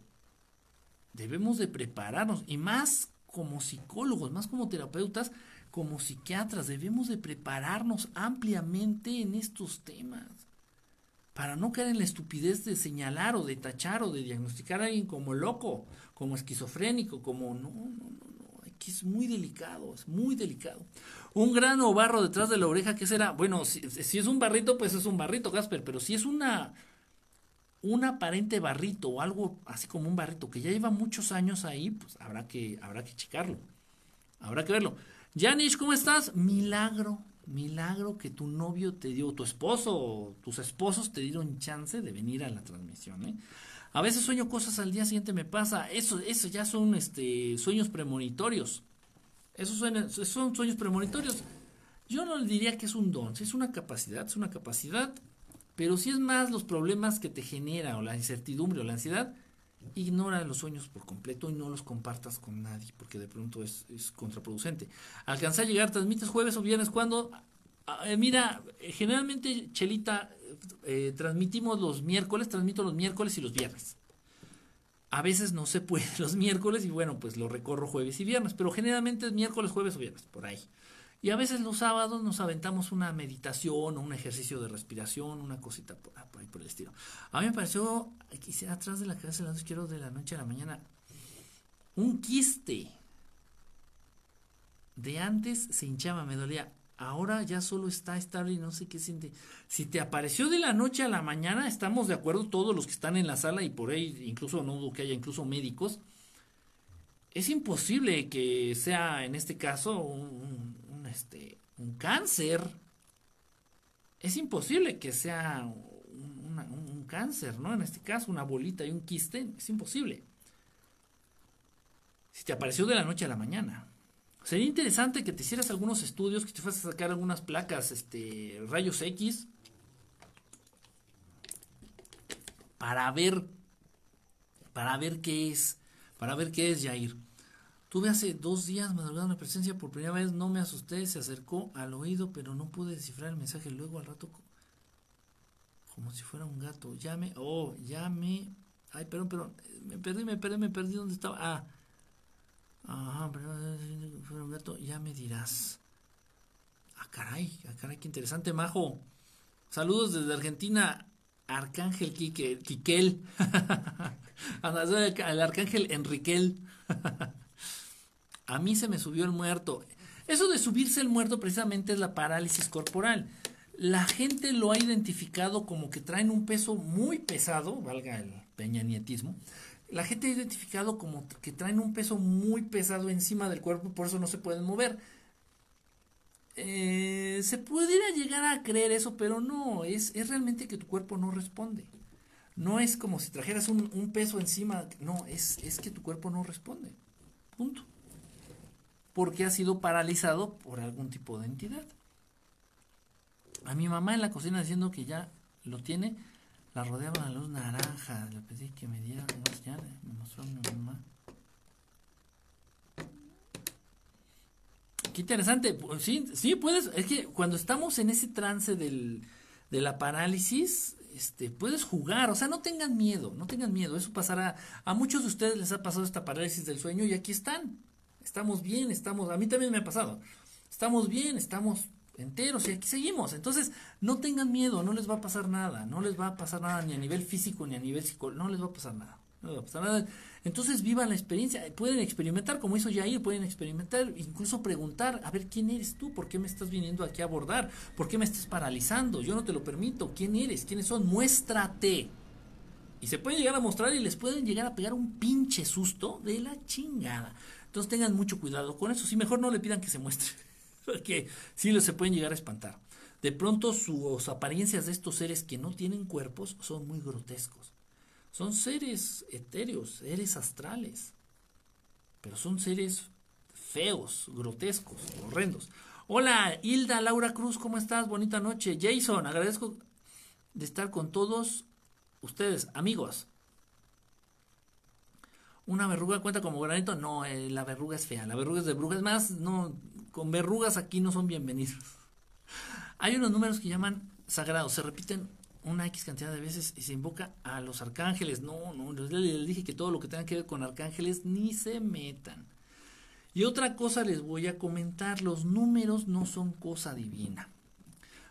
debemos de prepararnos y más como psicólogos, más como terapeutas, como psiquiatras debemos de prepararnos ampliamente en estos temas para no caer en la estupidez de señalar o de tachar o de diagnosticar a alguien como loco, como esquizofrénico, como no, no, no, no, aquí es muy delicado, es muy delicado. Un grano o barro detrás de la oreja, ¿qué será? Bueno, si, es un barrito, pues es un barrito, Gasper, pero si es una un aparente barrito o algo así como un barrito que ya lleva muchos años ahí, pues habrá que, habrá que checarlo, habrá que verlo. Janish, ¿cómo estás? Milagro, milagro que tu novio te dio, tu esposo, tus esposos te dieron chance de venir a la transmisión, ¿eh? A veces sueño cosas al día siguiente me pasa, eso, eso ya son este, sueños premonitorios. Esos, esos son sueños premonitorios. Yo no le diría que es un don, es una capacidad, es una capacidad, pero si es más los problemas que te genera o la incertidumbre o la ansiedad, Ignora los sueños por completo y no los compartas con nadie, porque de pronto es, contraproducente. Alcanzar a llegar, transmites jueves o viernes, cuando ah, eh, mira, eh, generalmente, Chelita, eh, transmitimos los miércoles, transmito los miércoles y los viernes. A veces no se puede los miércoles y bueno, pues lo recorro jueves y viernes, pero generalmente es miércoles, jueves o viernes, por ahí. Y a veces los sábados nos aventamos una meditación o un ejercicio de respiración, una cosita por, ahí por el estilo. A mí me pareció, quisiera atrás de la cabeza del lado izquierdo de la noche a la mañana, un quiste. De antes se hinchaba, me dolía. Ahora ya solo está estable y no sé qué siente. Si te apareció de la noche a la mañana, estamos de acuerdo todos los que están en la sala y por ahí, incluso no dudo que haya incluso médicos. Es imposible que sea en este caso un, este, un cáncer. Es imposible que sea un, un, cáncer, ¿no? En este caso, una bolita y un quiste, es imposible. Si te apareció de la noche a la mañana. Sería interesante que te hicieras algunos estudios, que te fueras a sacar algunas placas, este, rayos X, para ver, para ver qué es, para ver qué es Jair. Tuve hace dos días madrugada una presencia por primera vez, no me asusté, se acercó al oído, pero no pude descifrar el mensaje. Luego al rato, como si fuera un gato, llame, oh, llame, ay, perdón, perdón, me perdí, me perdí, me perdí, ¿dónde estaba? Ah, ajá, perdón, fuera un gato, ya me dirás. Ah, caray, ah, caray, qué interesante, Majo. Saludos desde Argentina, Arcángel Quique, Quiquel. el Arcángel Enriquel. a mí se me subió el muerto. Eso de subirse el muerto precisamente es la parálisis corporal. La gente lo ha identificado como que traen un peso muy pesado, valga el peñanietismo. La gente ha identificado como que traen un peso muy pesado encima del cuerpo, por eso no se pueden mover. Eh, se pudiera llegar a creer eso, pero no, es, es realmente que tu cuerpo no responde. No es como si trajeras un, un peso encima, no, es, es que tu cuerpo no responde. Punto porque ha sido paralizado por algún tipo de entidad. A mi mamá en la cocina diciendo que ya lo tiene, la rodeaba la luz naranja. Le pedí que me diera ya, me mostró mi mamá. Qué interesante. Pues sí, sí, puedes. Es que cuando estamos en ese trance del, de la parálisis, este, puedes jugar. O sea, no tengan miedo, no tengan miedo. Eso pasará. A muchos de ustedes les ha pasado esta parálisis del sueño y aquí están estamos bien, estamos, a mí también me ha pasado, estamos bien, estamos enteros y aquí seguimos. Entonces, no tengan miedo, no les va a pasar nada, no les va a pasar nada ni a nivel físico ni a nivel psicológico, no les va a pasar nada. No les va a pasar nada. Entonces vivan la experiencia, pueden experimentar como hizo Jair, pueden experimentar, incluso preguntar, a ver quién eres tú, por qué me estás viniendo aquí a abordar, por qué me estás paralizando, yo no te lo permito, quién eres, quiénes son, muéstrate. Y se puede llegar a mostrar y les pueden llegar a pegar un pinche susto de la chingada. Entonces tengan mucho cuidado con eso. Si mejor no le pidan que se muestre, porque sí se pueden llegar a espantar. De pronto sus apariencias de estos seres que no tienen cuerpos son muy grotescos. Son seres etéreos, seres astrales. Pero son seres feos, grotescos, horrendos. Hola, Hilda Laura Cruz, ¿cómo estás? Bonita noche. Jason, agradezco de estar con todos ustedes, amigos. ¿Una verruga cuenta como granito? No, eh, la verruga es fea. La verruga es de brujas. más, no, con verrugas aquí no son bienvenidos. Hay unos números que llaman sagrados. Se repiten una X cantidad de veces y se invoca a los arcángeles. No, no, les dije que todo lo que tenga que ver con arcángeles ni se metan. Y otra cosa les voy a comentar, los números no son cosa divina.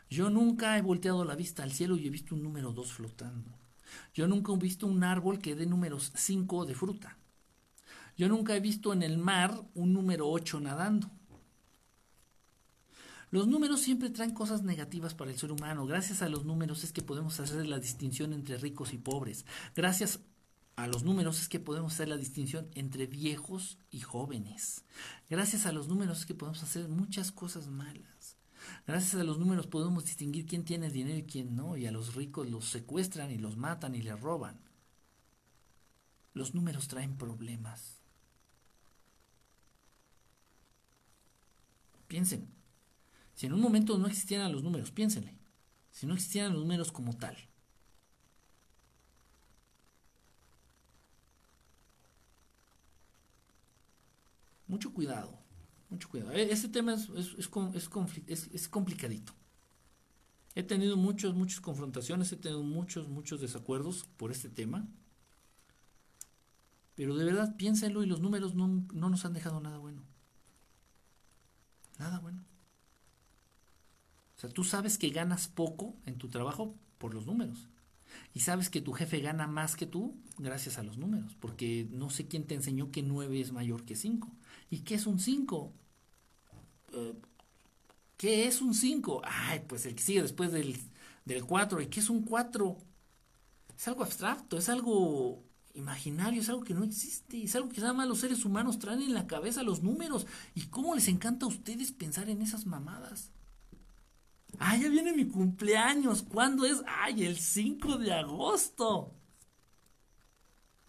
Yo nunca he volteado la vista al cielo y he visto un número 2 flotando. Yo nunca he visto un árbol que dé números 5 de fruta. Yo nunca he visto en el mar un número 8 nadando. Los números siempre traen cosas negativas para el ser humano. Gracias a los números es que podemos hacer la distinción entre ricos y pobres. Gracias a los números es que podemos hacer la distinción entre viejos y jóvenes. Gracias a los números es que podemos hacer muchas cosas malas. Gracias a los números podemos distinguir quién tiene dinero y quién no. Y a los ricos los secuestran y los matan y les roban. Los números traen problemas. Piensen, si en un momento no existieran los números, piénsenle, si no existieran los números como tal. Mucho cuidado, mucho cuidado. Este tema es, es, es complicadito. He tenido muchas, muchas confrontaciones, he tenido muchos, muchos desacuerdos por este tema. Pero de verdad, piénsenlo y los números no, no nos han dejado nada bueno. Nada bueno. O sea, tú sabes que ganas poco en tu trabajo por los números. Y sabes que tu jefe gana más que tú gracias a los números. Porque no sé quién te enseñó que 9 es mayor que 5. ¿Y qué es un 5? Eh, ¿Qué es un 5? Ay, pues el que sigue después del, del 4. ¿Y qué es un 4? Es algo abstracto, es algo imaginario, es algo que no existe, es algo que nada más los seres humanos traen en la cabeza los números. ¿Y cómo les encanta a ustedes pensar en esas mamadas? Ah, ya viene mi cumpleaños. ¿Cuándo es? Ay, el 5 de agosto.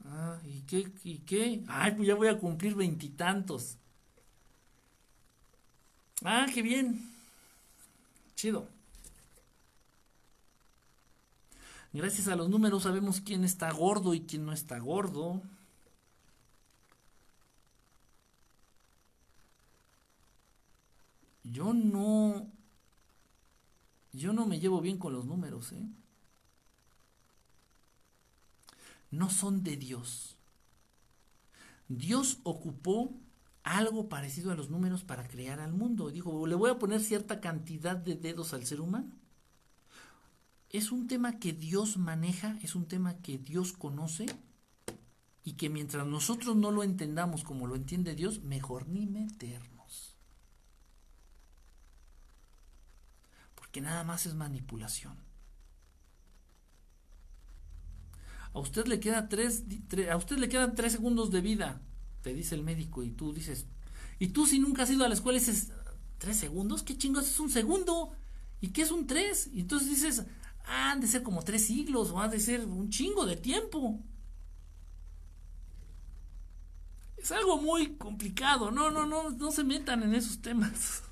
Ah, ¿y qué? ¿Y qué? Ay, pues ya voy a cumplir veintitantos. Ah, qué bien. Chido. Gracias a los números sabemos quién está gordo y quién no está gordo. Yo no. Yo no me llevo bien con los números, ¿eh? No son de Dios. Dios ocupó algo parecido a los números para crear al mundo. Dijo, le voy a poner cierta cantidad de dedos al ser humano es un tema que Dios maneja, es un tema que Dios conoce y que mientras nosotros no lo entendamos como lo entiende Dios, mejor ni meternos. Porque nada más es manipulación. A usted le queda tres, a usted le quedan tres segundos de vida, te dice el médico, y tú dices, y tú si nunca has ido a la escuela dices, ¿tres segundos? ¿Qué chingos es un segundo? ¿Y qué es un tres? Y entonces dices, han de ser como tres siglos o han de ser un chingo de tiempo. Es algo muy complicado. No, no, no, no se metan en esos temas.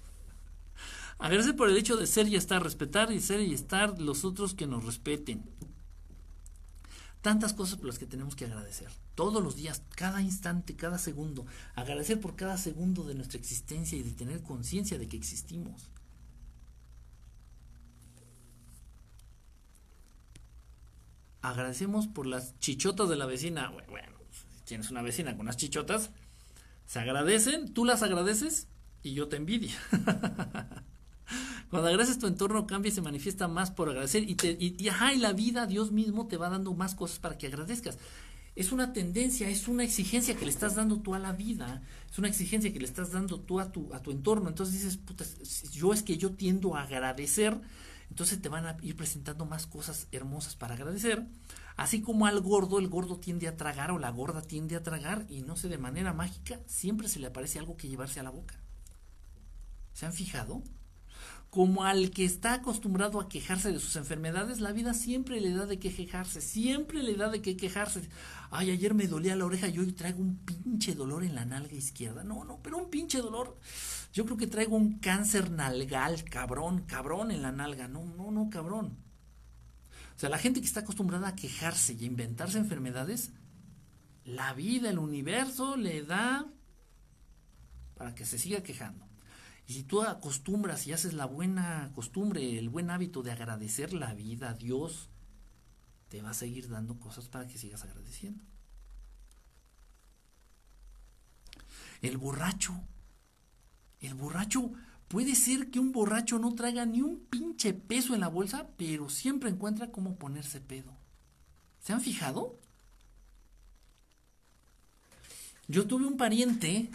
Agradecer por el hecho de ser y estar, respetar y ser y estar los otros que nos respeten. Tantas cosas por las que tenemos que agradecer. Todos los días, cada instante, cada segundo. Agradecer por cada segundo de nuestra existencia y de tener conciencia de que existimos. Agradecemos por las chichotas de la vecina. Bueno, si tienes una vecina con unas chichotas, se agradecen, tú las agradeces y yo te envidio. Cuando agradeces tu entorno cambia y se manifiesta más por agradecer y, te, y, ajá, y la vida, Dios mismo te va dando más cosas para que agradezcas. Es una tendencia, es una exigencia que le estás dando tú a la vida, es una exigencia que le estás dando tú a tu, a tu entorno. Entonces dices, puta, yo es que yo tiendo a agradecer entonces te van a ir presentando más cosas hermosas para agradecer. Así como al gordo, el gordo tiende a tragar o la gorda tiende a tragar y no sé, de manera mágica, siempre se le aparece algo que llevarse a la boca. ¿Se han fijado? Como al que está acostumbrado a quejarse de sus enfermedades, la vida siempre le da de qué quejarse, siempre le da de qué quejarse. Ay, ayer me dolía la oreja y hoy traigo un pinche dolor en la nalga izquierda. No, no, pero un pinche dolor. Yo creo que traigo un cáncer nalgal, cabrón, cabrón en la nalga. No, no, no, cabrón. O sea, la gente que está acostumbrada a quejarse y a inventarse enfermedades, la vida, el universo le da para que se siga quejando. Y si tú acostumbras y haces la buena costumbre, el buen hábito de agradecer la vida a Dios, te va a seguir dando cosas para que sigas agradeciendo. El borracho, el borracho, puede ser que un borracho no traiga ni un pinche peso en la bolsa, pero siempre encuentra cómo ponerse pedo. ¿Se han fijado? Yo tuve un pariente,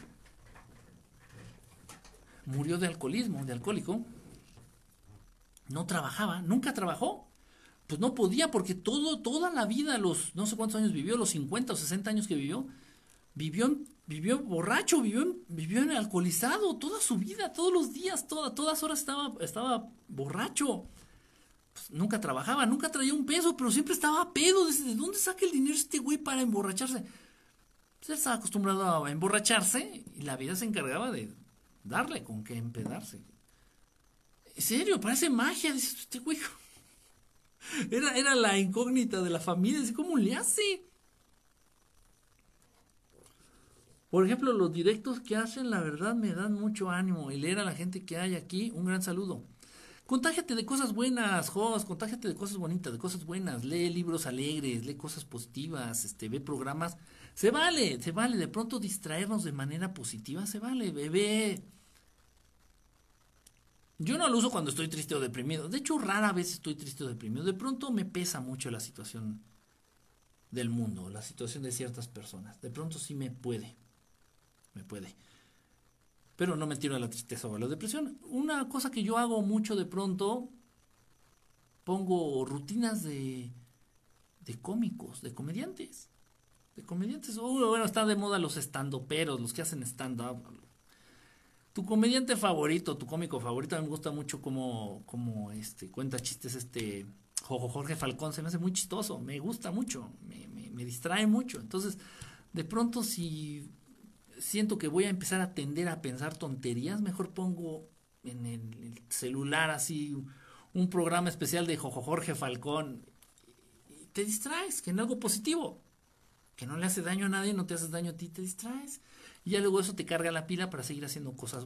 murió de alcoholismo, de alcohólico, no trabajaba, nunca trabajó. Pues no podía porque todo, toda la vida, los no sé cuántos años vivió, los 50 o 60 años que vivió, vivió, vivió borracho, vivió, vivió en alcoholizado toda su vida, todos los días, toda, todas horas estaba, estaba borracho. Pues nunca trabajaba, nunca traía un peso, pero siempre estaba a pedo. ¿De dónde saca el dinero este güey para emborracharse? Pues estaba acostumbrado a emborracharse y la vida se encargaba de darle con qué empedarse. En serio, parece magia, dice este güey. Era, era la incógnita de la familia, ¿cómo le hace? Por ejemplo, los directos que hacen, la verdad, me dan mucho ánimo. Y leer a la gente que hay aquí, un gran saludo. Contágiate de cosas buenas, Jos, contágiate de cosas bonitas, de cosas buenas. Lee libros alegres, lee cosas positivas, este, ve programas se vale, se vale. De pronto distraernos de manera positiva, se vale, bebé. Yo no lo uso cuando estoy triste o deprimido. De hecho, rara vez estoy triste o deprimido. De pronto me pesa mucho la situación del mundo, la situación de ciertas personas. De pronto sí me puede. Me puede. Pero no me tiro a la tristeza o a la depresión. Una cosa que yo hago mucho de pronto, pongo rutinas de, de cómicos, de comediantes de comediantes. bueno, está de moda los estandoperos, los que hacen stand-up. Tu comediante favorito, tu cómico favorito, a mí me gusta mucho como, como este, cuenta chistes este Jorge Falcón, se me hace muy chistoso, me gusta mucho, me, distrae mucho. Entonces, de pronto si siento que voy a empezar a tender a pensar tonterías, mejor pongo en el, celular así un programa especial de Jorge Falcón y te distraes, que en algo positivo que no le hace daño a nadie, no te haces daño a ti, te distraes. Y ya luego eso te carga la pila para seguir haciendo cosas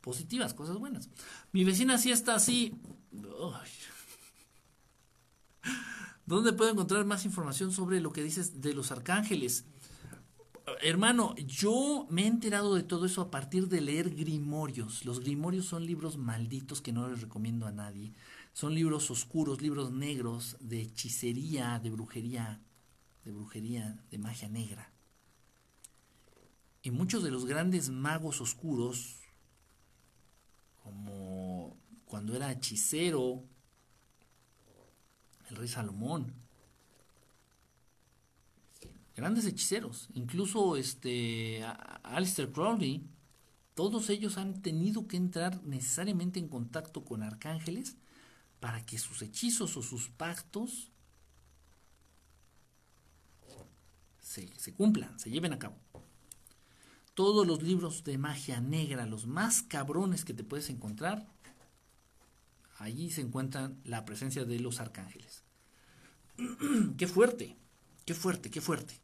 positivas, cosas buenas. Mi vecina sí está así. ¿Dónde puedo encontrar más información sobre lo que dices de los arcángeles? Hermano, yo me he enterado de todo eso a partir de leer grimorios. Los grimorios son libros malditos que no les recomiendo a nadie. Son libros oscuros, libros negros de hechicería, de brujería de brujería, de magia negra. Y muchos de los grandes magos oscuros, como cuando era hechicero, el rey Salomón, grandes hechiceros, incluso este Alistair Crowley, todos ellos han tenido que entrar necesariamente en contacto con arcángeles para que sus hechizos o sus pactos se, cumplan, se lleven a cabo. Todos los libros de magia negra, los más cabrones que te puedes encontrar, allí se encuentran la presencia de los arcángeles. qué fuerte, qué fuerte, qué fuerte.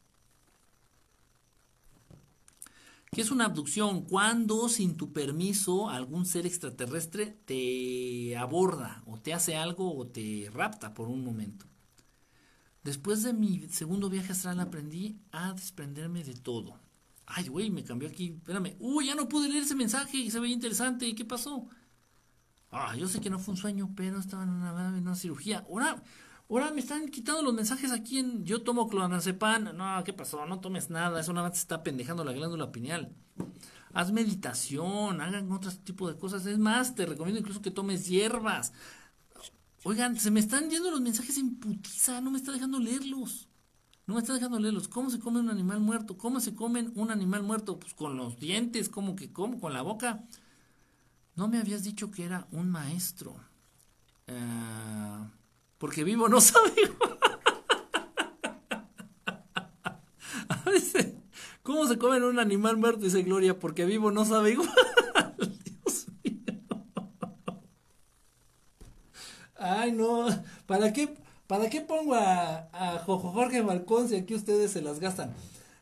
¿Qué es una abducción? Cuando sin tu permiso algún ser extraterrestre te aborda o te hace algo o te rapta por un momento. Después de mi segundo viaje astral aprendí a desprenderme de todo. Ay, güey, me cambió aquí. Espérame. Uy, ya no pude leer ese mensaje y se veía interesante. ¿Y qué pasó? Ah, yo sé que no fue un sueño, pero estaba en una, en cirugía. Ahora, ahora me están quitando los mensajes aquí en yo tomo clonazepam. No, ¿qué pasó? No tomes nada. Eso nada más te está pendejando la glándula pineal. Haz meditación, hagan otro tipo de cosas. Es más, te recomiendo incluso que tomes hierbas. Oigan, se me están yendo los mensajes en putiza, no me está dejando leerlos. No me está dejando leerlos. ¿Cómo se come un animal muerto? ¿Cómo se comen un animal muerto? Pues con los dientes, ¿cómo que cómo? Con la boca. No me habías dicho que era un maestro. Ah, porque vivo no sabe. ¿Cómo se come un animal muerto? Dice Gloria, porque vivo no sabe igual. Ay, no. ¿Para qué, ¿Para qué pongo a, a Jorge Balcón si aquí ustedes se las gastan?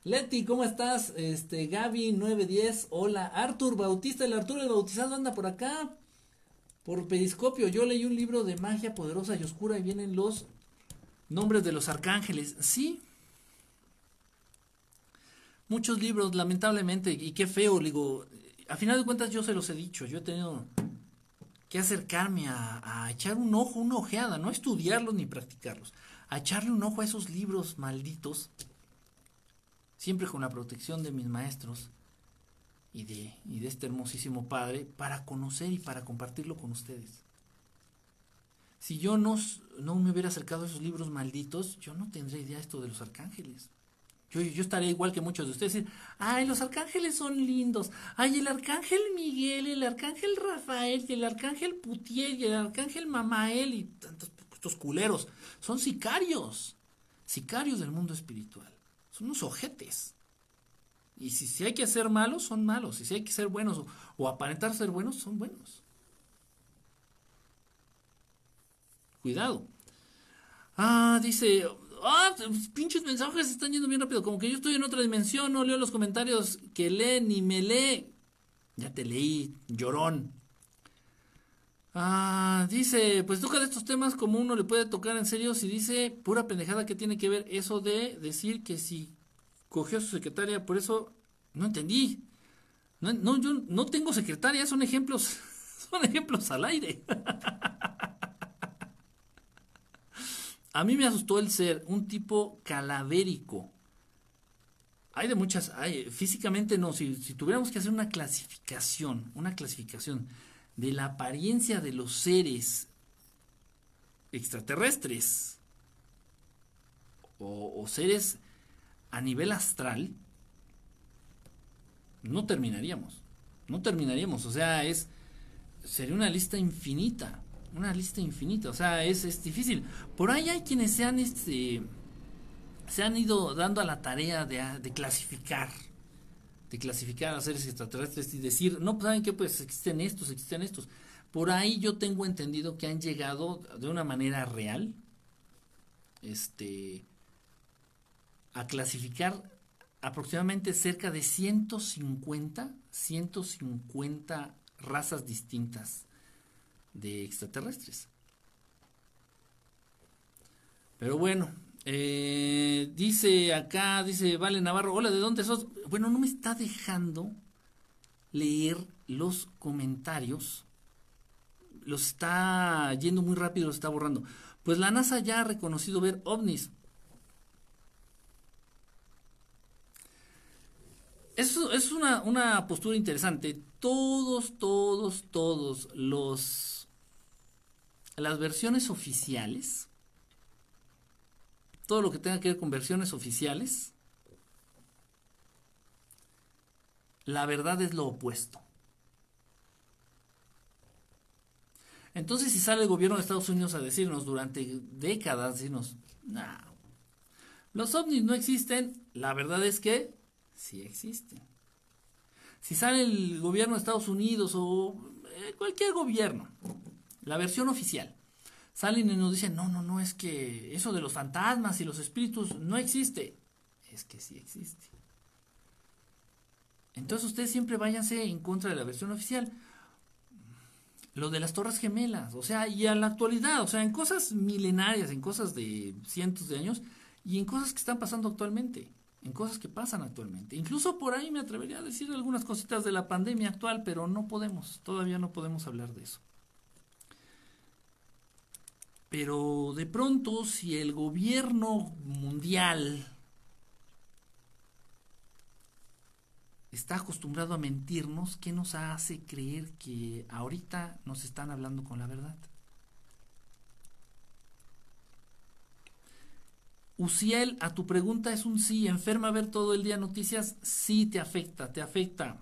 Leti, ¿cómo estás? Este, Gaby 910, hola. Artur Bautista, el Arturo el Bautizado anda por acá. Por Periscopio, yo leí un libro de magia poderosa y oscura y vienen los nombres de los arcángeles. Sí. Muchos libros, lamentablemente, y qué feo, digo, a final de cuentas yo se los he dicho, yo he tenido que acercarme a, a echar un ojo, una ojeada, no estudiarlos ni practicarlos, a echarle un ojo a esos libros malditos siempre con la protección de mis maestros y de, y de este hermosísimo Padre, para conocer y para compartirlo con ustedes. Si yo no, no me hubiera acercado a esos libros malditos, yo no tendría idea esto de los arcángeles. Yo, yo estaría igual que muchos de ustedes, decir, ay, los arcángeles son lindos, ay, el arcángel Miguel, el arcángel Rafael, el arcángel Putiel, y el arcángel Mamael, y tantos estos culeros, son sicarios, sicarios del mundo espiritual son unos ojetes. Y si, si, hay que ser malos, son malos. Y si hay que ser buenos o, aparentar ser buenos, son buenos. Cuidado. Ah, dice, ah, pinches mensajes están yendo bien rápido. Como que yo estoy en otra dimensión, no leo los comentarios que lee ni me lee. Ya te leí, llorón. Ah, dice, pues toca de estos temas como uno le puede tocar en serio si dice pura pendejada que tiene que ver eso de decir que si cogió su secretaria, por eso no entendí. No, no yo no tengo secretaria, son ejemplos, son ejemplos al aire. a mí me asustó el ser un tipo calavérico. Hay de muchas, físicamente no, si, si tuviéramos que hacer una clasificación, una clasificación de la apariencia de los seres extraterrestres o, seres a nivel astral, no terminaríamos. No terminaríamos. O sea, es. Sería una lista infinita. Una lista infinita. O sea, es, es difícil. Por ahí hay quienes se han este. Se han ido dando a la tarea de, de clasificar de clasificar a seres extraterrestres y decir, no, pues saben que pues existen estos, existen estos. Por ahí yo tengo entendido que han llegado de una manera real, este, a clasificar aproximadamente cerca de 150, 150 razas distintas de extraterrestres. Pero bueno, eh, dice acá, dice Vale Navarro, hola, ¿de dónde sos? Bueno, no me está dejando leer los comentarios. Los está yendo muy rápido, los está borrando. Pues la NASA ya ha reconocido ver ovnis. Es, es una, una postura interesante. Todos, todos, todos los las versiones oficiales todo lo que tenga que ver con versiones oficiales, la verdad es lo opuesto. Entonces, si sale el gobierno de Estados Unidos a decirnos durante décadas, decirnos, no, los ovnis no existen, la verdad es que sí existen. Si sale el gobierno de Estados Unidos o eh, cualquier gobierno, la versión oficial, salen y nos dicen, no, no, no, es que eso de los fantasmas y los espíritus no existe. Es que sí existe. Entonces ustedes siempre váyanse en contra de la versión oficial. Lo de las torres gemelas, o sea, y a la actualidad, o sea, en cosas milenarias, en cosas de cientos de años y en cosas que están pasando actualmente, en cosas que pasan actualmente. Incluso por ahí me atrevería a decir algunas cositas de la pandemia actual, pero no podemos, todavía no podemos hablar de eso. Pero de pronto, si el gobierno mundial está acostumbrado a mentirnos, ¿qué nos hace creer que ahorita nos están hablando con la verdad? Uciel, a tu pregunta es un sí. ¿Enferma ver todo el día noticias? Sí, te afecta, te afecta.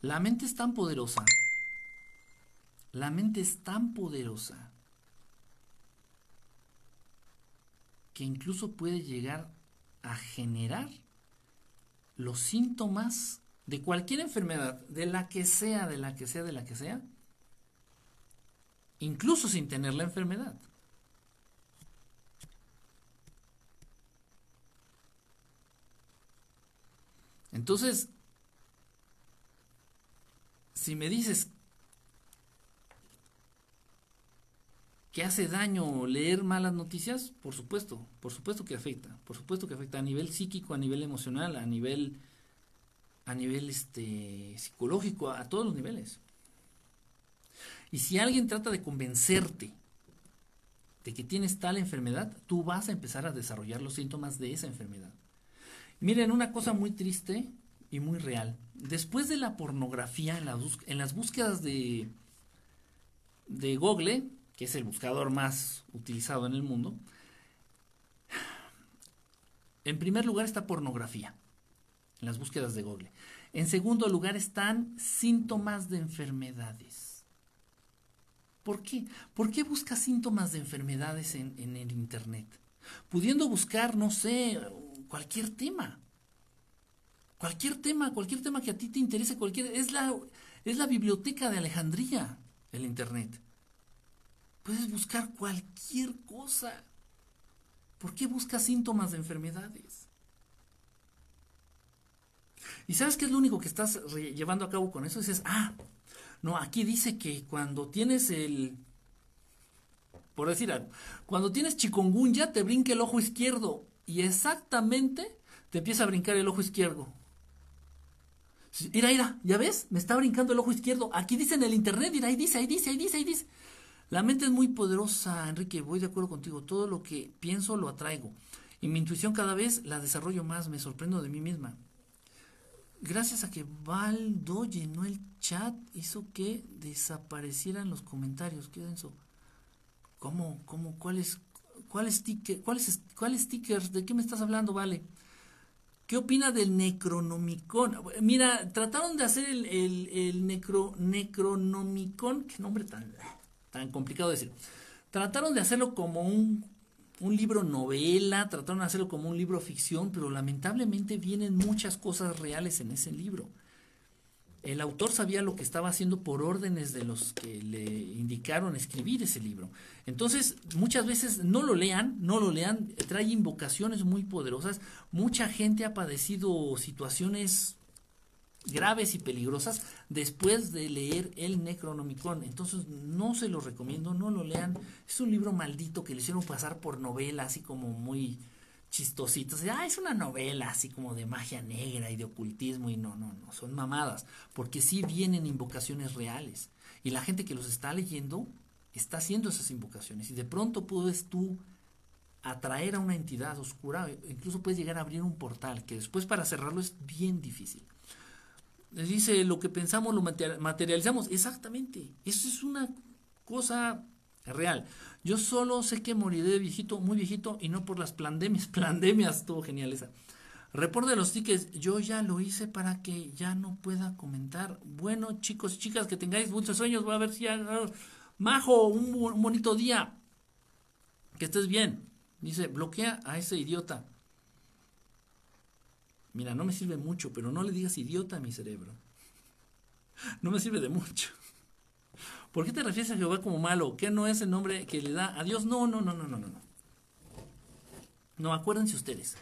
La mente es tan poderosa la mente es tan poderosa que incluso puede llegar a generar los síntomas de cualquier enfermedad, de la que sea, de la que sea, de la que sea, incluso sin tener la enfermedad. Entonces, si me dices que hace daño leer malas noticias, por supuesto, por supuesto que afecta, por supuesto que afecta a nivel psíquico, a nivel emocional, a nivel a nivel este psicológico, a todos los niveles. Y si alguien trata de convencerte de que tienes tal enfermedad, tú vas a empezar a desarrollar los síntomas de esa enfermedad. Miren, una cosa muy triste y muy real. Después de la pornografía en, en las búsquedas de, de Google, que es el buscador más utilizado en el mundo, en primer lugar está pornografía, en las búsquedas de Google. En segundo lugar están síntomas de enfermedades. ¿Por qué? ¿Por qué buscas síntomas de enfermedades en, el Internet? Pudiendo buscar, no sé, cualquier tema. Cualquier tema, cualquier tema que a ti te interese, cualquier. Es la, es la biblioteca de Alejandría, el Internet. Puedes buscar cualquier cosa. ¿Por qué buscas síntomas de enfermedades? ¿Y sabes qué es lo único que estás llevando a cabo con eso? Dices, ah, no, aquí dice que cuando tienes el, por decir algo, cuando tienes chikungunya te brinca el ojo izquierdo y exactamente te empieza a brincar el ojo izquierdo. Mira, mira, ¿ya ves? Me está brincando el ojo izquierdo. Aquí dice en el internet, mira, ahí dice, ahí dice, ahí dice, ahí dice. La mente es muy poderosa, Enrique, voy de acuerdo contigo. Todo lo que pienso lo atraigo. Y mi intuición cada vez la desarrollo más, me sorprendo de mí misma. Gracias a que Valdo llenó el chat, hizo que desaparecieran los comentarios. ¿Qué denso? ¿Cómo? ¿Cómo? ¿Cuáles? ¿Cuáles sticker, cuáles, ¿Cuáles stickers? ¿De qué me estás hablando, Vale? ¿Qué opina del Necronomicon? Mira, trataron de hacer el, necro, Necronomicon, qué nombre tan tan complicado decir. Trataron de hacerlo como un, un libro novela, trataron de hacerlo como un libro ficción, pero lamentablemente vienen muchas cosas reales en ese libro. El autor sabía lo que estaba haciendo por órdenes de los que le indicaron escribir ese libro. Entonces, muchas veces no lo lean, no lo lean, trae invocaciones muy poderosas. Mucha gente ha padecido situaciones graves y peligrosas después de leer el Necronomicon. Entonces no se lo recomiendo, no lo lean. Es un libro maldito que le hicieron pasar por novela, así como muy chistositos. Ah, es una novela así como de magia negra y de ocultismo y no, no, no, son mamadas, porque sí vienen invocaciones reales. Y la gente que los está leyendo está haciendo esas invocaciones y de pronto puedes tú atraer a una entidad oscura, incluso puedes llegar a abrir un portal que después para cerrarlo es bien difícil dice lo que pensamos lo materializamos. Exactamente. Eso es una cosa real. Yo solo sé que moriré de viejito, muy viejito, y no por las pandemias. Pandemias, estuvo genial esa. Reporte de los tickets, yo ya lo hice para que ya no pueda comentar. Bueno, chicos y chicas, que tengáis muchos sueños. Voy a ver si ya... Majo, un, un bonito día. Que estés bien. Dice, bloquea a ese idiota. Mira, no me sirve mucho, pero no le digas idiota a mi cerebro. No me sirve de mucho. ¿Por qué te refieres a Jehová como malo? ¿Qué no es el nombre que le da a Dios? No, no, no, no, no, no. No, acuérdense ustedes.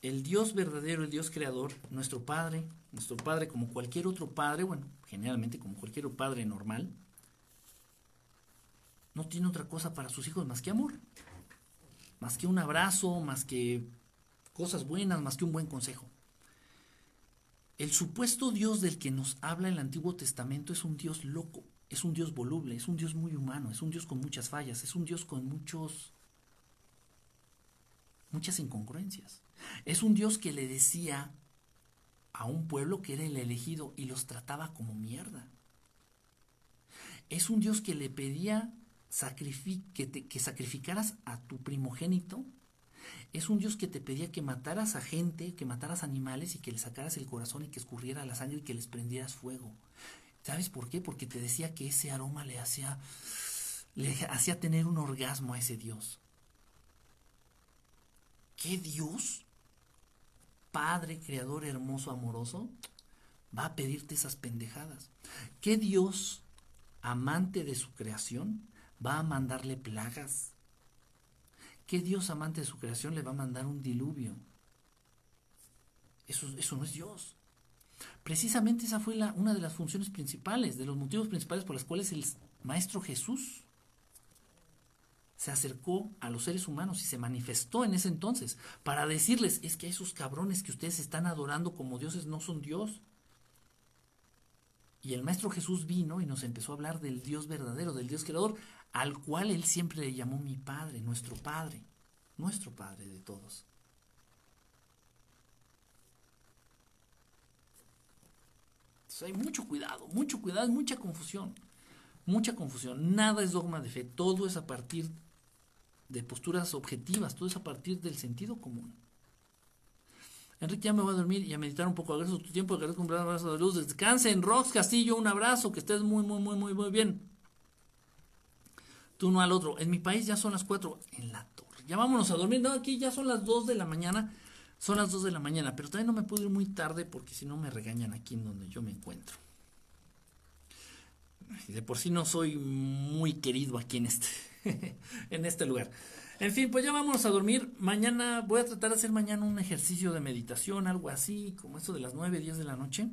El Dios verdadero, el Dios creador, nuestro Padre, nuestro Padre como cualquier otro Padre, bueno, generalmente como cualquier Padre normal, no tiene otra cosa para sus hijos más que amor más que un abrazo, más que cosas buenas, más que un buen consejo. El supuesto Dios del que nos habla el Antiguo Testamento es un Dios loco, es un Dios voluble, es un Dios muy humano, es un Dios con muchas fallas, es un Dios con muchos muchas incongruencias. Es un Dios que le decía a un pueblo que era el elegido y los trataba como mierda. Es un Dios que le pedía que, sacrificaras a tu primogénito, es un Dios que te pedía que mataras a gente, que mataras animales y que le sacaras el corazón y que escurriera la sangre y que les prendieras fuego. ¿Sabes por qué? Porque te decía que ese aroma le hacía, le hacía tener un orgasmo a ese Dios. ¿Qué Dios, Padre, Creador, hermoso, amoroso, va a pedirte esas pendejadas? ¿Qué Dios amante de su creación, va a mandarle plagas? ¿Qué Dios amante de su creación le va a mandar un diluvio? Eso, eso no es Dios. Precisamente esa fue la, una de las funciones principales, de los motivos principales por los cuales el Maestro Jesús se acercó a los seres humanos y se manifestó en ese entonces para decirles, es que esos cabrones que ustedes están adorando como dioses no son Dios. Y el Maestro Jesús vino y nos empezó a hablar del Dios verdadero, del Dios creador, al cual él siempre le llamó mi Padre, nuestro Padre, nuestro Padre de todos. Entonces hay mucho cuidado, mucho cuidado, mucha confusión, mucha confusión. Nada es dogma de fe, todo es a partir de posturas objetivas, todo es a partir del sentido común. Enrique, ya me voy a dormir y a meditar un poco. Agradezco tu tiempo, agradezco un abrazo de luz. Descansen, Rox Castillo, un abrazo, que estés muy, muy, muy, muy, muy bien. Tú no al otro. En mi país ya son las 4 en la torre. Ya vámonos a dormir. No, aquí ya son las 2 de la mañana. Son las 2 de la mañana, pero también no me puedo ir muy tarde porque si no me regañan aquí en donde yo me encuentro. Y de por sí no soy muy querido aquí en este, en este lugar. En fin, pues ya vamos a dormir. Mañana voy a tratar de hacer mañana un ejercicio de meditación, algo así, como esto de las 9, 10 de la noche.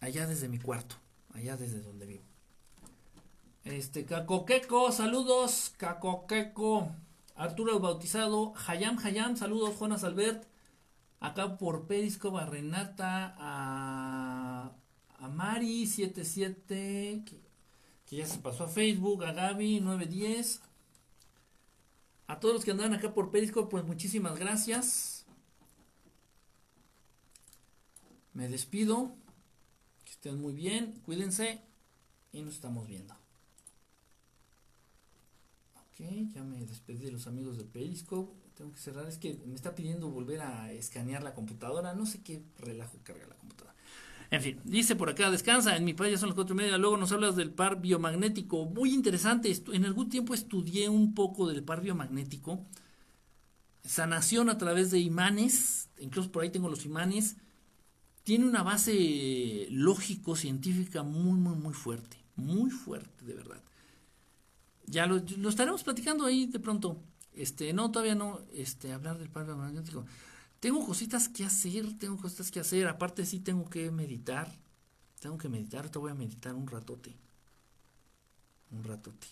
Allá desde mi cuarto, allá desde donde vivo. Este, Cacoqueco, saludos, Cacoqueco. Arturo el Bautizado, Hayam Hayam, saludos, Jonas Albert. Acá por Periscope a Renata, a, a Mari77, que, que ya se pasó a Facebook, a Gaby 910. A todos los que andan acá por Periscope, pues muchísimas gracias. Me despido. Que estén muy bien, cuídense y nos estamos viendo. Ya me despedí de los amigos de Periscope. Tengo que cerrar, es que me está pidiendo volver a escanear la computadora. No sé qué relajo carga la computadora. En fin, dice por acá, descansa, en mi país ya son las cuatro y media, luego nos hablas del par biomagnético, muy interesante, en algún tiempo estudié un poco del par biomagnético, sanación a través de imanes, incluso por ahí tengo los imanes, tiene una base lógico, científica muy, muy, muy fuerte, muy fuerte, de verdad. Ya lo, estaremos platicando ahí de pronto. Este, no, todavía no, este, hablar del par biomagnético. Tengo cositas que hacer, tengo cositas que hacer. Aparte sí tengo que meditar. Tengo que meditar, te voy a meditar un ratote. Un ratote.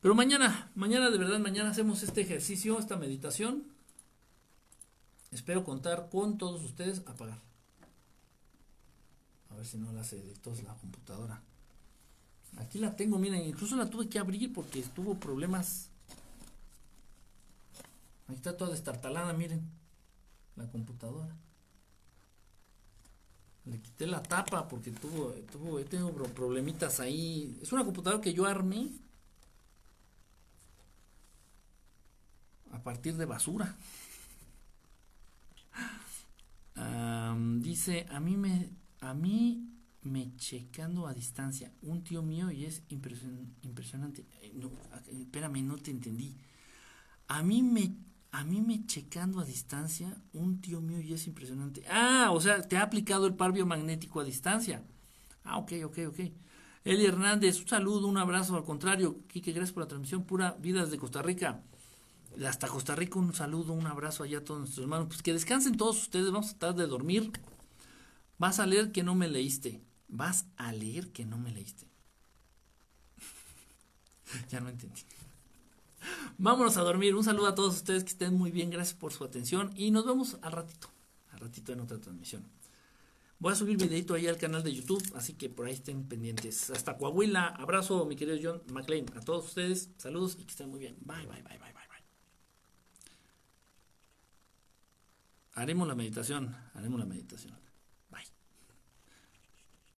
Pero mañana, mañana de verdad, mañana hacemos este ejercicio, esta meditación. Espero contar con todos ustedes a pagar. A ver si no la hace de todos la computadora. Aquí la tengo, miren, incluso la tuve que abrir porque tuvo problemas. Ahí está toda destartalada, miren. La computadora. Le quité la tapa porque tuvo, tuvo, he tenido problemitas ahí. Es una computadora que yo armé a partir de basura. Dice, a mí me, a mí me checando a distancia un tío mío y es impresion, impresionante. No, espérame, no te entendí. A mí me a mí me checando a distancia un tío mío y es impresionante. Ah, o sea, te ha aplicado el par biomagnético a distancia. Ah, ok, ok, ok. Eli Hernández, un saludo, un abrazo, al contrario. Quique, gracias por la transmisión. Pura vida desde Costa Rica. Hasta Costa Rica, un saludo, un abrazo allá a todos nuestros hermanos. Pues que descansen todos ustedes, vamos a tratar de dormir. Vas a leer que no me leíste. Vas a leer que no me leíste. ya no entendí. Vámonos a dormir. Un saludo a todos ustedes que estén muy bien. Gracias por su atención. Y nos vemos al ratito. Al ratito en otra transmisión. Voy a subir videito ahí al canal de YouTube. Así que por ahí estén pendientes. Hasta Coahuila. Abrazo, mi querido John McLean. A todos ustedes. Saludos y que estén muy bien. Bye, bye, bye, bye, bye. Haremos la meditación. Haremos la meditación.